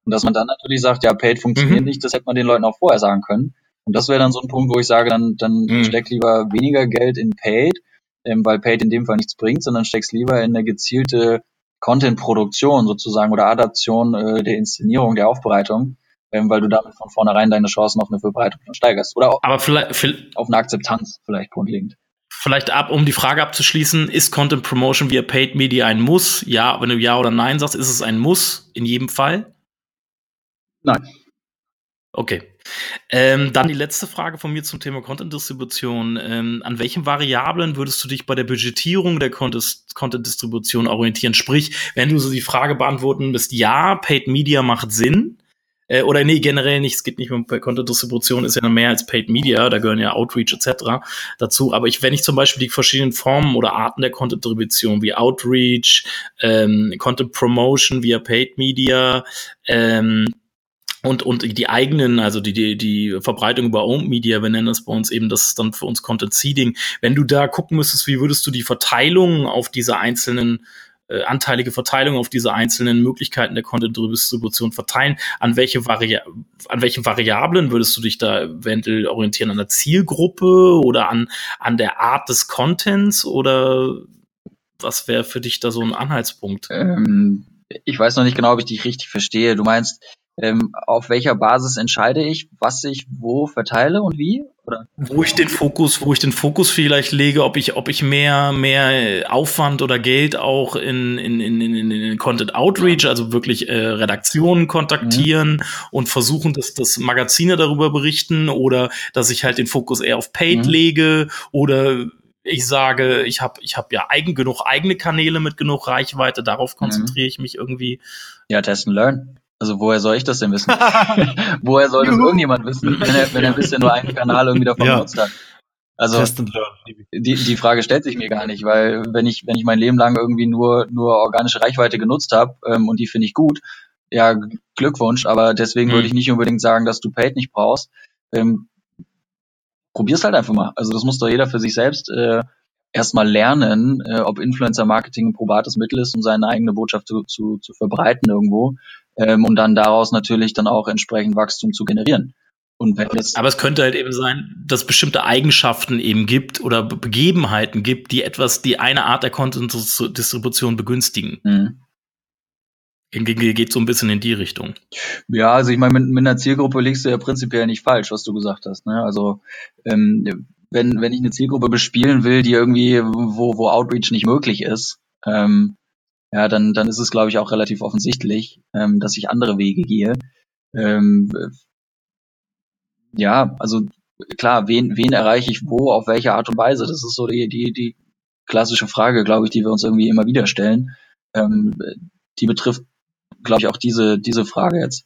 Speaker 3: Und dass man dann natürlich sagt, ja, Paid funktioniert mhm. nicht, das hätte man den Leuten auch vorher sagen können. Und das wäre dann so ein Punkt, wo ich sage, dann, dann mhm. steck lieber weniger Geld in Paid, ähm, weil Paid in dem Fall nichts bringt, sondern steckst lieber in eine gezielte Content-Produktion sozusagen oder Adaption äh, der Inszenierung, der Aufbereitung, ähm, weil du damit von vornherein deine Chancen auf eine Verbreitung steigerst. Oder
Speaker 2: auch Aber vielleicht,
Speaker 3: auf eine Akzeptanz vielleicht grundlegend.
Speaker 2: Vielleicht ab, um die Frage abzuschließen, ist Content Promotion via Paid Media ein Muss? Ja, wenn du Ja oder Nein sagst, ist es ein Muss in jedem Fall?
Speaker 3: Nein.
Speaker 2: Okay. Ähm, dann die letzte Frage von mir zum Thema Content-Distribution. Ähm, an welchen Variablen würdest du dich bei der Budgetierung der Content-Distribution orientieren? Sprich, wenn du so die Frage beantworten bist, ja, Paid Media macht Sinn, äh, oder nee, generell nicht, es geht nicht mehr bei Content-Distribution, ist ja mehr als Paid Media, da gehören ja Outreach etc. dazu. Aber ich, wenn ich zum Beispiel die verschiedenen Formen oder Arten der Content-Distribution wie Outreach, ähm, Content Promotion via Paid Media, ähm, und, und die eigenen, also die, die, die Verbreitung über Owned Media, wir nennen das bei uns eben, das ist dann für uns Content Seeding. Wenn du da gucken müsstest, wie würdest du die Verteilung auf diese einzelnen äh, anteilige Verteilung auf diese einzelnen Möglichkeiten der Content-Distribution verteilen. An welche, Vari an welche Variablen würdest du dich da eventuell orientieren? An der Zielgruppe oder an, an der Art des Contents oder was wäre für dich da so ein Anhaltspunkt?
Speaker 3: Ähm, ich weiß noch nicht genau, ob ich dich richtig verstehe. Du meinst, ähm, auf welcher Basis entscheide ich, was ich wo verteile und wie? Oder?
Speaker 2: Wo ich den Fokus, wo ich den Fokus vielleicht lege, ob ich, ob ich mehr, mehr Aufwand oder Geld auch in, in, in, in, in Content Outreach, also wirklich äh, Redaktionen kontaktieren mhm. und versuchen, dass, dass Magazine darüber berichten oder dass ich halt den Fokus eher auf Paid mhm. lege oder ich sage, ich habe ich hab ja eigen genug eigene Kanäle mit genug Reichweite, darauf mhm. konzentriere ich mich irgendwie.
Speaker 3: Ja, test and learn. Also woher soll ich das denn wissen? woher soll das irgendjemand wissen, wenn er, wenn er bisher nur einen Kanal irgendwie davon ja. genutzt hat? Also die, die Frage stellt sich mir gar nicht, weil wenn ich wenn ich mein Leben lang irgendwie nur nur organische Reichweite genutzt habe ähm, und die finde ich gut, ja Glückwunsch, aber deswegen mhm. würde ich nicht unbedingt sagen, dass du Paid nicht brauchst. Ähm, probier's halt einfach mal. Also das muss doch jeder für sich selbst äh, erstmal lernen, äh, ob Influencer-Marketing ein probates Mittel ist, um seine eigene Botschaft zu, zu, zu verbreiten irgendwo ähm, und dann daraus natürlich dann auch entsprechend Wachstum zu generieren.
Speaker 2: Und wenn das Aber es könnte halt eben sein, dass es bestimmte Eigenschaften eben gibt oder Begebenheiten gibt, die etwas, die eine Art der Content-Distribution begünstigen. Mhm. Geht so ein bisschen in die Richtung.
Speaker 3: Ja, also ich meine, mit, mit einer Zielgruppe liegst du ja prinzipiell nicht falsch, was du gesagt hast. Ne? Also ähm, wenn, wenn ich eine Zielgruppe bespielen will, die irgendwie, wo, wo Outreach nicht möglich ist, ähm, ja, dann, dann ist es, glaube ich, auch relativ offensichtlich, ähm, dass ich andere Wege gehe. Ähm, ja, also klar, wen, wen erreiche ich wo, auf welche Art und Weise? Das ist so die, die, die klassische Frage, glaube ich, die wir uns irgendwie immer wieder stellen. Ähm, die betrifft, glaube ich, auch diese, diese Frage jetzt.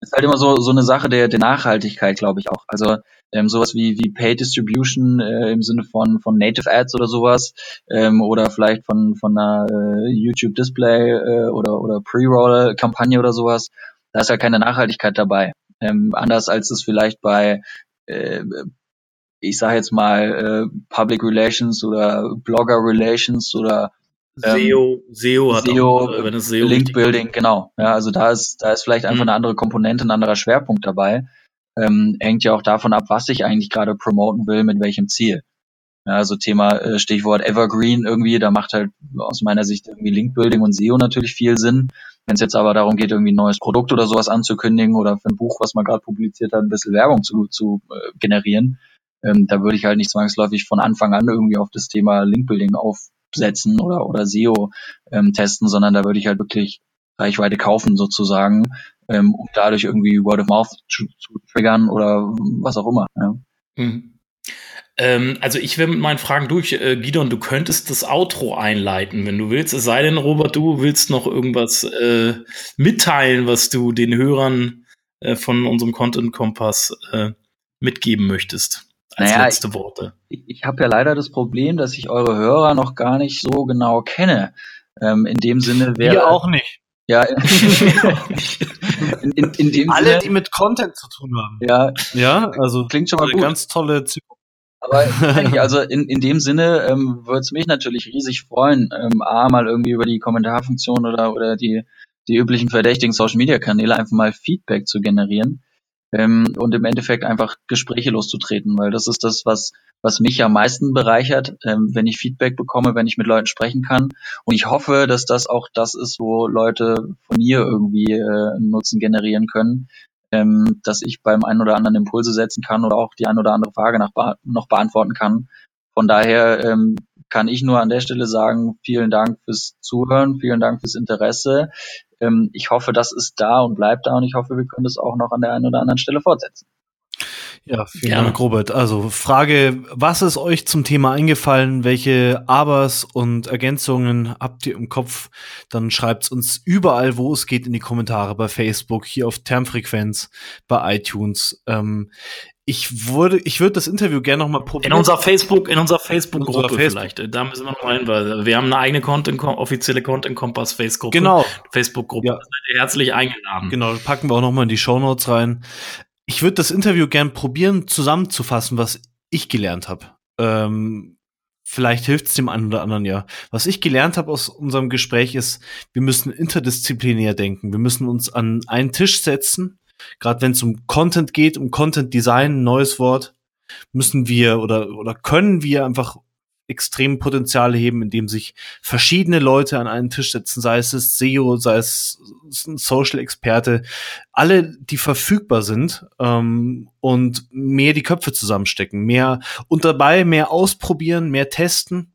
Speaker 3: Ist halt immer so, so eine Sache der, der Nachhaltigkeit, glaube ich auch. Also ähm, sowas wie, wie Pay Distribution äh, im Sinne von, von Native Ads oder sowas ähm, oder vielleicht von, von einer äh, YouTube Display äh, oder, oder Pre-Roll-Kampagne oder sowas. Da ist ja keine Nachhaltigkeit dabei. Ähm, anders als es vielleicht bei äh, ich sage jetzt mal äh, Public Relations oder Blogger Relations oder
Speaker 2: ähm, SEO, SEO
Speaker 3: hat SEO, auch, wenn es SEO Link Building, genau. Ja, also da ist da ist vielleicht einfach mhm. eine andere Komponente, ein anderer Schwerpunkt dabei ähm, hängt ja auch davon ab, was ich eigentlich gerade promoten will, mit welchem Ziel. Ja, also Thema äh, Stichwort Evergreen irgendwie, da macht halt aus meiner Sicht irgendwie Linkbuilding und SEO natürlich viel Sinn. Wenn es jetzt aber darum geht, irgendwie ein neues Produkt oder sowas anzukündigen oder für ein Buch, was man gerade publiziert hat, ein bisschen Werbung zu, zu äh, generieren, ähm, da würde ich halt nicht zwangsläufig von Anfang an irgendwie auf das Thema Linkbuilding aufsetzen oder, oder SEO ähm, testen, sondern da würde ich halt wirklich Reichweite kaufen sozusagen ähm, um dadurch irgendwie Word of Mouth zu, zu triggern oder was auch immer. Ja. Mhm.
Speaker 2: Ähm, also ich will mit meinen Fragen durch. Äh, Gidon, du könntest das Outro einleiten, wenn du willst. Es sei denn, Robert, du willst noch irgendwas äh, mitteilen, was du den Hörern äh, von unserem Content Kompass äh, mitgeben möchtest.
Speaker 3: Als naja, letzte Worte. Ich, ich habe ja leider das Problem, dass ich eure Hörer noch gar nicht so genau kenne. Ähm, in dem Sinne wäre.
Speaker 1: Wir auch nicht.
Speaker 3: Ja,
Speaker 1: in, in, in dem Alle, Sinne, die mit Content zu tun haben.
Speaker 3: Ja,
Speaker 1: ja also
Speaker 3: klingt schon mal gut.
Speaker 1: ganz tolle Zielgruppe.
Speaker 3: Aber also in, in dem Sinne ähm, würde es mich natürlich riesig freuen, ähm, A, mal irgendwie über die Kommentarfunktion oder, oder die, die üblichen verdächtigen Social Media Kanäle einfach mal Feedback zu generieren ähm, und im Endeffekt einfach Gespräche loszutreten, weil das ist das, was, was mich am meisten bereichert, ähm, wenn ich Feedback bekomme, wenn ich mit Leuten sprechen kann. Und ich hoffe, dass das auch das ist, wo Leute von mir irgendwie äh, Nutzen generieren können, ähm, dass ich beim einen oder anderen Impulse setzen kann oder auch die ein oder andere Frage nach, noch beantworten kann. Von daher ähm, kann ich nur an der Stelle sagen, vielen Dank fürs Zuhören, vielen Dank fürs Interesse. Ähm, ich hoffe, das ist da und bleibt da und ich hoffe, wir können das auch noch an der einen oder anderen Stelle fortsetzen.
Speaker 1: Ja, vielen Gerne. Dank, Robert. Also Frage, was ist euch zum Thema eingefallen? Welche Abers und Ergänzungen habt ihr im Kopf? Dann schreibt's uns überall, wo es geht, in die Kommentare bei Facebook, hier auf Termfrequenz, bei iTunes. Ähm, ich würde, ich würde das Interview gerne noch mal
Speaker 2: probieren. In unserer Facebook, in unserer Facebook-Gruppe Facebook. vielleicht. Da müssen wir noch mal hin, weil wir haben eine eigene Content, offizielle Content Kompass Facebook-Gruppe.
Speaker 1: Genau.
Speaker 2: Facebook-Gruppe. Ja. Seid ihr herzlich eingeladen.
Speaker 1: Genau, packen wir auch noch mal in die Show Notes rein. Ich würde das Interview gern probieren, zusammenzufassen, was ich gelernt habe. Ähm, vielleicht hilft es dem einen oder anderen ja. Was ich gelernt habe aus unserem Gespräch ist, wir müssen interdisziplinär denken. Wir müssen uns an einen Tisch setzen Gerade wenn es um Content geht, um Content Design, neues Wort, müssen wir oder, oder können wir einfach extrem Potenziale heben, indem sich verschiedene Leute an einen Tisch setzen, sei es das SEO, sei es ein Social-Experte, alle, die verfügbar sind ähm, und mehr die Köpfe zusammenstecken, mehr und dabei mehr ausprobieren, mehr testen.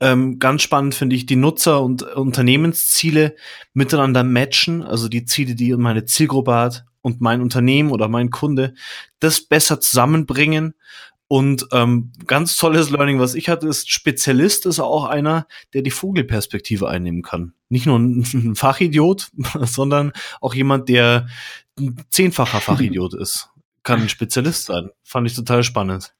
Speaker 1: Ähm, ganz spannend finde ich die Nutzer- und Unternehmensziele miteinander matchen, also die Ziele, die meine Zielgruppe hat und mein Unternehmen oder mein Kunde, das besser zusammenbringen und ähm, ganz tolles Learning, was ich hatte, ist, Spezialist ist auch einer, der die Vogelperspektive einnehmen kann. Nicht nur ein, ein Fachidiot, sondern auch jemand, der ein zehnfacher Fachidiot ist. Kann ein Spezialist sein. Fand ich total spannend.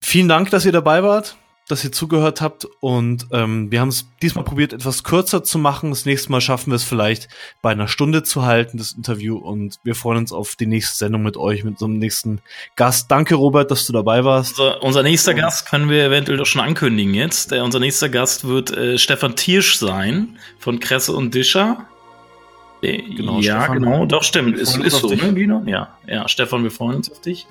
Speaker 1: Vielen Dank, dass ihr dabei wart dass ihr zugehört habt und ähm, wir haben es diesmal probiert, etwas kürzer zu machen. Das nächste Mal schaffen wir es vielleicht bei einer Stunde zu halten, das Interview und wir freuen uns auf die nächste Sendung mit euch, mit einem nächsten Gast. Danke, Robert, dass du dabei warst.
Speaker 2: Also, unser nächster und Gast können wir eventuell doch schon ankündigen jetzt. Der, unser nächster Gast wird äh, Stefan Tiersch sein von Kresse und Discher. Genau, ja, Stefan, genau, doch stimmt. Ist, ist so, ne, Gino? Ja, ja, Stefan, wir freuen uns auf dich.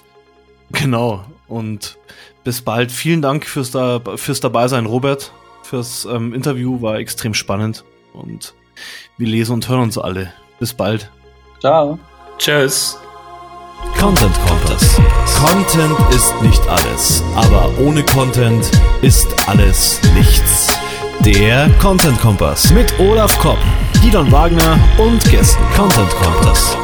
Speaker 1: Genau. Und bis bald. Vielen Dank fürs, da, fürs Dabeisein, Robert. Fürs ähm, Interview war extrem spannend. Und wir lesen und hören uns alle. Bis bald.
Speaker 3: Ciao.
Speaker 2: Tschüss.
Speaker 1: Content Kompass. Content ist nicht alles, aber ohne Content ist alles nichts. Der Content Kompass mit Olaf Kopp, Gidon Wagner und Gästen. Content Kompass.